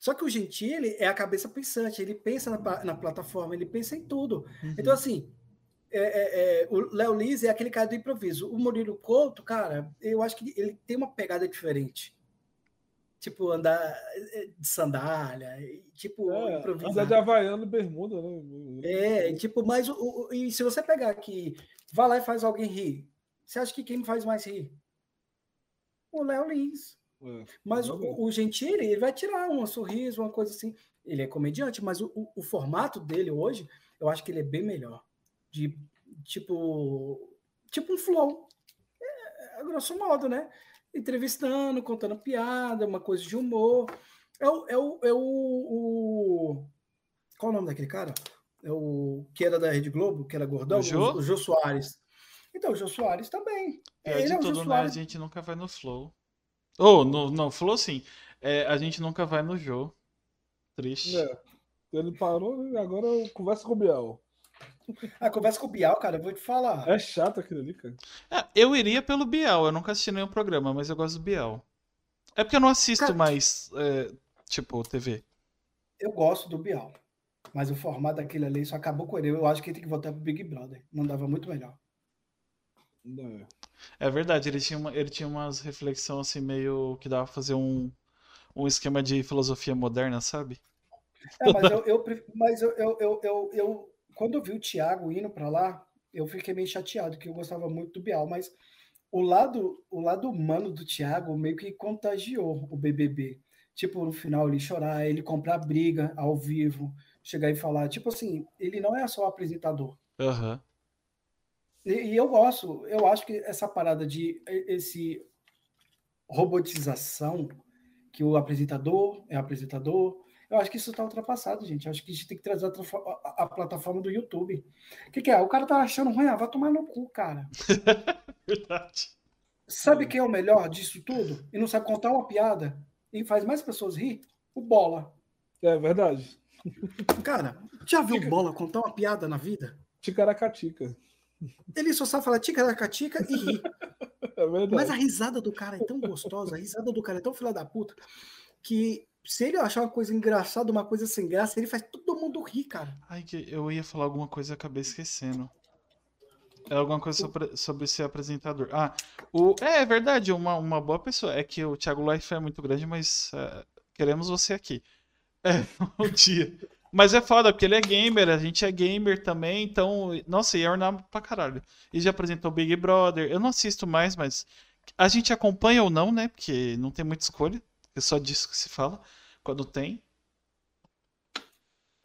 [SPEAKER 3] Só que o Gentili é a cabeça pensante, ele pensa na, na plataforma, ele pensa em tudo.
[SPEAKER 1] Uhum.
[SPEAKER 3] Então, assim, é- é- é, o Léo Lins é aquele cara do improviso. O Murilo Couto, cara, eu acho que ele tem uma pegada diferente. Tipo, andar é, de sandália, tipo,
[SPEAKER 2] É,
[SPEAKER 3] improvisar.
[SPEAKER 2] andar de Havaiano e bermuda, né?
[SPEAKER 3] É, tipo, mas o, o- e se você pegar aqui, vai lá e faz alguém rir, você acha que quem faz mais rir? O Léo Lins.
[SPEAKER 2] É,
[SPEAKER 3] Mas o, o Gentili, ele vai tirar um sorriso, uma coisa assim. Ele é comediante, mas o, o, o formato dele hoje, eu acho que ele é bem melhor. De tipo, tipo um flow. É, é grosso modo, né? Entrevistando, contando piada, uma coisa de humor. É o, é o, é o, o- Qual o nome daquele cara? É o que era da Rede Globo, que era gordão?
[SPEAKER 1] O Jô?
[SPEAKER 3] O, Jô Soares. Então, o Jô Soares também.
[SPEAKER 1] Pior
[SPEAKER 3] Ele
[SPEAKER 1] de
[SPEAKER 3] é o Jô
[SPEAKER 1] tudo, né? A gente nunca vai no Flow. Ou, no, não, Flow sim. É, a gente nunca vai no Jô. Triste.
[SPEAKER 2] É. Ele parou e agora eu converso com o Biel.
[SPEAKER 3] A conversa com o Bial, cara, eu vou te falar.
[SPEAKER 2] É chato aquele ali, cara.
[SPEAKER 1] É, eu iria pelo Bial, eu nunca assisti nenhum programa, mas eu gosto do Bial. É porque eu não assisto
[SPEAKER 3] Cara-
[SPEAKER 1] mais, é, tipo, TV.
[SPEAKER 3] Eu gosto do Bial. Mas o formato daquele ali só acabou com ele. Eu acho que ele tem que voltar pro Big Brother. Mandava muito melhor.
[SPEAKER 2] Não,
[SPEAKER 1] É verdade, ele tinha, uma, ele tinha umas reflexões assim, meio que dava pra fazer um, um esquema de filosofia moderna, sabe?
[SPEAKER 3] É, mas eu, eu, mas eu, eu, eu, eu, quando eu vi o Thiago indo para lá, eu fiquei meio chateado, que eu gostava muito do Bial, mas o lado, o lado humano do Thiago meio que contagiou o BBB. Tipo, no final ele chorar, ele comprar briga ao vivo, chegar e falar, tipo assim, ele não é só apresentador.
[SPEAKER 1] Aham.
[SPEAKER 3] E, e eu gosto, eu acho que essa parada de esse robotização, que o apresentador é apresentador, eu acho que isso está ultrapassado, gente. Eu acho que a gente tem que trazer a, a- a plataforma do YouTube. O que, que é? O cara tá achando ruim, ah, vai tomar no cu, cara.
[SPEAKER 1] Verdade.
[SPEAKER 3] Sabe quem é o melhor disso tudo? E não sabe contar uma piada e faz mais pessoas rir? O Bola.
[SPEAKER 2] É verdade.
[SPEAKER 3] Cara, já viu o Bola contar uma piada na vida?
[SPEAKER 2] Ticaracatica.
[SPEAKER 3] Ele só sabe falar tica-tica e rir.
[SPEAKER 2] É verdade.
[SPEAKER 3] Mas a risada do cara é tão gostosa, a risada do cara é tão filha da puta, que se ele achar uma coisa engraçada, uma coisa sem graça, ele faz todo mundo rir, cara.
[SPEAKER 1] Ai, que eu ia falar alguma coisa e acabei esquecendo. É alguma coisa sobre, sobre ser apresentador. Ah, o, é, é verdade, uma, uma boa pessoa. É que o Thiago Life é muito grande, mas é, queremos você aqui. É, um dia. Mas é foda, porque ele é gamer, a gente é gamer também, então, nossa, ia ornar pra caralho. E já apresentou Big Brother. Eu não assisto mais, mas a gente acompanha ou não, né? Porque não tem muita escolha. É só disso que se fala. Quando tem.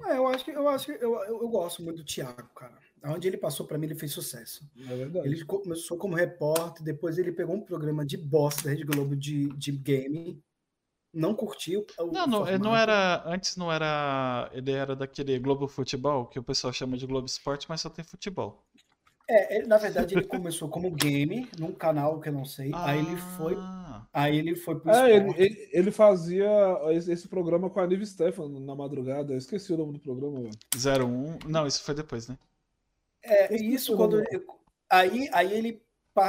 [SPEAKER 3] É, eu acho que eu acho que eu, eu, eu gosto muito do Thiago, cara. Onde ele passou pra mim, ele fez sucesso.
[SPEAKER 2] É verdade.
[SPEAKER 3] Ele começou como repórter, depois ele pegou um programa de bosta da Rede Globo de, de game, não curtiu. o
[SPEAKER 1] Não, não, ele não era. Antes não era. Ele era daquele Globo Futebol, que o pessoal chama de Globo Esporte, mas só tem futebol.
[SPEAKER 3] É, ele, na verdade, ele começou como game, num canal que eu não sei. Aí ele foi,
[SPEAKER 1] Ah,
[SPEAKER 3] aí ele foi pro
[SPEAKER 2] É, ele,
[SPEAKER 3] esporte.
[SPEAKER 2] ele, ele fazia esse, programa com a Nive Stefan na madrugada. Eu esqueci o nome do programa, velho.
[SPEAKER 1] 01. Não, isso foi depois, né?
[SPEAKER 3] É, e isso quando aí, aí ele,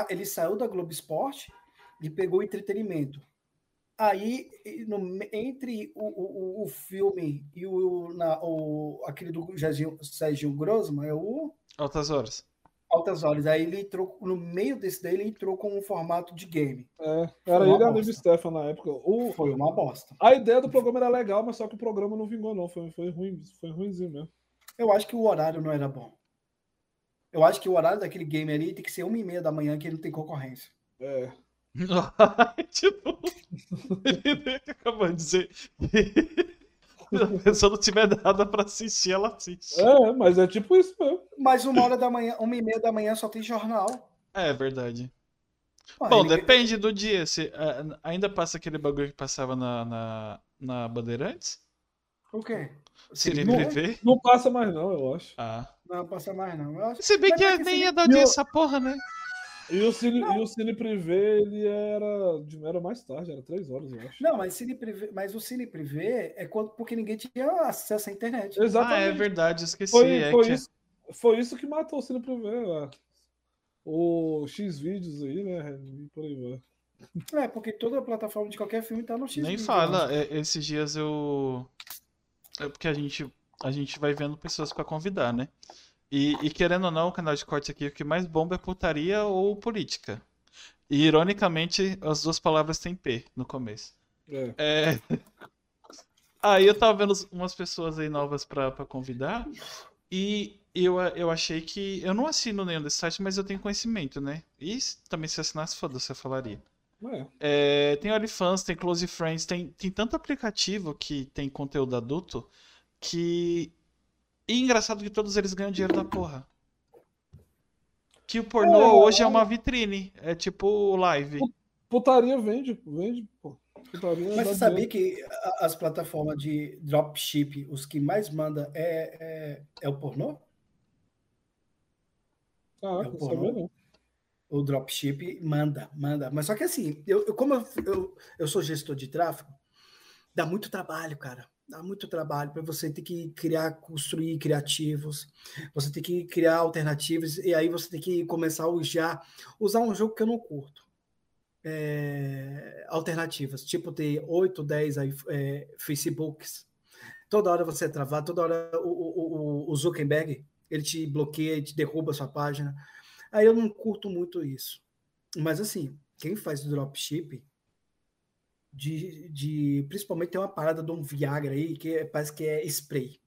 [SPEAKER 3] ele saiu da Globo Esporte e pegou o entretenimento. Aí, no entre o, o, o- filme e o, na, o aquele do Serginho, Serginho Grosman, é o
[SPEAKER 1] Altas horas.
[SPEAKER 3] Altas Horas. Aí ele entrou, no meio desse daí, ele entrou com um formato de game.
[SPEAKER 2] É, era ele e a. Nive Stefan na época. O,
[SPEAKER 3] Foi uma bosta.
[SPEAKER 2] a ideia do programa era legal, mas só que o programa não vingou, não. Foi, foi ruim, foi ruimzinho mesmo.
[SPEAKER 3] Eu acho que o horário não era bom. Eu acho que o horário daquele game ali tem que ser uma e meia da manhã, que ele não tem concorrência.
[SPEAKER 2] É.
[SPEAKER 1] tipo, ele acabou de dizer que se a pessoa não tiver nada pra assistir, ela assiste.
[SPEAKER 2] é, mas é tipo isso mesmo.
[SPEAKER 3] Mas uma hora da manhã, uma e meia da manhã só tem jornal.
[SPEAKER 1] É verdade.
[SPEAKER 3] Ah,
[SPEAKER 1] Bom,
[SPEAKER 3] ele-
[SPEAKER 1] depende do dia. Se, ah, ainda passa aquele bagulho que passava na, na, na Bandeirantes?
[SPEAKER 3] O quê?
[SPEAKER 1] Cine
[SPEAKER 2] Não, não passa mais, não, eu acho.
[SPEAKER 1] Ah.
[SPEAKER 3] Não passa mais, não. Eu acho-
[SPEAKER 1] Se bem
[SPEAKER 3] Mas
[SPEAKER 1] que
[SPEAKER 3] é que
[SPEAKER 1] nem ia dar audiência essa porra, né?
[SPEAKER 2] E o Cine, e o Cine Privé, ele era, de- era mais tarde, era três horas, eu acho.
[SPEAKER 3] Não, mas, cine privê, mas o cine privê é quando, porque ninguém tinha acesso à internet.
[SPEAKER 1] Ah, é
[SPEAKER 2] Exatamente.
[SPEAKER 1] verdade, eu esqueci.
[SPEAKER 2] foi,
[SPEAKER 1] é
[SPEAKER 2] foi
[SPEAKER 1] que-
[SPEAKER 2] isso, foi isso que matou o Cine Privé. lá. O X vídeos aí, né? E por aí vai.
[SPEAKER 3] É, porque toda plataforma de qualquer filme tá no X.
[SPEAKER 1] Nem fala. é, Esses dias eu. É porque a gente, a gente vai vendo pessoas pra convidar, né? E, e querendo ou não, o canal de corte aqui, o que mais bomba é putaria ou política. E ironicamente, as duas palavras têm P no começo.
[SPEAKER 2] É.
[SPEAKER 1] É. Aí eu tava vendo umas pessoas aí novas pra, pra convidar. E eu, eu achei que. Eu não assino nenhum desses sites, mas eu tenho conhecimento, né? E também se assinasse, foda-se, eu falaria.
[SPEAKER 2] É.
[SPEAKER 1] É, tem OnlyFans, tem Close Friends, tem, tem tanto aplicativo que tem conteúdo adulto que. E engraçado que todos eles ganham dinheiro da porra. Que o pornô
[SPEAKER 2] É,
[SPEAKER 1] hoje é uma vitrine. É tipo o live.
[SPEAKER 2] Putaria vende, vende, pô. Putaria
[SPEAKER 3] Mas você sabia
[SPEAKER 2] dinheiro.
[SPEAKER 3] que as plataformas de dropship, os que mais manda é, é, é o pornô?
[SPEAKER 2] Caraca,
[SPEAKER 3] é o pornô.
[SPEAKER 2] sabia não.
[SPEAKER 3] O dropship manda, manda. Mas só que assim, eu, eu- como eu, eu, eu sou gestor de tráfego, dá muito trabalho, cara. Dá muito trabalho para você ter que criar, construir criativos, você tem que criar alternativas, e aí você tem que começar a usar, usar um jogo que eu não curto. É, alternativas, tipo ter 8, 10 aí, é, Facebooks. Toda hora você é toda hora o, o, o- o Zuckerberg ele te bloqueia, te derruba a sua página. Aí eu não curto muito isso. Mas assim, quem faz dropship, de, de principalmente tem uma parada de um Viagra aí que é- parece que é spray.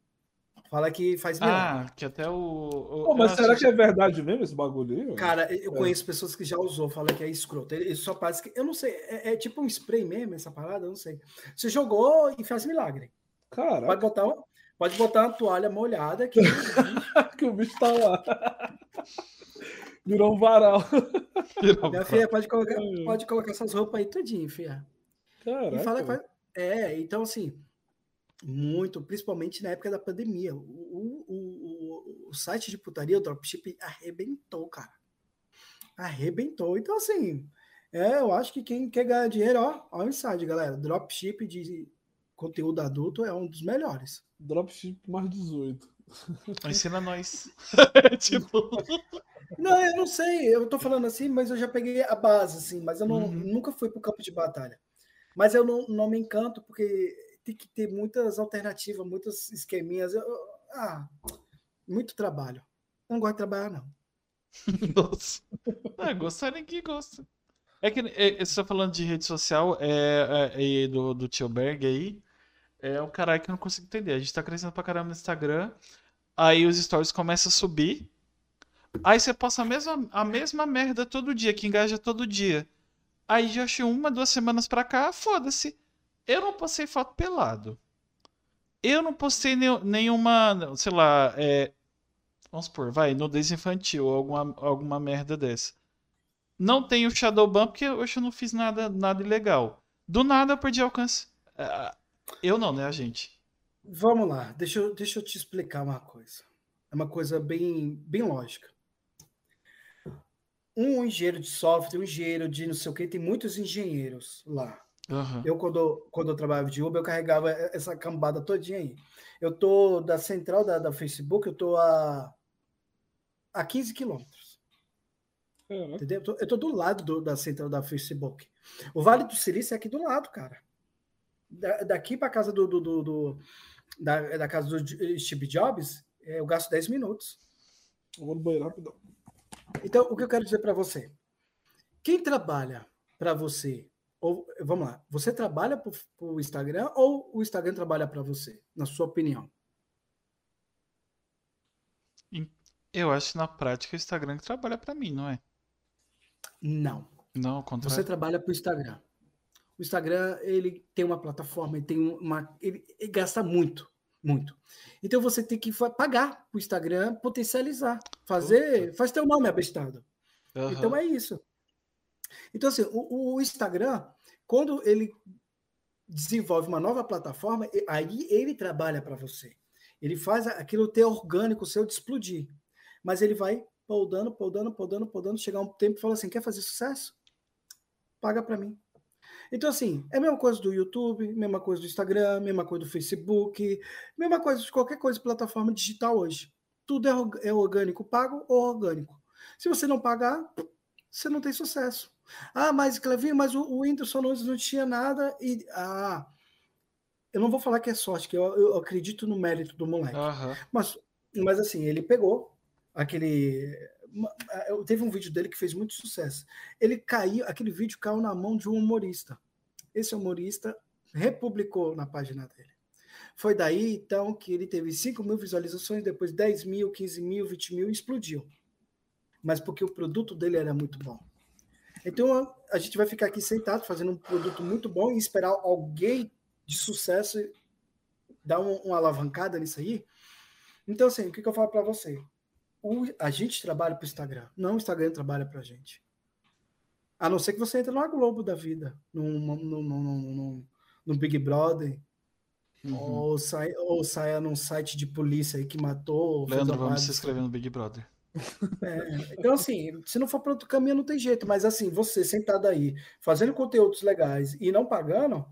[SPEAKER 3] Fala que faz milagre.
[SPEAKER 1] Ah, que até o. o-
[SPEAKER 2] Pô, mas será
[SPEAKER 1] assisti-
[SPEAKER 2] que é verdade mesmo esse bagulho?
[SPEAKER 3] Cara, eu
[SPEAKER 2] É.
[SPEAKER 3] conheço pessoas que já usou, fala que é escroto. Ele ele só parece que. Eu não sei, é, é tipo um spray mesmo, essa parada, eu não sei. Você jogou e faz milagre. Pode
[SPEAKER 2] Caraca,
[SPEAKER 3] botar, uma- pode botar uma toalha molhada que
[SPEAKER 2] que o bicho tá lá. Virou um varal.
[SPEAKER 3] minha filha pode colocar, pode colocar essas roupas aí tudinho, filha.
[SPEAKER 2] Caraca.
[SPEAKER 3] E fala que vai- É, então assim, muito, principalmente na época da pandemia. O, o, o, o site de putaria, o dropship, arrebentou, cara. Arrebentou. Então, assim, é, eu acho que quem quer ganhar dinheiro, ó, ó o inside, galera. Dropship de conteúdo adulto é um dos melhores.
[SPEAKER 2] Dropship mais 18.
[SPEAKER 1] Ensina nós. tipo.
[SPEAKER 3] Não, eu não sei, eu tô falando assim, mas eu já peguei a base, assim, mas eu não,
[SPEAKER 1] Uhum.
[SPEAKER 3] nunca fui pro campo de batalha. Mas eu não, não me encanto, porque tem que ter muitas alternativas, muitos esqueminhas. Eu- ah, muito trabalho. Eu não gosto de trabalhar, não.
[SPEAKER 1] Nossa. Ah, gostar ninguém gosta. É que é, você tá falando de rede social é, é, e do, do tio Berg aí. É um caralho que eu não consigo entender. A gente tá crescendo pra caramba no Instagram. Aí os stories começam a subir. Aí você posta a mesma, a mesma merda todo dia, que engaja todo dia. Aí já achei uma, duas semanas pra cá, foda-se. Eu não postei foto pelado. Eu não postei nenhum- nenhuma, sei lá, é, vamos supor, vai, nudez infantil ou alguma, alguma merda dessa. Não tenho Shadowban porque hoje eu não fiz nada, nada ilegal. Do nada eu perdi alcance. Ah, Eu não, né, a gente?
[SPEAKER 3] Vamos lá, deixa eu, deixa eu te explicar uma coisa. É uma coisa bem, bem lógica. Um engenheiro de software, um engenheiro de não sei o que, tem muitos engenheiros lá.
[SPEAKER 1] Aham.
[SPEAKER 3] Eu, quando, quando eu trabalhava de Uber, eu carregava essa cambada todinha aí. Eu tô da central da, da Facebook, eu tô a, a 15 quilômetros,
[SPEAKER 2] Caraca.
[SPEAKER 3] entendeu? Eu tô, eu tô do lado do- da central da Facebook. O Vale do Silício é aqui do lado, cara. Da- daqui para casa do, do, do- do- da, da casa do Steve Jobs, é, eu gasto 10 minutos.
[SPEAKER 2] Eu vou no banheiro rapidão.
[SPEAKER 3] Então, o que eu quero dizer para você? Quem trabalha para você, ou vamos lá, você trabalha para o Instagram ou o Instagram trabalha para você, na sua opinião?
[SPEAKER 1] Eu acho que na prática o Instagram que trabalha pra mim, não é?
[SPEAKER 3] Não.
[SPEAKER 1] Não, ao
[SPEAKER 3] Você
[SPEAKER 1] contrário.
[SPEAKER 3] trabalha para o Instagram. O Instagram ele tem uma plataforma, ele tem uma, ele, ele gasta muito, muito. Então você tem que pagar para o Instagram potencializar, fazer, faz teu nome abestado.
[SPEAKER 1] Aham.
[SPEAKER 3] Então é isso. Então, assim, o, o Instagram, quando ele desenvolve uma nova plataforma, aí ele trabalha para você. Ele faz aquilo ter orgânico seu de explodir. Mas ele vai podando, podando, podando, podando, chegar um tempo e fala assim: quer fazer sucesso? Paga para mim. Então, assim, é a mesma coisa do YouTube, mesma coisa do Instagram, mesma coisa do Facebook, mesma coisa de qualquer coisa plataforma digital hoje. Tudo é, é orgânico, pago ou orgânico. Se você não pagar, você não tem sucesso. Ah, mas Clevinho, mas o, o Whindersson Nunes não tinha nada e. Ah, eu não vou falar que é sorte, que eu, eu acredito no mérito do moleque.
[SPEAKER 1] Aham.
[SPEAKER 3] Mas, mas assim, ele pegou aquele. Eu- Teve um vídeo dele que fez muito sucesso. Ele caiu, aquele vídeo caiu na mão de um humorista. Esse humorista republicou na página dele. Foi daí, então, que ele teve 5 mil visualizações, depois 10 mil, 15 mil, 20 mil explodiu. Mas porque o produto dele era muito bom. Então, a, gente vai ficar aqui sentado fazendo um produto muito bom e esperar alguém de sucesso dar um- uma alavancada nisso aí. Então, assim, o que, que eu falo para você? O- a gente trabalha para o Instagram, não o Instagram trabalha para a gente. A não ser que você entre no Globo da vida, no Big Brother,
[SPEAKER 1] Uhum.
[SPEAKER 3] ou, sai, ou saia num site de polícia aí que matou.
[SPEAKER 1] Leandro, vamos se inscrever no Big Brother.
[SPEAKER 3] é, então, assim, se não for para outro caminho, não tem jeito. Mas, assim, você sentado aí, fazendo conteúdos legais e não pagando,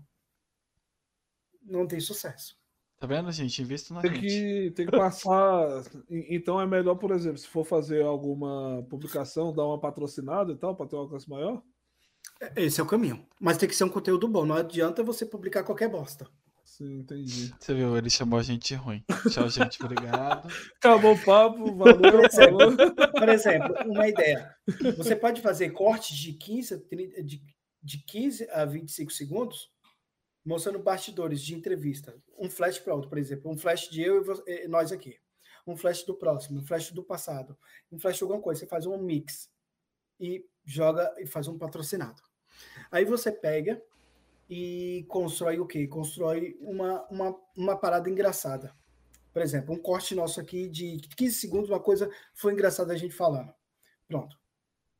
[SPEAKER 3] não tem sucesso.
[SPEAKER 1] Tá vendo, gente? Invista na
[SPEAKER 2] Tem
[SPEAKER 1] gente.
[SPEAKER 2] que, tem que passar. Então é melhor, por exemplo, se for fazer alguma publicação, dar uma patrocinada e tal, para ter um alcance maior.
[SPEAKER 3] Esse é o caminho. Mas tem que ser um conteúdo bom. Não adianta você publicar qualquer bosta.
[SPEAKER 2] Sim, entendi.
[SPEAKER 1] Você viu, ele chamou a gente ruim. Tchau, gente. Obrigado.
[SPEAKER 2] Acabou o papo, valeu.
[SPEAKER 3] Por exemplo, uma ideia. Você pode fazer cortes de 15, a 30 de, de 15 a 25 segundos, mostrando bastidores de entrevista. Um flash para outro, por exemplo. Um flash de eu e vo- eh, nós aqui. Um flash do próximo, um flash do passado. Um flash de alguma coisa. Você faz um mix e joga e faz um patrocinado. Aí você pega e constrói o quê? Constrói uma, uma, uma parada engraçada. Por exemplo, um corte nosso aqui de 15 segundos, uma coisa foi engraçada a gente falando. Pronto.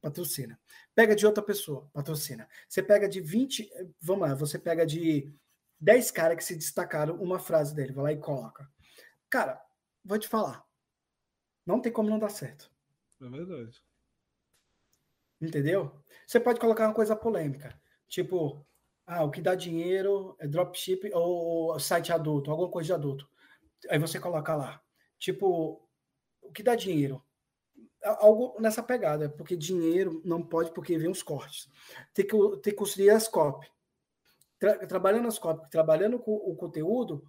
[SPEAKER 3] Patrocina. Pega de outra pessoa, patrocina. Você pega de 20, eh, vamos lá, você pega de 10 caras que se destacaram uma frase dele, vai lá e coloca. Cara, vou te falar. Não tem como não dar certo.
[SPEAKER 2] É verdade.
[SPEAKER 3] Entendeu? Você pode colocar uma coisa polêmica, tipo, ah, o que dá dinheiro é dropship ou site adulto, alguma coisa de adulto. Aí você coloca lá, tipo, o que dá dinheiro? Algo nessa pegada, porque dinheiro não pode, porque vem os cortes. Tem que, tem que construir as copy. Tra- trabalhando as copy, trabalhando com o conteúdo,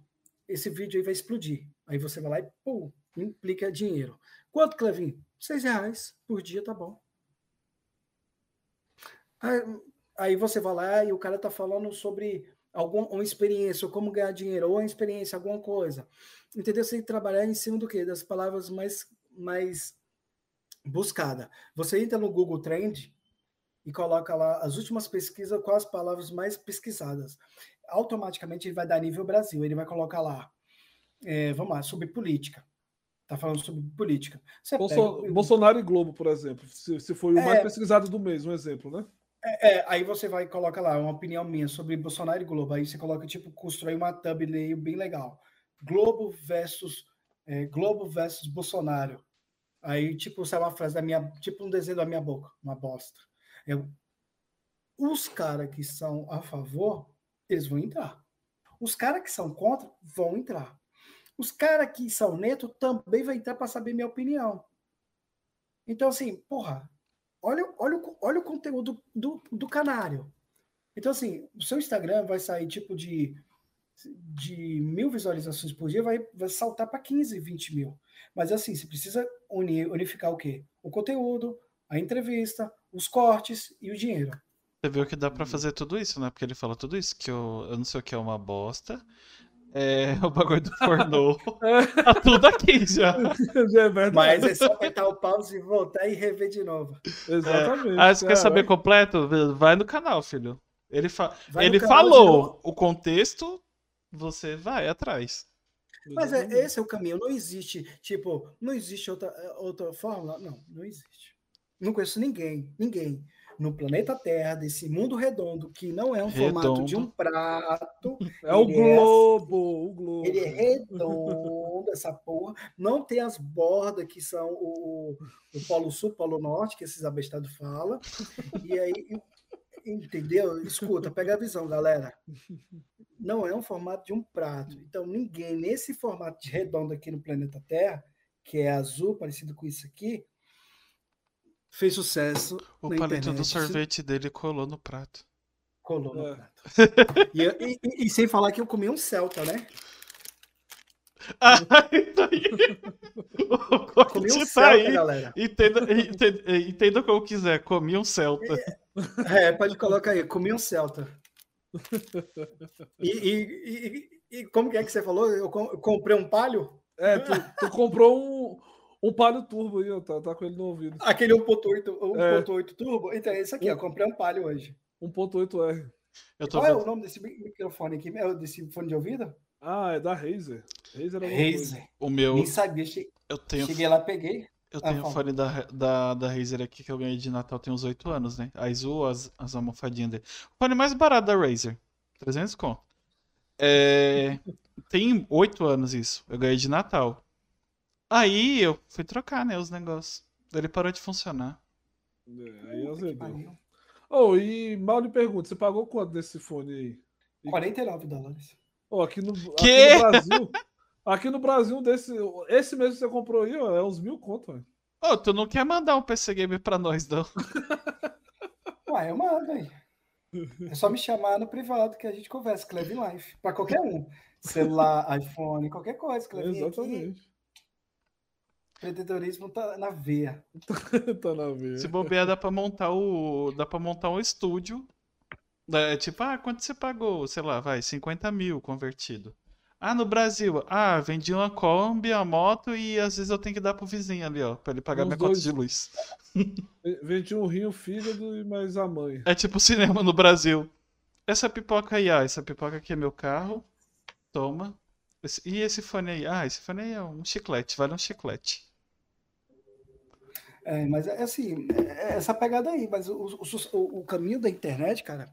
[SPEAKER 3] esse vídeo aí vai explodir. Aí você vai lá e, pum, implica dinheiro. Quanto, Clevin? Seis reais por dia, tá bom. Aí, aí você vai lá e o cara tá falando sobre alguma uma experiência, ou como ganhar dinheiro, ou uma experiência, alguma coisa. Entendeu? Você tem que trabalhar em cima do quê? Das palavras mais, mais buscadas. Você entra no Google Trend e coloca lá as últimas pesquisas com as palavras mais pesquisadas. Automaticamente ele vai dar nível Brasil. Ele vai colocar lá, é, vamos lá, sobre política. Tá falando sobre política.
[SPEAKER 2] Bolso-
[SPEAKER 3] pega-
[SPEAKER 2] Bolsonaro e Globo, por exemplo. Se, se foi o mais
[SPEAKER 3] É.
[SPEAKER 2] pesquisado do mês, um exemplo, né?
[SPEAKER 3] É, aí você vai e coloca lá uma opinião minha sobre Bolsonaro e Globo. Aí você coloca, tipo, constrói uma thumbnail bem legal. Globo versus é, Globo versus Bolsonaro. Aí, tipo, sai uma frase da minha, tipo um desenho da minha boca, uma bosta. Eu, os caras que são a favor, eles vão entrar. Os caras que são contra vão entrar. Os caras que são neto também vão entrar para saber minha opinião. Então, assim, porra, olha, olha, olha o conteúdo do, do canário. Então, assim, o seu Instagram vai sair tipo de, de mil visualizações por dia, vai, vai saltar para 15, 20 mil. Mas assim, você precisa unir, unificar o quê? O conteúdo, a entrevista, os cortes e o dinheiro.
[SPEAKER 1] Você viu que dá pra fazer tudo isso, né? Porque ele fala tudo isso, que eu, eu não sei o que é uma bosta. É o bagulho do pornô. Tá tudo aqui já.
[SPEAKER 2] É.
[SPEAKER 3] Mas é só apertar o pause e voltar e rever de novo.
[SPEAKER 2] Exatamente.
[SPEAKER 1] Ah, você quer saber completo? Vai no canal, filho. Ele, fa...
[SPEAKER 3] Vai
[SPEAKER 1] ele
[SPEAKER 3] canal
[SPEAKER 1] falou o contexto, você vai atrás.
[SPEAKER 3] Mas é, esse é o caminho. Não existe, tipo, não existe outra, outra fórmula? Não, não existe. Não conheço ninguém, ninguém. no planeta Terra, desse mundo redondo, que não é um formato de um
[SPEAKER 1] Redondo.
[SPEAKER 3] prato.
[SPEAKER 2] É o
[SPEAKER 3] Ele
[SPEAKER 2] globo, o globo.
[SPEAKER 3] Ele é redondo, essa porra. Não tem as bordas que são o, o Polo Sul, Polo Norte, que esses abestados falam. E aí, entendeu? Escuta, pega a visão, galera. Não é um formato de um prato. Então, ninguém nesse formato de redondo aqui no planeta Terra, que é azul, parecido com isso aqui, fez sucesso.
[SPEAKER 1] O
[SPEAKER 3] na
[SPEAKER 1] palito do sorvete dele colou no prato.
[SPEAKER 3] Colou no
[SPEAKER 2] É.
[SPEAKER 3] prato. E, eu- e- e- e sem falar que eu comi um Celta, né?
[SPEAKER 1] Ah, aí. O corte
[SPEAKER 3] Comi um
[SPEAKER 1] tá
[SPEAKER 3] Celta,
[SPEAKER 1] aí.
[SPEAKER 3] galera.
[SPEAKER 1] Entenda, entenda, entenda como quiser. Comi um Celta.
[SPEAKER 3] É, pode colocar aí, comi um Celta. E, e- e- e como que é que você falou? Eu com- eu comprei um palio?
[SPEAKER 2] É, tu, tu comprou um, um palio turbo aí, ó, tá, tá com ele no ouvido.
[SPEAKER 3] Aquele 1.8
[SPEAKER 2] É.
[SPEAKER 3] 1.8 turbo? Então é isso aqui, ó. Comprei um palio hoje.
[SPEAKER 2] 1.8R.
[SPEAKER 1] Eu tô
[SPEAKER 3] Qual é
[SPEAKER 1] vendo.
[SPEAKER 3] o nome desse mi- microfone aqui? É desse fone de ouvido?
[SPEAKER 2] Ah, é da Razer. Razer é.
[SPEAKER 3] Razer.
[SPEAKER 1] O meu.
[SPEAKER 3] Nem sabia. che-
[SPEAKER 1] Eu tenho,
[SPEAKER 3] Cheguei lá, peguei.
[SPEAKER 1] Eu
[SPEAKER 3] Ah,
[SPEAKER 1] tenho o fone da, da, da Razer aqui que eu ganhei de Natal tem uns 8 anos, né? A Izu, as, as almofadinhas dele. O fone mais barato da Razer. 300 conto. É, tem 8 anos isso. Eu ganhei de Natal. Aí eu fui trocar, né, os negócios. Daí Ele parou de funcionar.
[SPEAKER 2] É, aí azedou. Oh, e mal lhe pergunto, você pagou quanto nesse fone aí?
[SPEAKER 3] 49 dólares.
[SPEAKER 2] Oh, aqui, no, aqui
[SPEAKER 1] Quê?
[SPEAKER 2] no Brasil. Aqui no Brasil, desse, esse mesmo que você comprou aí, ó, é uns mil conto, velho.
[SPEAKER 1] Ô, tu não quer mandar um PC Game pra nós, não?
[SPEAKER 3] Ué, eu mando aí. É só me chamar no privado que a gente conversa, Cleve Life. Para qualquer um. Celular, iPhone, qualquer coisa. Cleve aqui.
[SPEAKER 2] Exatamente.
[SPEAKER 3] Empreendedorismo tá na veia.
[SPEAKER 2] tá na veia.
[SPEAKER 1] Se bobear, dá pra montar o. Dá pra montar um estúdio. É, tipo, ah, quanto você pagou? Sei lá, vai, 50 mil convertido. Ah, no Brasil, ah, vendi uma Kombi, a moto e às vezes eu tenho que dar pro vizinho ali, ó, pra ele pagar
[SPEAKER 2] Uns
[SPEAKER 1] minha conta
[SPEAKER 2] dois.
[SPEAKER 1] de luz.
[SPEAKER 2] Vendi um rim, um fígado e mais a mãe.
[SPEAKER 1] É tipo cinema no Brasil. Essa pipoca aí, ah, essa pipoca aqui é meu carro. Toma. Esse- e esse fone aí? Ah, esse fone aí é um chiclete, vale um chiclete.
[SPEAKER 3] É, mas é assim, é essa pegada aí. Mas o, o, o- o caminho da internet, cara,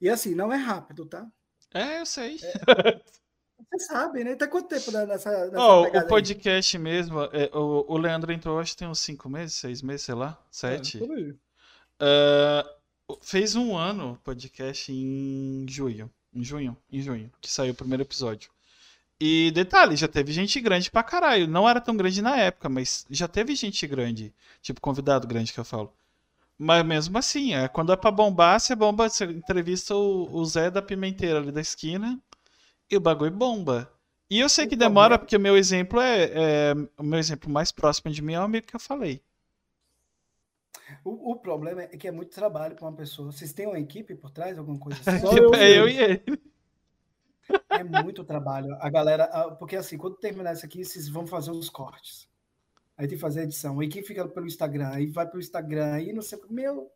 [SPEAKER 3] e assim, não é rápido, tá?
[SPEAKER 1] É, eu sei.
[SPEAKER 3] Você sabe, né? Tá quanto tempo nessa, nessa
[SPEAKER 1] Ó,
[SPEAKER 3] pegada
[SPEAKER 1] o
[SPEAKER 3] aí?
[SPEAKER 1] podcast mesmo, é, o, o Leandro entrou, acho que tem uns 5 meses, 6 meses, sei lá,
[SPEAKER 2] É,
[SPEAKER 1] 7.
[SPEAKER 2] por aí.
[SPEAKER 1] Ah, fez um ano o podcast em junho. Em junho, em junho, que saiu o primeiro episódio. E detalhe, já teve gente grande pra caralho. Não era tão grande na época, mas já teve gente grande. Tipo, convidado grande que eu falo. Mas mesmo assim, é, quando é pra bombar, você bomba, você entrevista o, o Zé da Pimenteira ali da esquina e o bagulho bomba. E eu sei
[SPEAKER 3] O
[SPEAKER 1] que demora,
[SPEAKER 3] problema-
[SPEAKER 1] porque o meu exemplo é, é- O meu exemplo mais próximo de mim é o amigo que eu falei.
[SPEAKER 3] O, o problema é que é muito trabalho para uma pessoa. Vocês têm uma equipe por trás, alguma coisa assim?
[SPEAKER 2] Só eu
[SPEAKER 1] é eu e ele.
[SPEAKER 3] É muito trabalho. A galera, porque assim, quando terminar isso aqui, vocês vão fazer os cortes. Aí tem que fazer a edição. Aí quem fica pelo Instagram, aí vai pelo Instagram, aí não sei. Meu.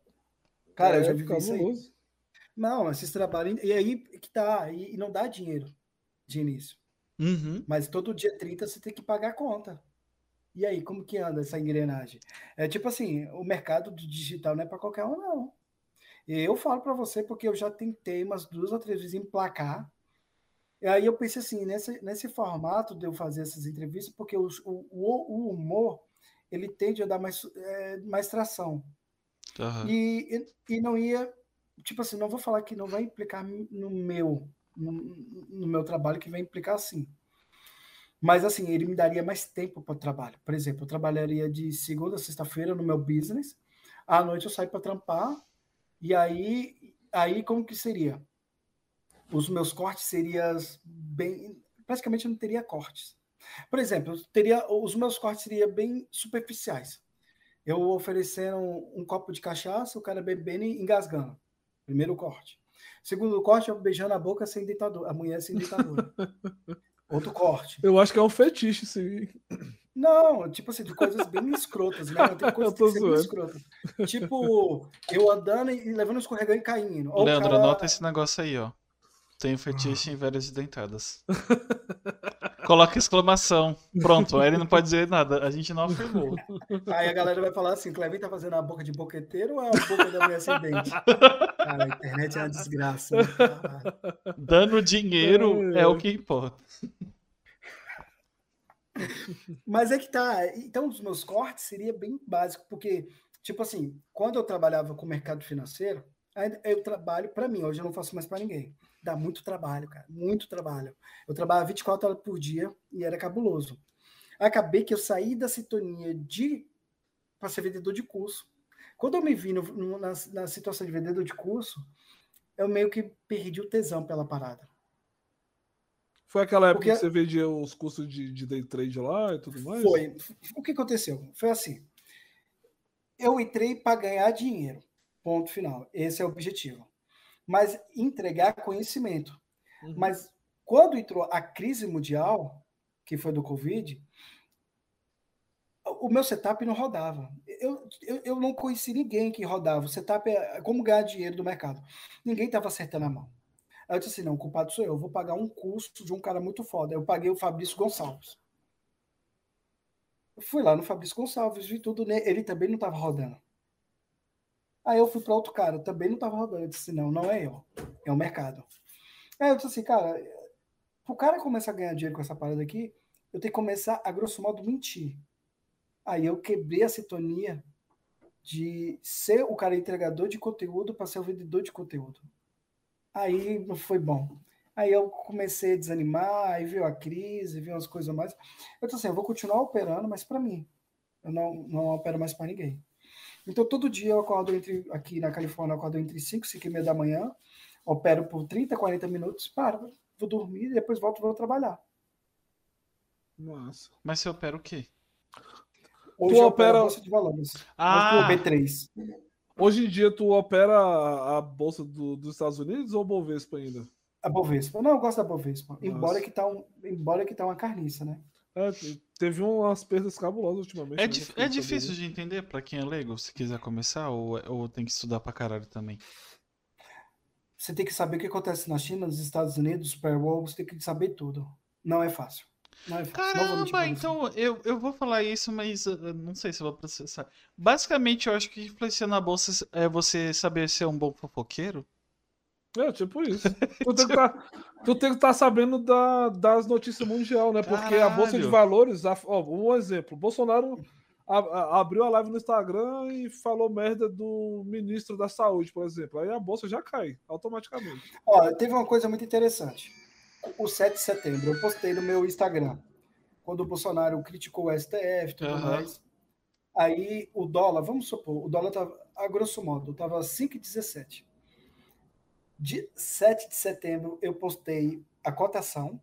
[SPEAKER 3] Cara, eu já
[SPEAKER 2] É,
[SPEAKER 3] vivi isso aí. Não, esses trabalhos. E aí que tá, e, e não dá dinheiro de início.
[SPEAKER 1] Uhum.
[SPEAKER 3] Mas todo dia 30 você tem que pagar a conta. E aí, como que anda essa engrenagem? É tipo assim, o mercado do digital não é para qualquer um, não. Eu falo para você porque eu já tentei umas duas ou três vezes emplacar. E aí eu pensei assim, nesse, nesse formato de eu fazer essas entrevistas, porque o, o, o humor, ele tende a dar mais, é, mais tração.
[SPEAKER 1] Aham.
[SPEAKER 3] E, e, e não ia, tipo assim, não vou falar que não vai implicar no meu, no, meu trabalho, que vai implicar sim. Mas assim, ele me daria mais tempo para o trabalho. Por exemplo, eu trabalharia de segunda a sexta-feira no meu business, à noite eu saio para trampar, e aí, aí como que seria? Os meus cortes seriam bem. Praticamente eu não teria cortes. Por exemplo, teria, os meus cortes seriam bem superficiais. Eu oferecendo um, um copo de cachaça, o cara bebendo e engasgando. Primeiro corte. Segundo corte, eu beijando a boca sem ditadura, a mulher sem ditadura. Outro corte.
[SPEAKER 2] Eu acho que é um fetiche, sim.
[SPEAKER 3] Não, tipo assim, de coisas bem escrotas, né? Tem coisas que bem escrotas. Tipo, eu andando e levando um escorregão e caindo.
[SPEAKER 1] Leandro,
[SPEAKER 3] cara-
[SPEAKER 1] anota esse negócio aí, ó. Tenho fetiche em velhas dentadas. Coloca exclamação. Pronto, aí ele não pode dizer nada. A gente não afirmou.
[SPEAKER 3] Aí a galera vai falar assim: Clevin tá fazendo a boca de boqueteiro ou é a boca da mulher ascendente? Cara, a internet é uma desgraça. Né?
[SPEAKER 1] Dando dinheiro é o que importa.
[SPEAKER 3] Mas é que tá. Então, os meus cortes seria bem básico, porque, tipo assim, quando eu trabalhava com o mercado financeiro, eu trabalho para mim, hoje eu não faço mais para ninguém. Dá muito trabalho, cara, muito trabalho. Eu trabalhava 24 horas por dia e era cabuloso. Acabei que eu saí da sintonia de para ser vendedor de curso. Quando eu me vi no, no, na, na situação de vendedor de curso, eu meio que perdi o tesão pela parada.
[SPEAKER 2] Foi aquela época Porque... que você vendia os cursos de, de day trade lá e tudo mais?
[SPEAKER 3] Foi. O que aconteceu? Foi assim. Eu entrei para ganhar dinheiro. Ponto final. Esse é o objetivo. Mas entregar conhecimento. Uhum. Mas quando entrou a crise mundial, que foi do Covid, o meu setup não rodava. Eu, eu, eu não conheci ninguém que rodava. O setup é como ganhar dinheiro do mercado. Ninguém estava acertando a mão. Aí eu disse assim: não, o culpado sou eu. Eu vou pagar um custo de um cara muito foda. Eu paguei o Fabrício Gonçalves. Eu fui lá no Fabrício Gonçalves, vi tudo. Ele também não estava rodando. Aí eu fui para outro cara, também não estava rodando. Eu disse, não, não é eu, é o mercado. Aí eu disse assim, cara, o cara começar a ganhar dinheiro com essa parada aqui, eu tenho que começar a grosso modo mentir. Aí eu quebrei a sintonia de ser o cara entregador de conteúdo para ser o vendedor de conteúdo. Aí não foi bom. Aí eu comecei a desanimar, aí veio a crise, veio umas coisas mais. Eu disse assim, eu vou continuar operando, mas para mim. Eu não, não opero mais para ninguém. Então, todo dia eu acordo entre, aqui na Califórnia, eu acordo entre 5 e 5 e meia da manhã, opero por 30, 40 minutos, paro, vou dormir e depois volto vou trabalhar.
[SPEAKER 1] Nossa. Mas você opera o quê?
[SPEAKER 2] Hoje tu opera a
[SPEAKER 3] bolsa de valores.
[SPEAKER 2] Ah.
[SPEAKER 3] B3.
[SPEAKER 2] Hoje em dia tu opera a bolsa do, dos Estados Unidos ou Bovespa ainda?
[SPEAKER 3] A Bovespa. Não, eu gosto da Bovespa. Embora que, tá um, embora que tá uma carniça, né?
[SPEAKER 2] É, teve umas perdas cabulosas ultimamente.
[SPEAKER 1] É, né, dif é difícil de entender para quem é leigo, se quiser começar, ou, ou tem que estudar pra caralho também?
[SPEAKER 3] Você tem que saber o que acontece na China, nos Estados Unidos, Super Bowl, você tem que saber tudo. Não é fácil. Não é
[SPEAKER 1] fácil. Caramba, então eu, eu vou falar isso, mas uh, não sei se eu vou processar. Basicamente, eu acho que influencia na bolsa é você saber ser um bom fofoqueiro.
[SPEAKER 2] É, tipo isso. Tu tem que tá, estar tá sabendo da, das notícias mundial, né? Porque Caralho. a Bolsa de Valores, ó, um exemplo, Bolsonaro a, a, abriu a live no Instagram e falou merda do ministro da Saúde, por exemplo. Aí a Bolsa já cai, automaticamente.
[SPEAKER 3] Ó, teve uma coisa muito interessante. O 7 de setembro, eu postei no meu Instagram, quando o Bolsonaro criticou o STF e tudo uhum. mais. Aí o dólar, vamos supor, o dólar estava, a grosso modo, estava 5,17 de 7 de setembro eu postei a cotação.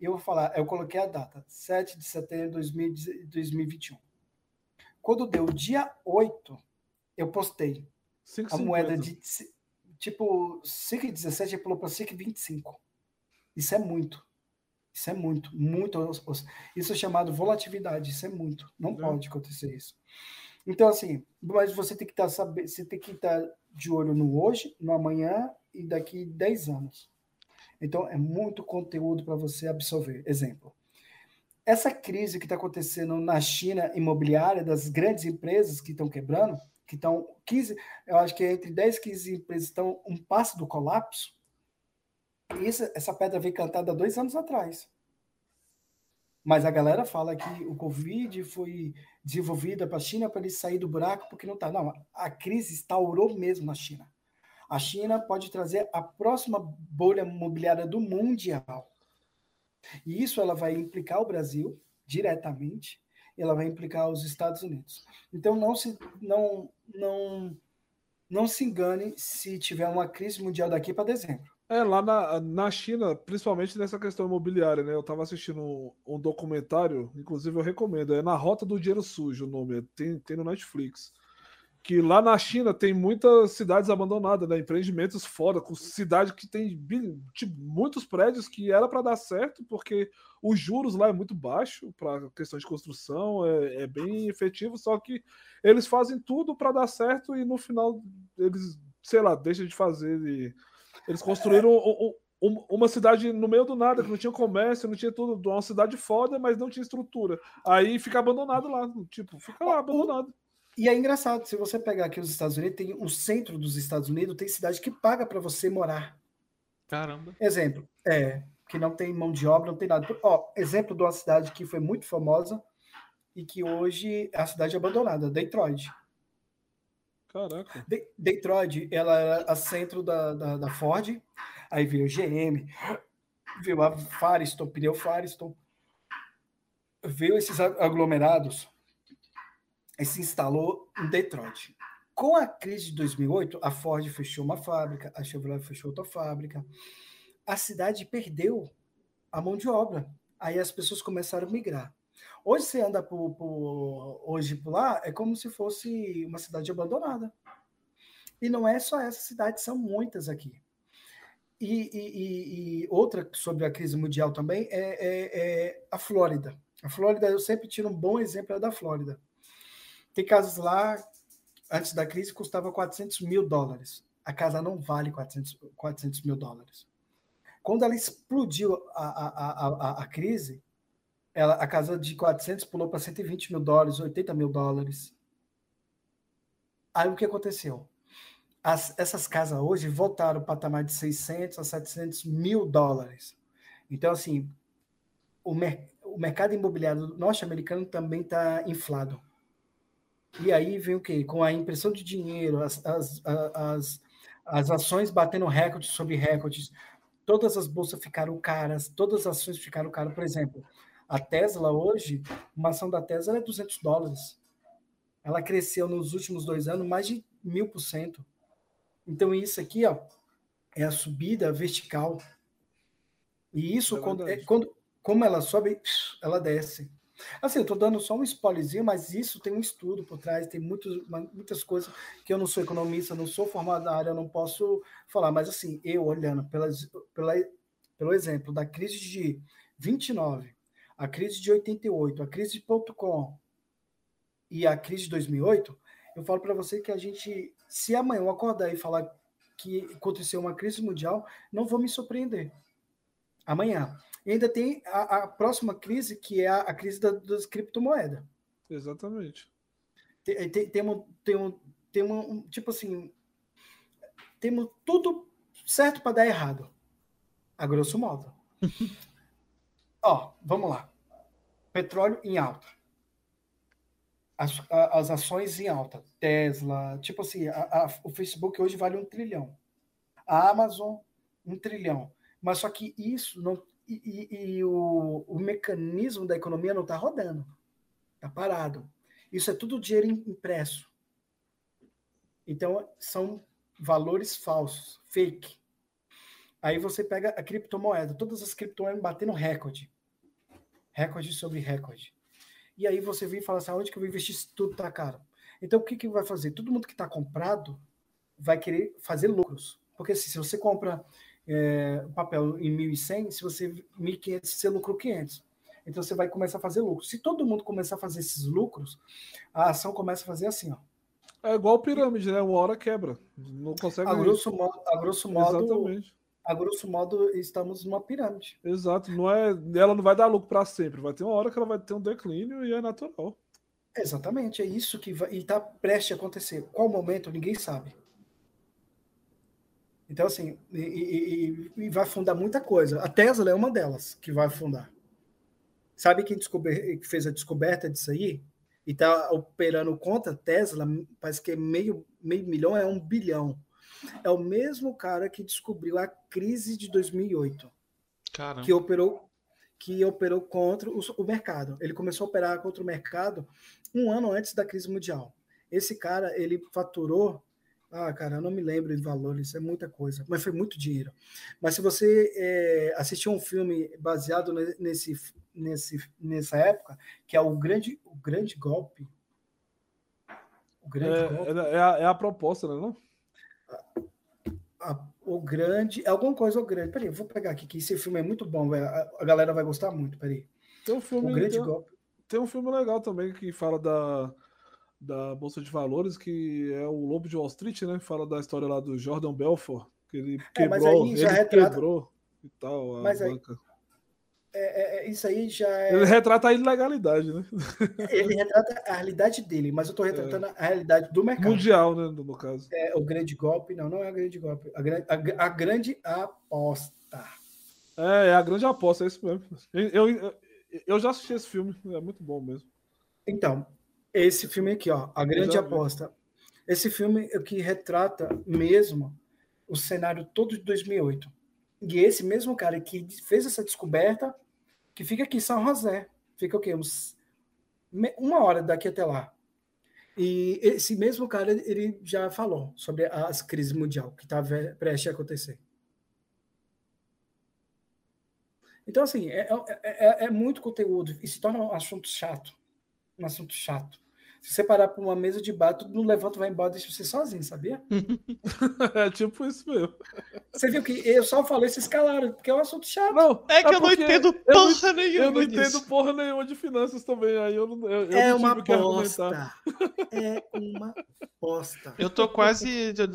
[SPEAKER 3] E eu vou falar, eu coloquei a data, 7 de setembro de 2021. Quando deu dia 8, eu postei 5, a moeda de tipo 5,17 pulou para 5,25. Isso é muito. Isso é muito, muito. Isso é chamado volatilidade. Isso é muito. Não é. pode acontecer isso. Então, assim, mas você tem que estar tá, você tem que estar tá de olho no hoje, no amanhã e daqui 10 anos. Então, é muito conteúdo para você absorver. Exemplo. Essa crise que está acontecendo na China imobiliária, das grandes empresas que estão quebrando, que estão 15, eu acho que entre 10 e 15 empresas estão um passo do colapso. E essa, essa pedra veio cantada dois anos atrás. Mas a galera fala que o Covid foi desenvolvida para a China para ele sair do buraco porque não está. Não, a crise instaurou mesmo na China. A China pode trazer a próxima bolha imobiliária do mundial. E isso ela vai implicar o Brasil diretamente, ela vai implicar os Estados Unidos. Então não se não não não se engane se tiver uma crise mundial daqui para dezembro.
[SPEAKER 2] É, lá na, na China, principalmente nessa questão imobiliária, né? Eu estava assistindo um, um, documentário, inclusive eu recomendo, é Na Rota do Dinheiro Sujo o nome, tem, tem no Netflix. Que lá na China tem muitas cidades abandonadas, né? Empreendimentos fora, com cidade que tem tipo, muitos prédios que era para dar certo, porque os juros lá é muito baixo para questão de construção, é, é bem efetivo, só que eles fazem tudo para dar certo e no final eles, sei lá, deixam de fazer e eles construíram um, um- uma cidade no meio do nada, que não tinha comércio, não tinha tudo, uma cidade foda, mas não tinha estrutura. Aí fica abandonado lá, tipo, fica lá abandonado.
[SPEAKER 3] E é engraçado, se você pegar aqui os Estados Unidos, tem o centro dos Estados Unidos, tem cidade que paga para você morar.
[SPEAKER 1] Caramba.
[SPEAKER 3] Exemplo, é, que não tem mão de obra, não tem nada. Ó, exemplo de uma cidade que foi muito famosa e que hoje é a cidade abandonada, Detroit.
[SPEAKER 2] Caraca.
[SPEAKER 3] De- Detroit, ela era a centro da, da, da Ford, aí veio GM, veio a Firestone, pneu Firestone, veio esses aglomerados e se instalou em Detroit. Com a crise de 2008, a Ford fechou uma fábrica, a Chevrolet fechou outra fábrica, a cidade perdeu a mão de obra. Aí as pessoas começaram a migrar. Hoje você anda por, por- hoje por lá, é como se fosse uma cidade abandonada. E não é só essa cidade, são muitas aqui. E, e- e- outra sobre a crise mundial também é, é- é a Flórida. A Flórida, eu sempre tiro um bom exemplo é da Flórida. Tem casas lá, antes da crise, custava 400 mil dólares. A casa não vale 400, 400 mil dólares. Quando ela explodiu a, a, a, a, crise, ela, a casa de 400 pulou para 120 mil dólares, 80 mil dólares. Aí o que aconteceu? As- essas casas hoje voltaram para o patamar de 600 a 700 mil dólares. Então, assim, o, mer- o mercado imobiliário norte-americano também está inflado. E aí vem o quê? Com a impressão de dinheiro, as, as, as, as ações batendo recordes sobre recordes, todas as bolsas ficaram caras, todas as ações ficaram caras. Por exemplo, a Tesla hoje, uma ação da Tesla é 200 dólares. Ela cresceu nos últimos dois anos mais de mil por cento. Então, isso aqui ó, é a subida vertical. E isso,
[SPEAKER 2] É
[SPEAKER 3] quando, é quando, como ela sobe, ela desce. Assim, eu estou dando só um spoilerzinho, mas isso tem um estudo por trás, tem muitos, muitas coisas que eu não sou economista, não sou formado na área, eu não posso falar. Mas, assim, eu olhando pelas, pela, pelo exemplo da crise de 29, a crise de 88, a crise de ponto .com e a crise de 2008, eu falo para você que a gente, se amanhã eu acordar e falar que aconteceu uma crise mundial, não vou me surpreender. Amanhã. E ainda tem a, a próxima crise, que é a, a crise da, das criptomoedas.
[SPEAKER 2] Exatamente.
[SPEAKER 3] Tem, tem, tem, um, tem, um, tem um, um, tipo assim, temos tudo certo para dar errado. A grosso modo. Ó, vamos lá. Petróleo em alta. As, as ações em alta. Tesla, tipo assim, a- a- o Facebook hoje vale um trilhão. A Amazon, um trilhão. Mas só que isso não. E, e- o, o mecanismo da economia não está rodando. Está parado. Isso é tudo dinheiro im- impresso. Então, são valores falsos, fake. Aí você pega a criptomoeda, todas as criptomoedas batendo recorde. Recorde sobre recorde. E aí você vem e fala assim, onde que eu vou investir se tudo tá caro? Então, o que, que vai fazer? Todo mundo que está comprado vai querer fazer lucros. Porque assim, se você compra é, papel em 1.100, se você 1.500, você lucrou 500. Então, você vai começar a fazer lucro. Se todo mundo começar a fazer esses lucros, a ação começa a fazer assim, ó.
[SPEAKER 2] É igual pirâmide, né? Uma hora quebra. Não consegue.
[SPEAKER 3] A grosso modo, a grosso modo,
[SPEAKER 2] Exatamente.
[SPEAKER 3] a grosso modo estamos numa pirâmide.
[SPEAKER 2] Exato. Não é, ela não vai dar lucro para sempre. Vai ter uma hora que ela vai ter um declínio e é natural.
[SPEAKER 3] Exatamente, é isso que vai, e está prestes a acontecer. Qual momento, ninguém sabe. Então, assim, e, e- e- vai fundar muita coisa. A Tesla é uma delas que vai fundar. Sabe quem descober, fez a descoberta disso aí? E está operando contra a Tesla, parece que é meio, meio milhão, é um bilhão. É o mesmo cara que descobriu a crise de 2008
[SPEAKER 1] Caramba.
[SPEAKER 3] que operou que operou contra o, o mercado. Ele começou a operar contra o mercado um ano antes da crise mundial. Esse cara, ele faturou, ah, cara, eu não me lembro de valores, é muita coisa, mas foi muito dinheiro. Mas se você é, assistiu um filme baseado ne- nesse, nesse, nessa época, que é o grande, o grande golpe, o grande golpe,
[SPEAKER 2] É, é, a, é a proposta, né? Não?
[SPEAKER 3] a- o grande, é alguma coisa o grande. Peraí, eu vou pegar aqui, que esse filme é muito bom, velho. A, a galera vai gostar muito, peraí.
[SPEAKER 2] Tem um filme.
[SPEAKER 3] O grande
[SPEAKER 2] tem,
[SPEAKER 3] golpe.
[SPEAKER 2] tem um filme legal também que fala da, da Bolsa de Valores, que é o Lobo de Wall Street, né? Fala da história lá do Jordan Belfort, que ele
[SPEAKER 3] É,
[SPEAKER 2] quebrou.
[SPEAKER 3] já
[SPEAKER 2] ele
[SPEAKER 3] retrata-
[SPEAKER 2] quebrou. e tal.
[SPEAKER 3] Mas aí, é, é, isso aí já é.
[SPEAKER 2] Ele retrata a ilegalidade, né?
[SPEAKER 3] Ele retrata a realidade dele, mas eu estou retratando é. a realidade do mercado.
[SPEAKER 2] Mundial, né? No caso.
[SPEAKER 3] É, o grande golpe, não, não é o grande golpe. A, a, a grande aposta.
[SPEAKER 2] É, é a grande aposta, é isso mesmo. Eu, eu, eu já assisti esse filme, é muito bom mesmo.
[SPEAKER 3] Então, esse filme aqui, ó, A Grande Aposta. Esse filme é que retrata mesmo o cenário todo de 2008. E esse mesmo cara que fez essa descoberta, que fica aqui em São José, fica o quê? Uns, uma hora daqui até lá. E esse mesmo cara, ele já falou sobre as crises mundial que estava tá prestes a acontecer. Então, assim, é, é, é, é muito conteúdo e se torna um assunto chato. Um assunto chato. Se você parar para uma mesa de bar, tudo não levanta, vai embora, deixa você sozinho, sabia?
[SPEAKER 2] é tipo isso mesmo.
[SPEAKER 3] Você viu que eu só falei esses calaram, porque é um assunto chato.
[SPEAKER 1] Não, é que é eu não entendo porra eu nenhuma.
[SPEAKER 2] Eu não disso. entendo porra nenhuma de finanças também. Aí eu não, eu,
[SPEAKER 3] é
[SPEAKER 2] eu
[SPEAKER 3] uma bosta. É uma bosta.
[SPEAKER 1] Eu tô quase. De,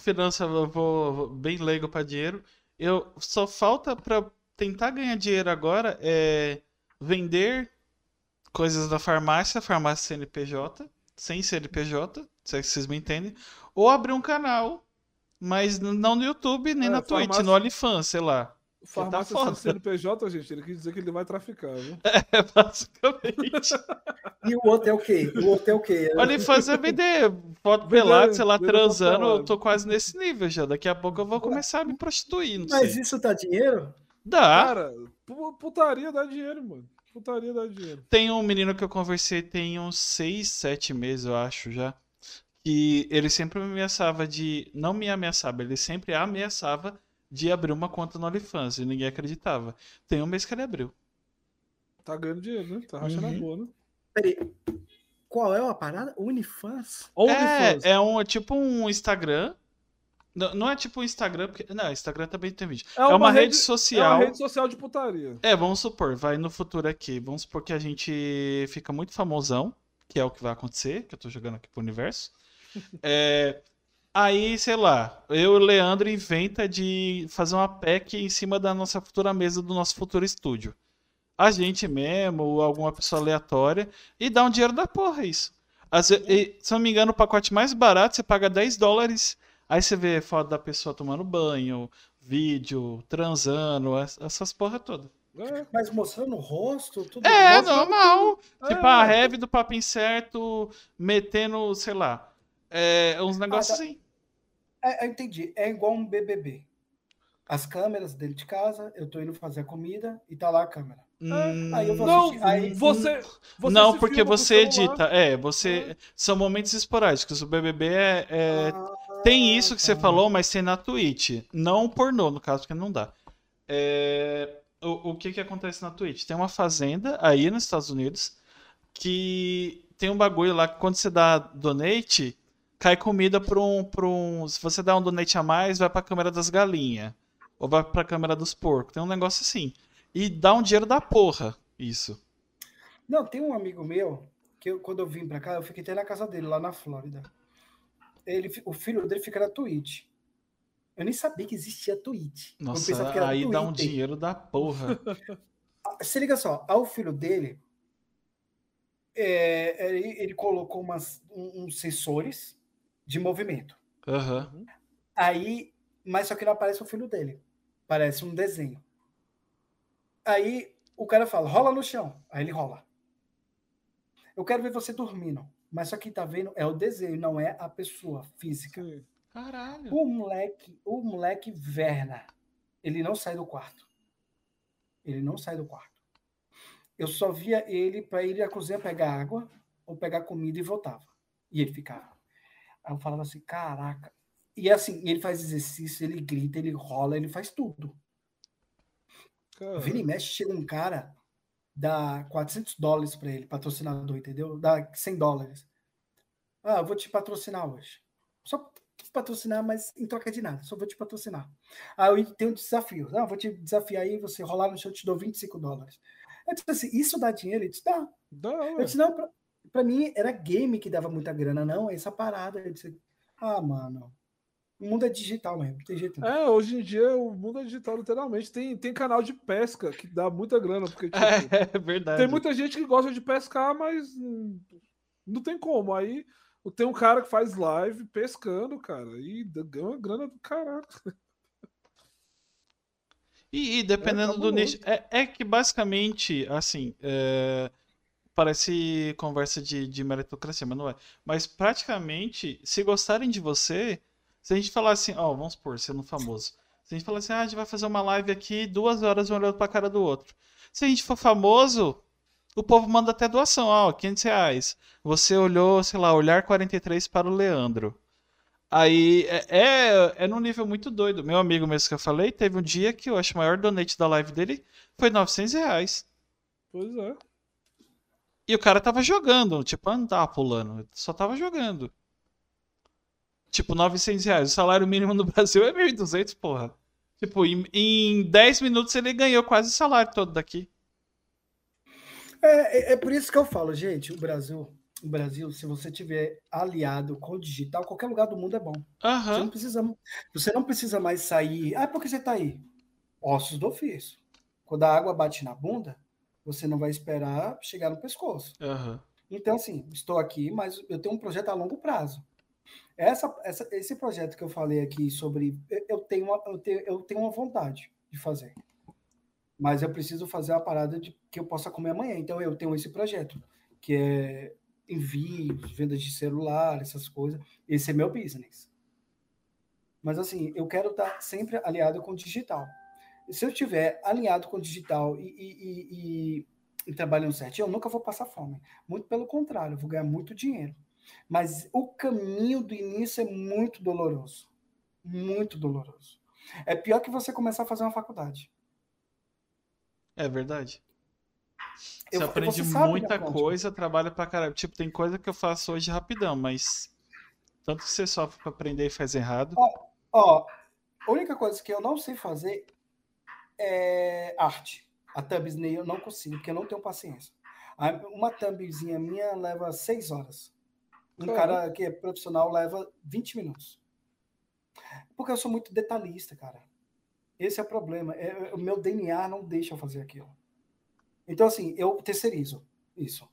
[SPEAKER 1] finança, eu vou, vou bem leigo para dinheiro. Eu só falta para tentar ganhar dinheiro agora é vender coisas da farmácia, farmácia CNPJ, sem CNPJ, se é que vocês me entendem, ou abrir um canal, mas não no YouTube nem é, na farmácia... Twitch, no OnlyFans, sei lá.
[SPEAKER 2] Farmácia tá sem CNPJ, gente, ele quis dizer que ele vai traficar, viu?
[SPEAKER 1] É, basicamente.
[SPEAKER 3] e o outro é o quê? O outro é o quê?
[SPEAKER 1] OnlyFans é vender foto pelado, sei lá, transando, eu tô quase nesse nível já. Daqui a pouco eu vou começar a me prostituir,
[SPEAKER 3] Mas
[SPEAKER 1] sei.
[SPEAKER 3] isso dá dinheiro?
[SPEAKER 1] Dá.
[SPEAKER 2] Cara, putaria dá dinheiro, mano. Putaria dá dinheiro.
[SPEAKER 1] Tem um menino que eu conversei tem uns 6, 7 meses, eu acho, já. Que ele sempre me ameaçava de. Não me ameaçava, ele sempre ameaçava de abrir uma conta no OnlyFans e ninguém acreditava. Tem um mês que ele abriu.
[SPEAKER 2] Tá ganhando dinheiro, né? Tá rachando uhum. a boa, né?
[SPEAKER 3] Peraí. Qual é a parada? OnlyFans?
[SPEAKER 1] É, é um tipo um Instagram não, não é tipo o Instagram, porque. Não, Instagram também tem vídeo. É uma, é uma rede, rede, social. É uma
[SPEAKER 2] rede social de putaria.
[SPEAKER 1] É, vamos supor, vai no futuro aqui. Vamos supor que a gente fica muito famosão, que é o que vai acontecer, que eu tô jogando aqui pro universo. é, aí, sei lá, eu e o Leandro inventa de fazer uma pack em cima da nossa futura mesa do nosso futuro estúdio. A gente mesmo, ou alguma pessoa aleatória, e dá um dinheiro da porra isso. As, e, se não me engano, o pacote mais barato você paga 10 dólares Aí você vê foto da pessoa tomando banho, vídeo, transando, essas porra toda.
[SPEAKER 3] É. Mas mostrando o rosto, tudo
[SPEAKER 1] É, normal. Tudo. Tipo, é. a heavy do papo incerto, metendo, sei lá, é, uns negócios ah, tá. assim.
[SPEAKER 3] É, eu entendi. É igual um BBB. As câmeras dentro de casa, eu tô indo fazer a comida e tá lá a câmera.
[SPEAKER 2] Hum, aí eu vou não, aí, você,
[SPEAKER 1] você não porque você edita. É, você são momentos esporádicos. O BBB é, é ah, tem isso que você falou, mas tem na Twitch. Não pornô, no caso, porque não dá. É... O, o que que acontece na Twitch? Tem uma fazenda aí nos Estados Unidos que tem um bagulho lá que quando você dá donate, cai comida para um, pra um. Se você dá um donate a mais, vai para a câmera das galinhas. Ou vai para a câmera dos porcos. Tem um negócio assim. E dá um dinheiro da porra, isso.
[SPEAKER 3] Não, tem um amigo meu que eu, quando eu vim para cá, eu fiquei até na casa dele, lá na Flórida ele, o filho dele fica na Twitch. Eu nem sabia que existia Twitch.
[SPEAKER 1] Nossa, aí dá um dinheiro da porra.
[SPEAKER 3] Se liga só, ao filho dele, é, ele, ele, colocou umas, um, uns sensores de movimento.
[SPEAKER 1] Uhum.
[SPEAKER 3] Aí, mas só que não aparece o filho dele. Parece um desenho. Aí o cara fala, rola no chão. Aí ele rola. Eu quero ver você dormindo. Mas só que tá vendo é o desenho, não é a pessoa física.
[SPEAKER 1] Caralho.
[SPEAKER 3] O moleque, o moleque verna. Ele não sai do quarto. Ele não sai do quarto. Eu só via ele para ir à cozinha pegar água ou pegar comida e voltava. E ele ficava. Aí eu falava assim, caraca. E assim, ele faz exercício, ele grita, ele rola, ele faz tudo. Vira e mexe, chega um cara dá 400 dólares para ele, patrocinador, entendeu? Dá 100 dólares. Ah, eu vou te patrocinar hoje. Só te patrocinar, mas em troca de nada, só vou te patrocinar. Aí tem um desafio. Ah, vou te desafiar aí, você rolar no chão, eu te dou 25 dólares. Eu disse assim, isso dá dinheiro? Ele disse, dá. dá eu disse, não, pra, pra, mim era game que dava muita grana, não, essa parada. Eu disse, ah, mano, O mundo é digital mesmo, tem jeito. Não.
[SPEAKER 2] É, hoje em dia o mundo é digital, literalmente. Tem, tem canal de pesca que dá muita grana, porque tipo,
[SPEAKER 1] É verdade.
[SPEAKER 2] tem muita gente que gosta de pescar, mas não tem como. Aí tem um cara que faz live pescando, cara, e ganha uma grana do caralho.
[SPEAKER 1] E, e dependendo
[SPEAKER 2] É
[SPEAKER 1] do
[SPEAKER 2] cabuloso.
[SPEAKER 1] nicho. É, é que basicamente, assim. é, parece conversa de, de meritocracia, mas não é. Mas praticamente, se gostarem de você, se a gente falar assim, ó, vamos supor, sendo famoso. Se a gente falar assim, ah, a gente vai fazer uma live aqui, duas horas um olhando pra cara do outro. Se a gente for famoso, o povo manda até doação, ó, 500 reais. Você olhou, sei lá, olhar 43 para o Leandro. Aí é, é, é num nível muito doido. Meu amigo mesmo que eu falei, teve um dia que eu acho que o maior donate da live dele foi 900 reais.
[SPEAKER 2] Pois é.
[SPEAKER 1] E o cara tava jogando, tipo, não tava pulando, só tava jogando. Tipo, 900 reais. O salário mínimo no Brasil é 1.200, porra. Tipo, em, em 10 minutos ele ganhou quase o salário todo daqui.
[SPEAKER 3] É, é, é por isso que eu falo, gente, o Brasil, o Brasil, se você tiver aliado com o digital, qualquer lugar do mundo é bom. Você
[SPEAKER 1] Aham.
[SPEAKER 3] não precisa, você não precisa mais sair. Ah, por que você está aí? Ossos do ofício. Quando a água bate na bunda, você não vai esperar chegar no pescoço.
[SPEAKER 1] Aham.
[SPEAKER 3] Então, assim, estou aqui, mas eu tenho um projeto a longo prazo. Essa, essa- esse projeto que eu falei aqui sobre. eu- tenho, uma, eu, tenho, eu tenho uma vontade de fazer. Mas eu preciso fazer a parada de que eu possa comer amanhã. Então, eu tenho esse projeto, que é envios, vendas de celular, essas coisas. Esse é meu business. Mas, assim, eu quero estar sempre aliado com o digital. Se eu estiver alinhado com o digital e, e, e, e, e trabalhando certinho, eu nunca vou passar fome. Muito pelo contrário, eu vou ganhar muito dinheiro. Mas o caminho do início é muito doloroso. Muito doloroso. É pior que você começar a fazer uma faculdade.
[SPEAKER 1] É verdade.
[SPEAKER 3] Eu-
[SPEAKER 1] Você aprende
[SPEAKER 3] você
[SPEAKER 1] muita coisa, trabalha pra caralho. Tipo, tem coisa que eu faço hoje rapidão, mas. Tanto que você sofre pra aprender e faz errado.
[SPEAKER 3] Ó, a única coisa que eu não sei fazer é arte. A thumbnail eu não consigo, porque eu não tenho paciência. Uma thumbzinha minha leva seis horas. Um
[SPEAKER 2] Caramba.
[SPEAKER 3] cara que é profissional leva 20 minutos. Porque eu sou muito detalhista, cara. Esse é o problema. É- é- o meu DNA não deixa eu fazer aquilo. Então, assim, eu terceirizo isso.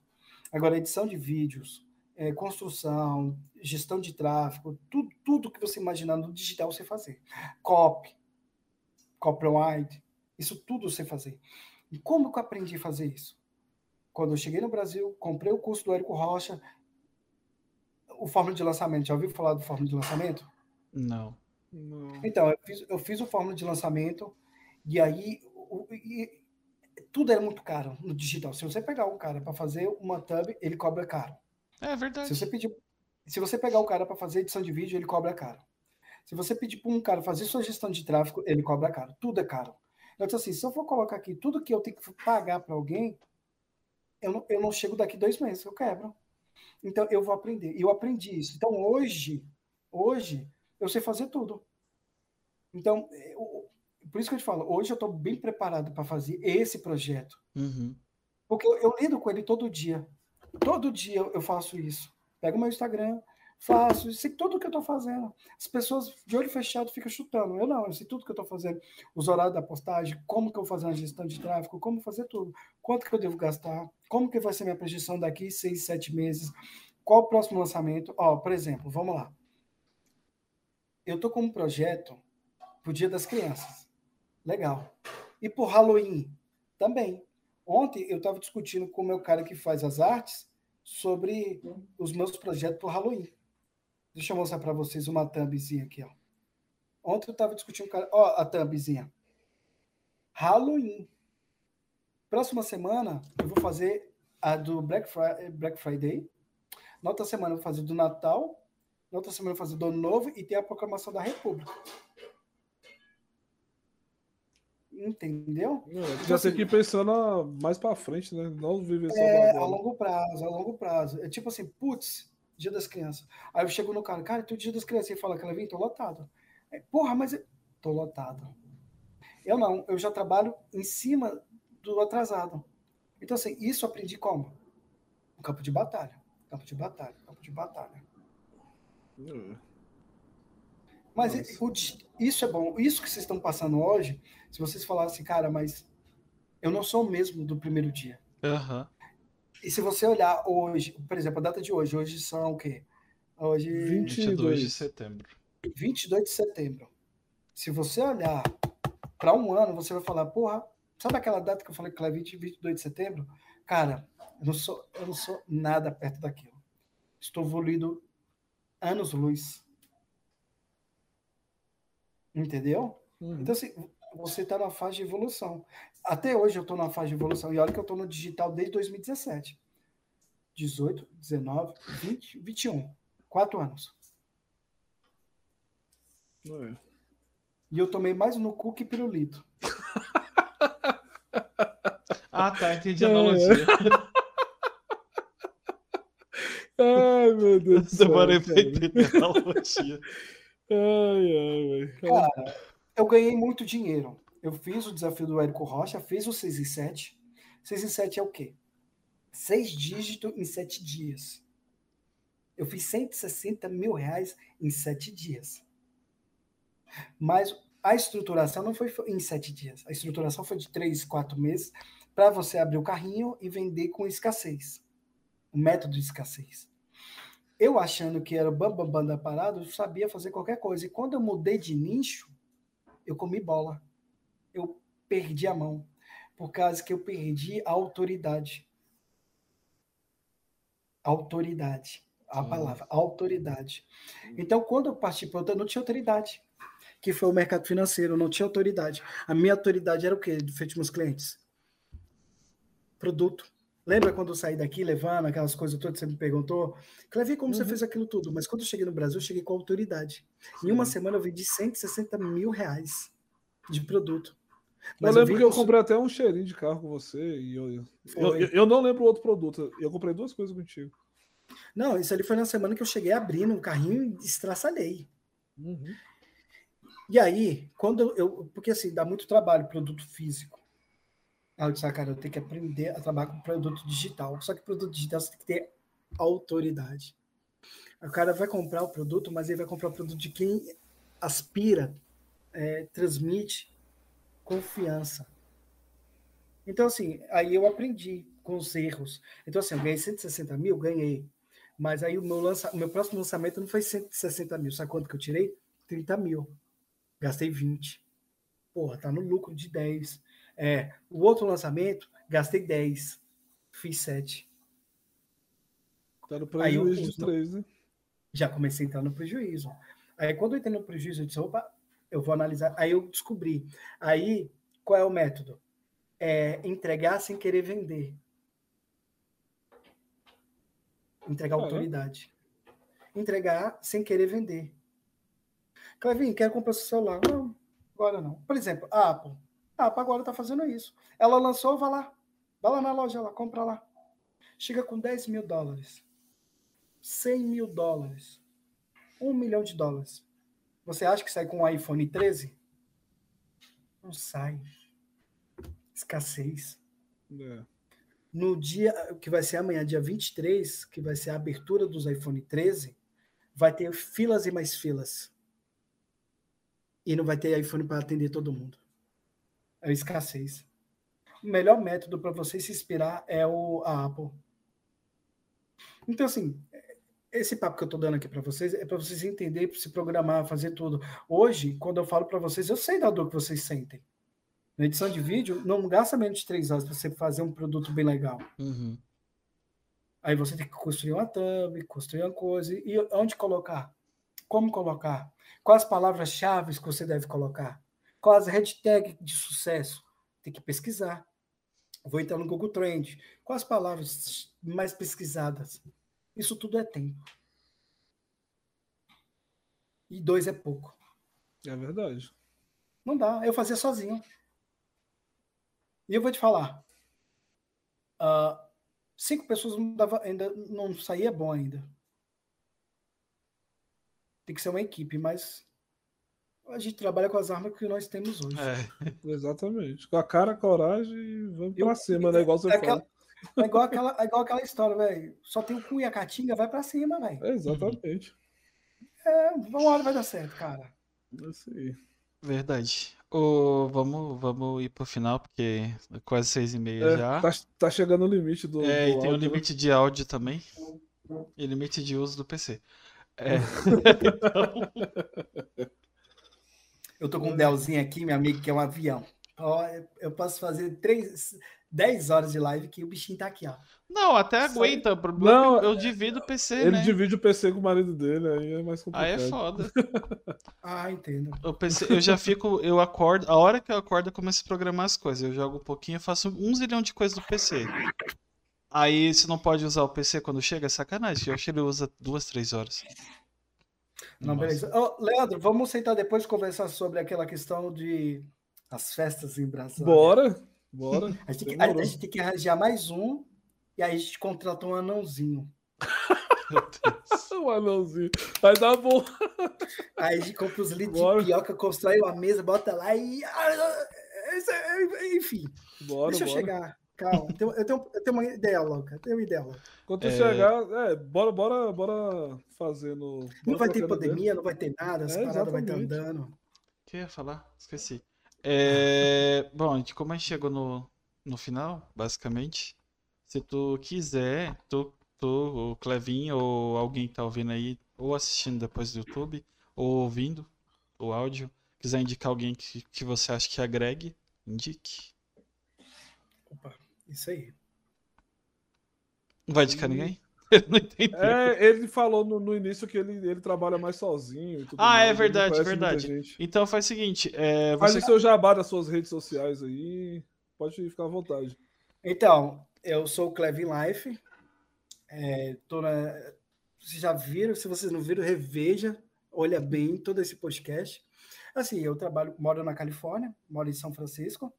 [SPEAKER 3] Agora, edição de vídeos, é, construção, gestão de tráfego, tudo, tudo que você imaginar no digital você fazer. Copy, copyright, isso tudo você fazer. E como que eu aprendi a fazer isso? Quando eu cheguei no Brasil, comprei o curso do Érico Rocha, o fórmula de lançamento. Já ouviu falar do fórmula de lançamento?
[SPEAKER 1] Não.
[SPEAKER 2] Não.
[SPEAKER 3] Então, eu fiz, eu fiz o fórmula de lançamento e aí o- e- tudo era muito caro no digital. Se você pegar um cara para fazer uma thumb, ele cobra caro.
[SPEAKER 1] É verdade.
[SPEAKER 3] Se você pedir, se você pegar o cara para fazer edição de vídeo, ele cobra caro. Se você pedir para um cara fazer sua gestão de tráfego, ele cobra caro. Tudo é caro. Eu disse assim, se eu for colocar aqui tudo que eu tenho que pagar para alguém, eu não, eu não chego daqui dois meses, eu quebro. Então eu vou aprender. E eu aprendi isso. Então hoje, hoje eu sei fazer tudo. Então, eu- por isso que eu te falo, hoje eu estou bem preparado para fazer esse projeto.
[SPEAKER 1] Uhum.
[SPEAKER 3] Porque eu, eu lido com ele todo dia. Todo dia eu faço isso. Pego meu Instagram, faço, sei tudo que eu estou fazendo. As pessoas de olho fechado ficam chutando. Eu não, eu sei tudo que eu estou fazendo. Os horários da postagem, como que eu vou fazer uma gestão de tráfego, como fazer tudo. Quanto que eu devo gastar, como que vai ser minha projeção daqui seis, sete meses, qual o próximo lançamento. Ó, por exemplo, vamos lá. Eu estou com um projeto pro Dia das Crianças. Legal. E por Halloween também. Ontem eu estava discutindo com o meu cara que faz as artes sobre os meus projetos para Halloween. Deixa eu mostrar para vocês uma thumbzinha aqui, ó. Ontem eu estava discutindo com o cara, ó, a thumbzinha. Halloween. Próxima semana eu vou fazer a do Black Friday, Black Friday. Na outra semana eu vou fazer do Natal. Na outra semana eu vou fazer do Ano Novo e tem a proclamação da República. Entendeu?
[SPEAKER 2] É, já tem que ir pensando mais pra frente, né? Não viver só
[SPEAKER 3] É, a longo prazo, a longo prazo. É tipo assim, putz, dia das crianças. Aí eu chego no cara, cara, tu dia das crianças, ele fala que ela vem, tô lotado. É, Porra, mas eu... tô lotado. Eu não, eu já trabalho em cima do atrasado. Então, assim, isso eu aprendi como? No campo de batalha. Campo de batalha, campo de batalha.
[SPEAKER 2] É.
[SPEAKER 3] Mas o, isso é bom. Isso que vocês estão passando hoje, se vocês falassem, cara, mas eu não sou o mesmo do primeiro dia.
[SPEAKER 1] Uhum.
[SPEAKER 3] E se você olhar hoje, por exemplo, a data de hoje, hoje são o quê?
[SPEAKER 1] Hoje 22 de setembro.
[SPEAKER 3] 22 de setembro. Se você olhar para um ano, você vai falar, porra, sabe aquela data que eu falei que é 20, 22 de setembro? Cara, eu não sou, eu não sou nada perto daquilo. Estou evoluído anos luz. Entendeu? Uhum. Então, assim, você está na fase de evolução. Até hoje eu estou na fase de evolução. E olha que eu estou no digital desde 2017. 18, 19, 20, 21. Quatro anos. É. E eu tomei mais no cu que pirulito.
[SPEAKER 1] Ah, tá. Entendi a analogia.
[SPEAKER 2] Ai, meu Deus do céu.
[SPEAKER 1] Demorei pra entender a analogia.
[SPEAKER 2] Ai, ai, ai.
[SPEAKER 3] Cara, eu ganhei muito dinheiro. Eu fiz o desafio do Érico Rocha, fiz o 6 em 7. 6 em 7 é o quê? Seis dígitos em sete dias. Eu fiz 160 mil reais em sete dias. Mas a estruturação não foi em sete dias. A estruturação foi de três, quatro meses para você abrir o carrinho e vender com escassez. O método de escassez. Eu achando que era o bambambam bam, bam da parada, eu sabia fazer qualquer coisa. E quando eu mudei de nicho, eu comi bola. Eu perdi a mão. Por causa que eu perdi a autoridade. Autoridade. A palavra, autoridade. Então, quando eu parti para outra, eu não tinha autoridade. Que foi o mercado financeiro, eu não tinha autoridade. A minha autoridade era o quê? De frente meus clientes? Produto. Lembra quando eu saí daqui levando aquelas coisas todas você me perguntou? Clevi, como uhum. você fez aquilo tudo? Mas quando eu cheguei no Brasil, eu cheguei com autoridade. Sim. Em uma semana eu vendi 160 mil reais de produto.
[SPEAKER 2] Mas eu lembro eu que eu comprei até um cheirinho de carro com você e eu, eu, eu, eu não lembro outro produto. Eu comprei duas coisas contigo.
[SPEAKER 3] Não, isso ali foi na semana que eu cheguei abrindo um carrinho e estraçalhei. Uhum. E aí, quando eu. Porque assim, dá muito trabalho produto físico. Eu disse, ah, cara, eu tenho que aprender a trabalhar com produto digital. Só que produto digital você tem que ter autoridade. O cara vai comprar o produto, mas ele vai comprar o produto de quem aspira, é, transmite confiança. Então, assim, aí eu aprendi com os erros. Então, assim, eu ganhei 160 mil, ganhei. Mas aí o meu, lança, o meu próximo lançamento não foi 160 mil. Sabe quanto que eu tirei? 30 mil. Gastei 20. Porra, tá no lucro de 10. É, o outro lançamento, gastei 10. Fiz 7.
[SPEAKER 2] Tá no prejuízo de 3, né?
[SPEAKER 3] Já comecei a entrar no prejuízo. Aí quando eu entrei no prejuízo, eu disse, opa, eu vou analisar. Aí eu descobri. Aí, qual é o método? É entregar sem querer vender. Entregar ah, autoridade. É? Entregar sem querer vender. Clevin, quero comprar seu celular. Não, agora não. Por exemplo, a Apple. A Apple agora está fazendo isso. Ela lançou, vai lá. Vai lá na loja, ela compra lá. Chega com 10 mil dólares. 100 mil dólares. 1 milhão de dólares. Você acha que sai com o iPhone 13? Não sai. Escassez. É. No dia que vai ser amanhã, dia 23, que vai ser a abertura dos iPhone 13, vai ter filas e mais filas. E não vai ter iPhone para atender todo mundo. É escassez. O melhor método para você se inspirar é o, a Apple. Então, assim, esse papo que eu estou dando aqui para vocês é para vocês entenderem, se programar, fazer tudo. Hoje, quando eu falo para vocês, eu sei da dor que vocês sentem. Na edição de vídeo, não gasta menos de três horas para você fazer um produto bem legal.
[SPEAKER 1] Uhum.
[SPEAKER 3] Aí você tem que construir uma thumb, construir uma coisa. E onde colocar? Como colocar? Quais palavras-chave que você deve colocar? Quais hashtags de sucesso? Tem que pesquisar. Vou entrar no Google Trend. Quais palavras mais pesquisadas? Isso tudo é tempo. E dois é pouco.
[SPEAKER 2] É verdade.
[SPEAKER 3] Não dá. Eu fazia sozinho. E eu vou te falar. Uh, cinco pessoas não dava, ainda não saía bom ainda. Tem que ser uma equipe, mas a gente trabalha com as armas que nós temos hoje.
[SPEAKER 2] É. Exatamente. Com a cara, a coragem e vamos eu, pra cima, né? Igual você
[SPEAKER 3] é
[SPEAKER 2] fala.
[SPEAKER 3] Aquela, é igual aquela, é igual aquela história, velho. Só tem o cu e a caatinga, vai pra cima, velho.
[SPEAKER 2] exatamente.
[SPEAKER 3] É, uma hora vai dar certo, cara.
[SPEAKER 2] É isso aí.
[SPEAKER 1] Verdade. Ô, vamos, vamos ir pro final, porque é quase seis e meia
[SPEAKER 2] É,
[SPEAKER 1] já.
[SPEAKER 2] tá, tá chegando o limite do.
[SPEAKER 1] É,
[SPEAKER 2] do
[SPEAKER 1] e tem o
[SPEAKER 2] áudio, né?
[SPEAKER 1] limite de áudio também. E limite de uso do PC. É.
[SPEAKER 3] Eu tô com um Delzinho aqui, meu amigo, que é um avião. Ó, eu posso fazer três, 10 horas de live que o bichinho tá aqui, ó.
[SPEAKER 1] Não, até
[SPEAKER 3] Só-
[SPEAKER 1] aguenta. O problema é
[SPEAKER 2] Não,
[SPEAKER 1] que eu divido o PC,
[SPEAKER 2] Ele
[SPEAKER 1] né?
[SPEAKER 2] divide o PC com o marido dele, aí é mais
[SPEAKER 1] Aí
[SPEAKER 2] complicado.
[SPEAKER 1] é foda.
[SPEAKER 3] Ah, entendo.
[SPEAKER 1] O PC, eu já fico, eu acordo, a hora que eu acordo eu começo a programar as coisas. Eu jogo um pouquinho, eu faço um zilhão de coisas do PC. Aí, se não pode usar o PC quando chega, é sacanagem. Eu acho que ele usa duas, três horas.
[SPEAKER 3] Não,
[SPEAKER 1] Nossa.
[SPEAKER 3] beleza. Ô, Leandro, vamos sentar depois e conversar sobre aquela questão de as festas em Brasília.
[SPEAKER 2] Bora, bora.
[SPEAKER 3] A gente, tem que, a, a gente tem que arranjar mais um e aí a gente contrata um anãozinho.
[SPEAKER 2] O anãozinho. Vai dar bom.
[SPEAKER 3] Aí a gente compra os litros
[SPEAKER 2] Bora.
[SPEAKER 3] de pioca, constrói uma mesa, bota lá e. Ah, é- Enfim,
[SPEAKER 2] Bora,
[SPEAKER 3] deixa eu
[SPEAKER 2] bora.
[SPEAKER 3] chegar. Calma, eu tenho, eu, tenho, eu tenho uma ideia louca. Eu tenho uma ideia louca.
[SPEAKER 2] Quando tu
[SPEAKER 1] É.
[SPEAKER 2] chegar, é, bora, bora, bora fazendo.
[SPEAKER 3] Não vai ter pandemia, não vai ter nada, as
[SPEAKER 2] É,
[SPEAKER 3] paradas vai estar andando.
[SPEAKER 1] O que eu ia falar? Esqueci. É, Bom, a gente- como a gente chegou no, no final, basicamente, se tu quiser, tu, tu, o Clevinho ou alguém que tá ouvindo aí, ou assistindo depois do YouTube, ou ouvindo o áudio, quiser indicar alguém que, que você acha que agregue, indique.
[SPEAKER 3] Opa, isso aí.
[SPEAKER 1] Não vai indicar ninguém? Ele não entendeu.
[SPEAKER 2] É, ele falou no, no início que ele, ele trabalha mais sozinho e tudo
[SPEAKER 1] Ah, é
[SPEAKER 2] mais, não
[SPEAKER 1] verdade, verdade. Então faz o seguinte, é,
[SPEAKER 2] Faz
[SPEAKER 1] você...
[SPEAKER 2] o seu jabá das suas redes sociais aí. Pode ficar à vontade.
[SPEAKER 3] Então, eu sou o Clevin Life. É, tô na... Vocês já viram? Se vocês não viram, reveja, olha bem todo esse podcast. Assim, eu trabalho, moro na Califórnia, moro em São Francisco.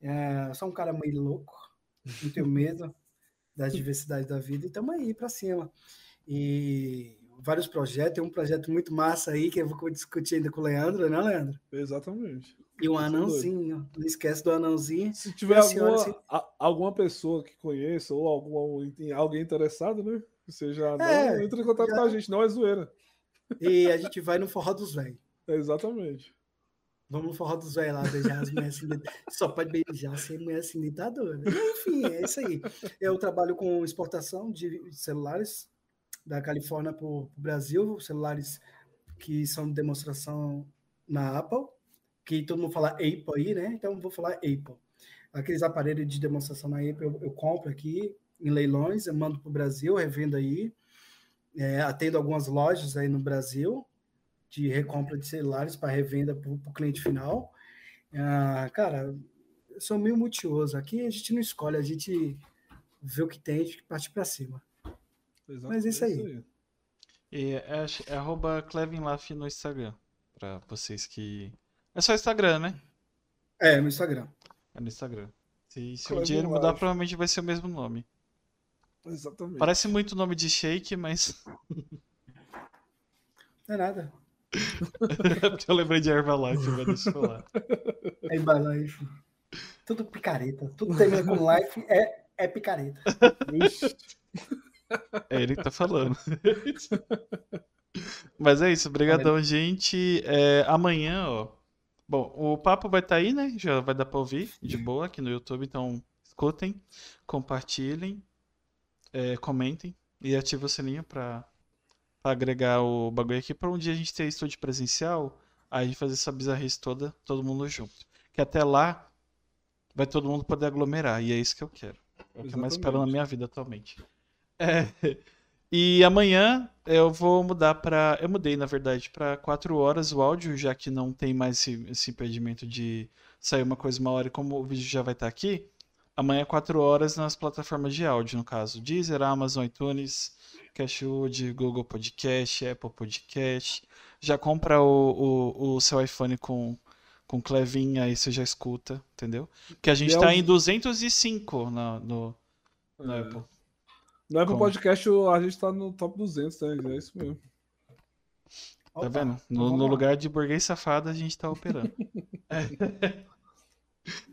[SPEAKER 3] É, sou um cara meio louco, não tenho medo das diversidades da vida e estamos aí para cima. E vários projetos, tem um projeto muito massa aí que eu vou discutir ainda com o Leandro, né, Leandro?
[SPEAKER 2] Exatamente.
[SPEAKER 3] E um
[SPEAKER 2] Sem dúvida.
[SPEAKER 3] anãozinho, não esquece do anãozinho.
[SPEAKER 2] Se tiver
[SPEAKER 3] E a senhora,
[SPEAKER 2] alguma, a- alguma pessoa que conheça ou algum, alguém interessado, né? Seja
[SPEAKER 3] É,
[SPEAKER 2] entre em contato
[SPEAKER 3] já-
[SPEAKER 2] com a gente, não é zoeira.
[SPEAKER 3] E a gente vai no Forró dos Velhos.
[SPEAKER 2] É exatamente.
[SPEAKER 3] Vamos forró dos velhos lá, beijar as mulheres assim. Só pode beijar sem mulher assim, ditadora. Enfim, é isso aí. Eu trabalho com exportação de celulares da Califórnia para o Brasil, celulares que são de demonstração na Apple, que todo mundo fala Apple aí, né? Então vou falar Apple. Aqueles aparelhos de demonstração na Apple eu, eu compro aqui em leilões, eu mando para o Brasil, revendo aí. É, atendo algumas lojas aí no Brasil de recompra de celulares para revenda para o cliente final. Ah, cara, eu sou meio multioso. Aqui a gente não escolhe, a gente vê o que tem e parte para cima. Mas isso aí.
[SPEAKER 1] E é, é arroba Clevinlaf no Instagram. Pra vocês que. É só Instagram, né?
[SPEAKER 3] É, no Instagram.
[SPEAKER 1] É no Instagram. Se, se o dinheiro mudar, provavelmente vai ser o mesmo nome.
[SPEAKER 2] Exatamente.
[SPEAKER 1] Parece muito nome de shake, mas.
[SPEAKER 3] Não é nada.
[SPEAKER 1] É porque eu lembrei de Herbalife, mas deixa eu falar.
[SPEAKER 3] É Herbalife. Tudo picareta. Tudo termina com life é, é picareta.
[SPEAKER 1] É ele que tá falando. Mas é isso, brigadão, gente. É, amanhã, ó. Bom, o papo vai estar aí, né? Já vai dar pra ouvir de boa aqui no YouTube, então escutem, compartilhem, é, comentem e ativem o sininho pra agregar o bagulho aqui pra um dia a gente ter estúdio presencial, aí a gente fazer essa bizarrice toda, todo mundo junto. Que até lá vai todo mundo poder aglomerar, e é isso que eu quero. É o que eu mais espero na minha vida atualmente. É, e amanhã eu vou mudar para. Eu mudei, na verdade, para 4 horas o áudio, já que não tem mais esse, esse impedimento de sair uma coisa uma hora, e como o vídeo já vai estar aqui, amanhã 4 horas nas plataformas de áudio, no caso, Deezer, Amazon, iTunes, Cashwood, Google Podcast, Apple Podcast. Já compra o, o, o seu iPhone com, com Clevin, aí você já escuta, entendeu? Que a gente
[SPEAKER 2] E é
[SPEAKER 1] tá em 205 na, no, no
[SPEAKER 2] É.
[SPEAKER 1] Apple.
[SPEAKER 2] No Apple? Podcast a gente tá no top 200, né? É isso mesmo.
[SPEAKER 1] Tá vendo?
[SPEAKER 3] então
[SPEAKER 1] No, no lugar de burguês safado, a gente tá operando.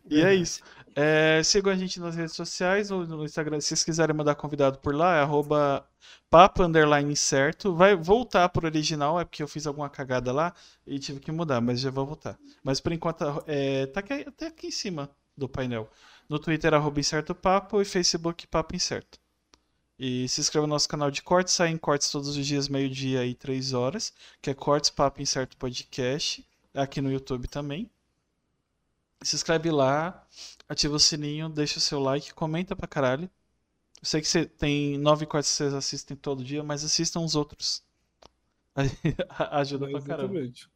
[SPEAKER 1] E é isso. É, sigam a gente nas redes sociais, no Instagram, se vocês quiserem mandar convidado por lá, é papo underline certo. Vai voltar pro original, é porque eu fiz alguma cagada lá e tive que mudar, mas já vou voltar. Mas por enquanto, é, tá aqui, até aqui em cima do painel. No Twitter, arroba incerto papo e Facebook, papo incerto. E se inscreva no nosso canal de cortes, saem cortes todos os dias, meio-dia e três horas, que é Cortes Papo Incerto Podcast, aqui no YouTube também. Se inscreve lá, ativa o sininho, deixa o seu like, comenta pra caralho. Eu sei que você tem nove cortes que vocês assistem todo dia, mas assistam os outros. Ajuda
[SPEAKER 2] É,
[SPEAKER 1] pra caramba.
[SPEAKER 2] exatamente.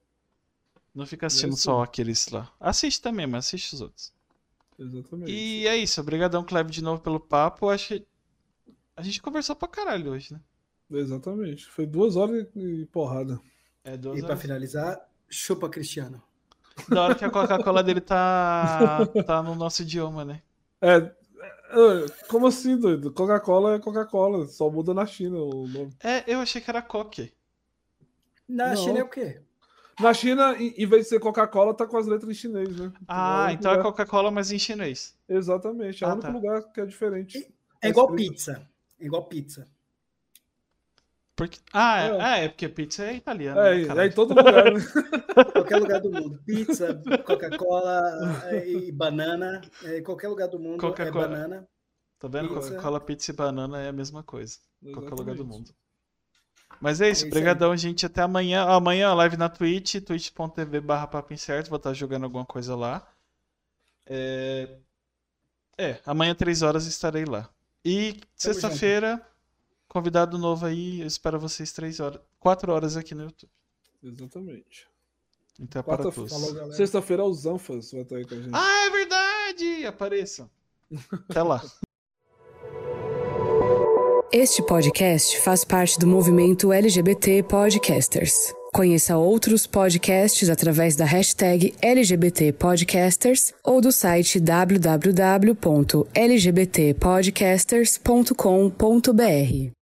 [SPEAKER 1] Não fica assistindo
[SPEAKER 2] isso.
[SPEAKER 1] só aqueles lá. Assiste também, mas assiste os outros.
[SPEAKER 2] Exatamente.
[SPEAKER 1] E é isso. Obrigadão, Cleve, de novo pelo papo. Acho que a gente conversou pra caralho hoje, né?
[SPEAKER 2] Exatamente. Foi duas horas e porrada.
[SPEAKER 1] É duas
[SPEAKER 3] E para
[SPEAKER 1] horas.
[SPEAKER 3] finalizar, chupa Cristiano.
[SPEAKER 1] Da hora que a Coca-Cola dele tá, tá no nosso idioma, né?
[SPEAKER 2] É, é, como assim, doido? Coca-Cola é Coca-Cola, só muda na China o nome.
[SPEAKER 1] É, eu achei que era Coque.
[SPEAKER 3] Na
[SPEAKER 2] Não.
[SPEAKER 3] China é o quê?
[SPEAKER 2] Na China, em vez de ser Coca-Cola, tá com as letras em chinês, né?
[SPEAKER 1] Ah,
[SPEAKER 2] É o único
[SPEAKER 1] então é
[SPEAKER 2] lugar-
[SPEAKER 1] Coca-Cola, mas em chinês.
[SPEAKER 2] Exatamente, é o
[SPEAKER 1] Ah,
[SPEAKER 2] único
[SPEAKER 1] tá.
[SPEAKER 2] lugar que é diferente.
[SPEAKER 3] É igual
[SPEAKER 2] escrito.
[SPEAKER 3] pizza. É igual pizza.
[SPEAKER 1] Porque... Ah, é,
[SPEAKER 2] É.
[SPEAKER 1] ah, é porque pizza é italiano.
[SPEAKER 2] É,
[SPEAKER 1] né,
[SPEAKER 2] é em todo lugar, né?
[SPEAKER 3] Qualquer lugar do mundo. Pizza, Coca-Cola é, e banana. É, qualquer lugar do mundo
[SPEAKER 1] Coca-Cola.
[SPEAKER 3] é banana.
[SPEAKER 1] Tá vendo? Coca-Cola, pizza e banana é a mesma coisa. em Qualquer lugar do
[SPEAKER 2] Exatamente.
[SPEAKER 1] mundo. Mas é isso,
[SPEAKER 3] É isso aí.
[SPEAKER 1] brigadão, gente. Até amanhã. Amanhã a live na Twitch, twitch.tv barra papo incerto. Vou estar jogando alguma coisa lá. É... é, amanhã, três horas, estarei lá. E sexta-feira, convidado novo aí. Eu espero vocês três horas, quatro horas aqui no YouTube.
[SPEAKER 2] Exatamente.
[SPEAKER 1] Então é para todos.
[SPEAKER 2] Sexta-feira é o Zanfas vai estar aí com a gente.
[SPEAKER 1] Ah, é verdade! Apareçam. Até lá.
[SPEAKER 4] Este podcast faz parte do movimento LGBT Podcasters. Conheça outros podcasts através da hashtag LGBT Podcasters ou do site www.lgbtpodcasters.com.br.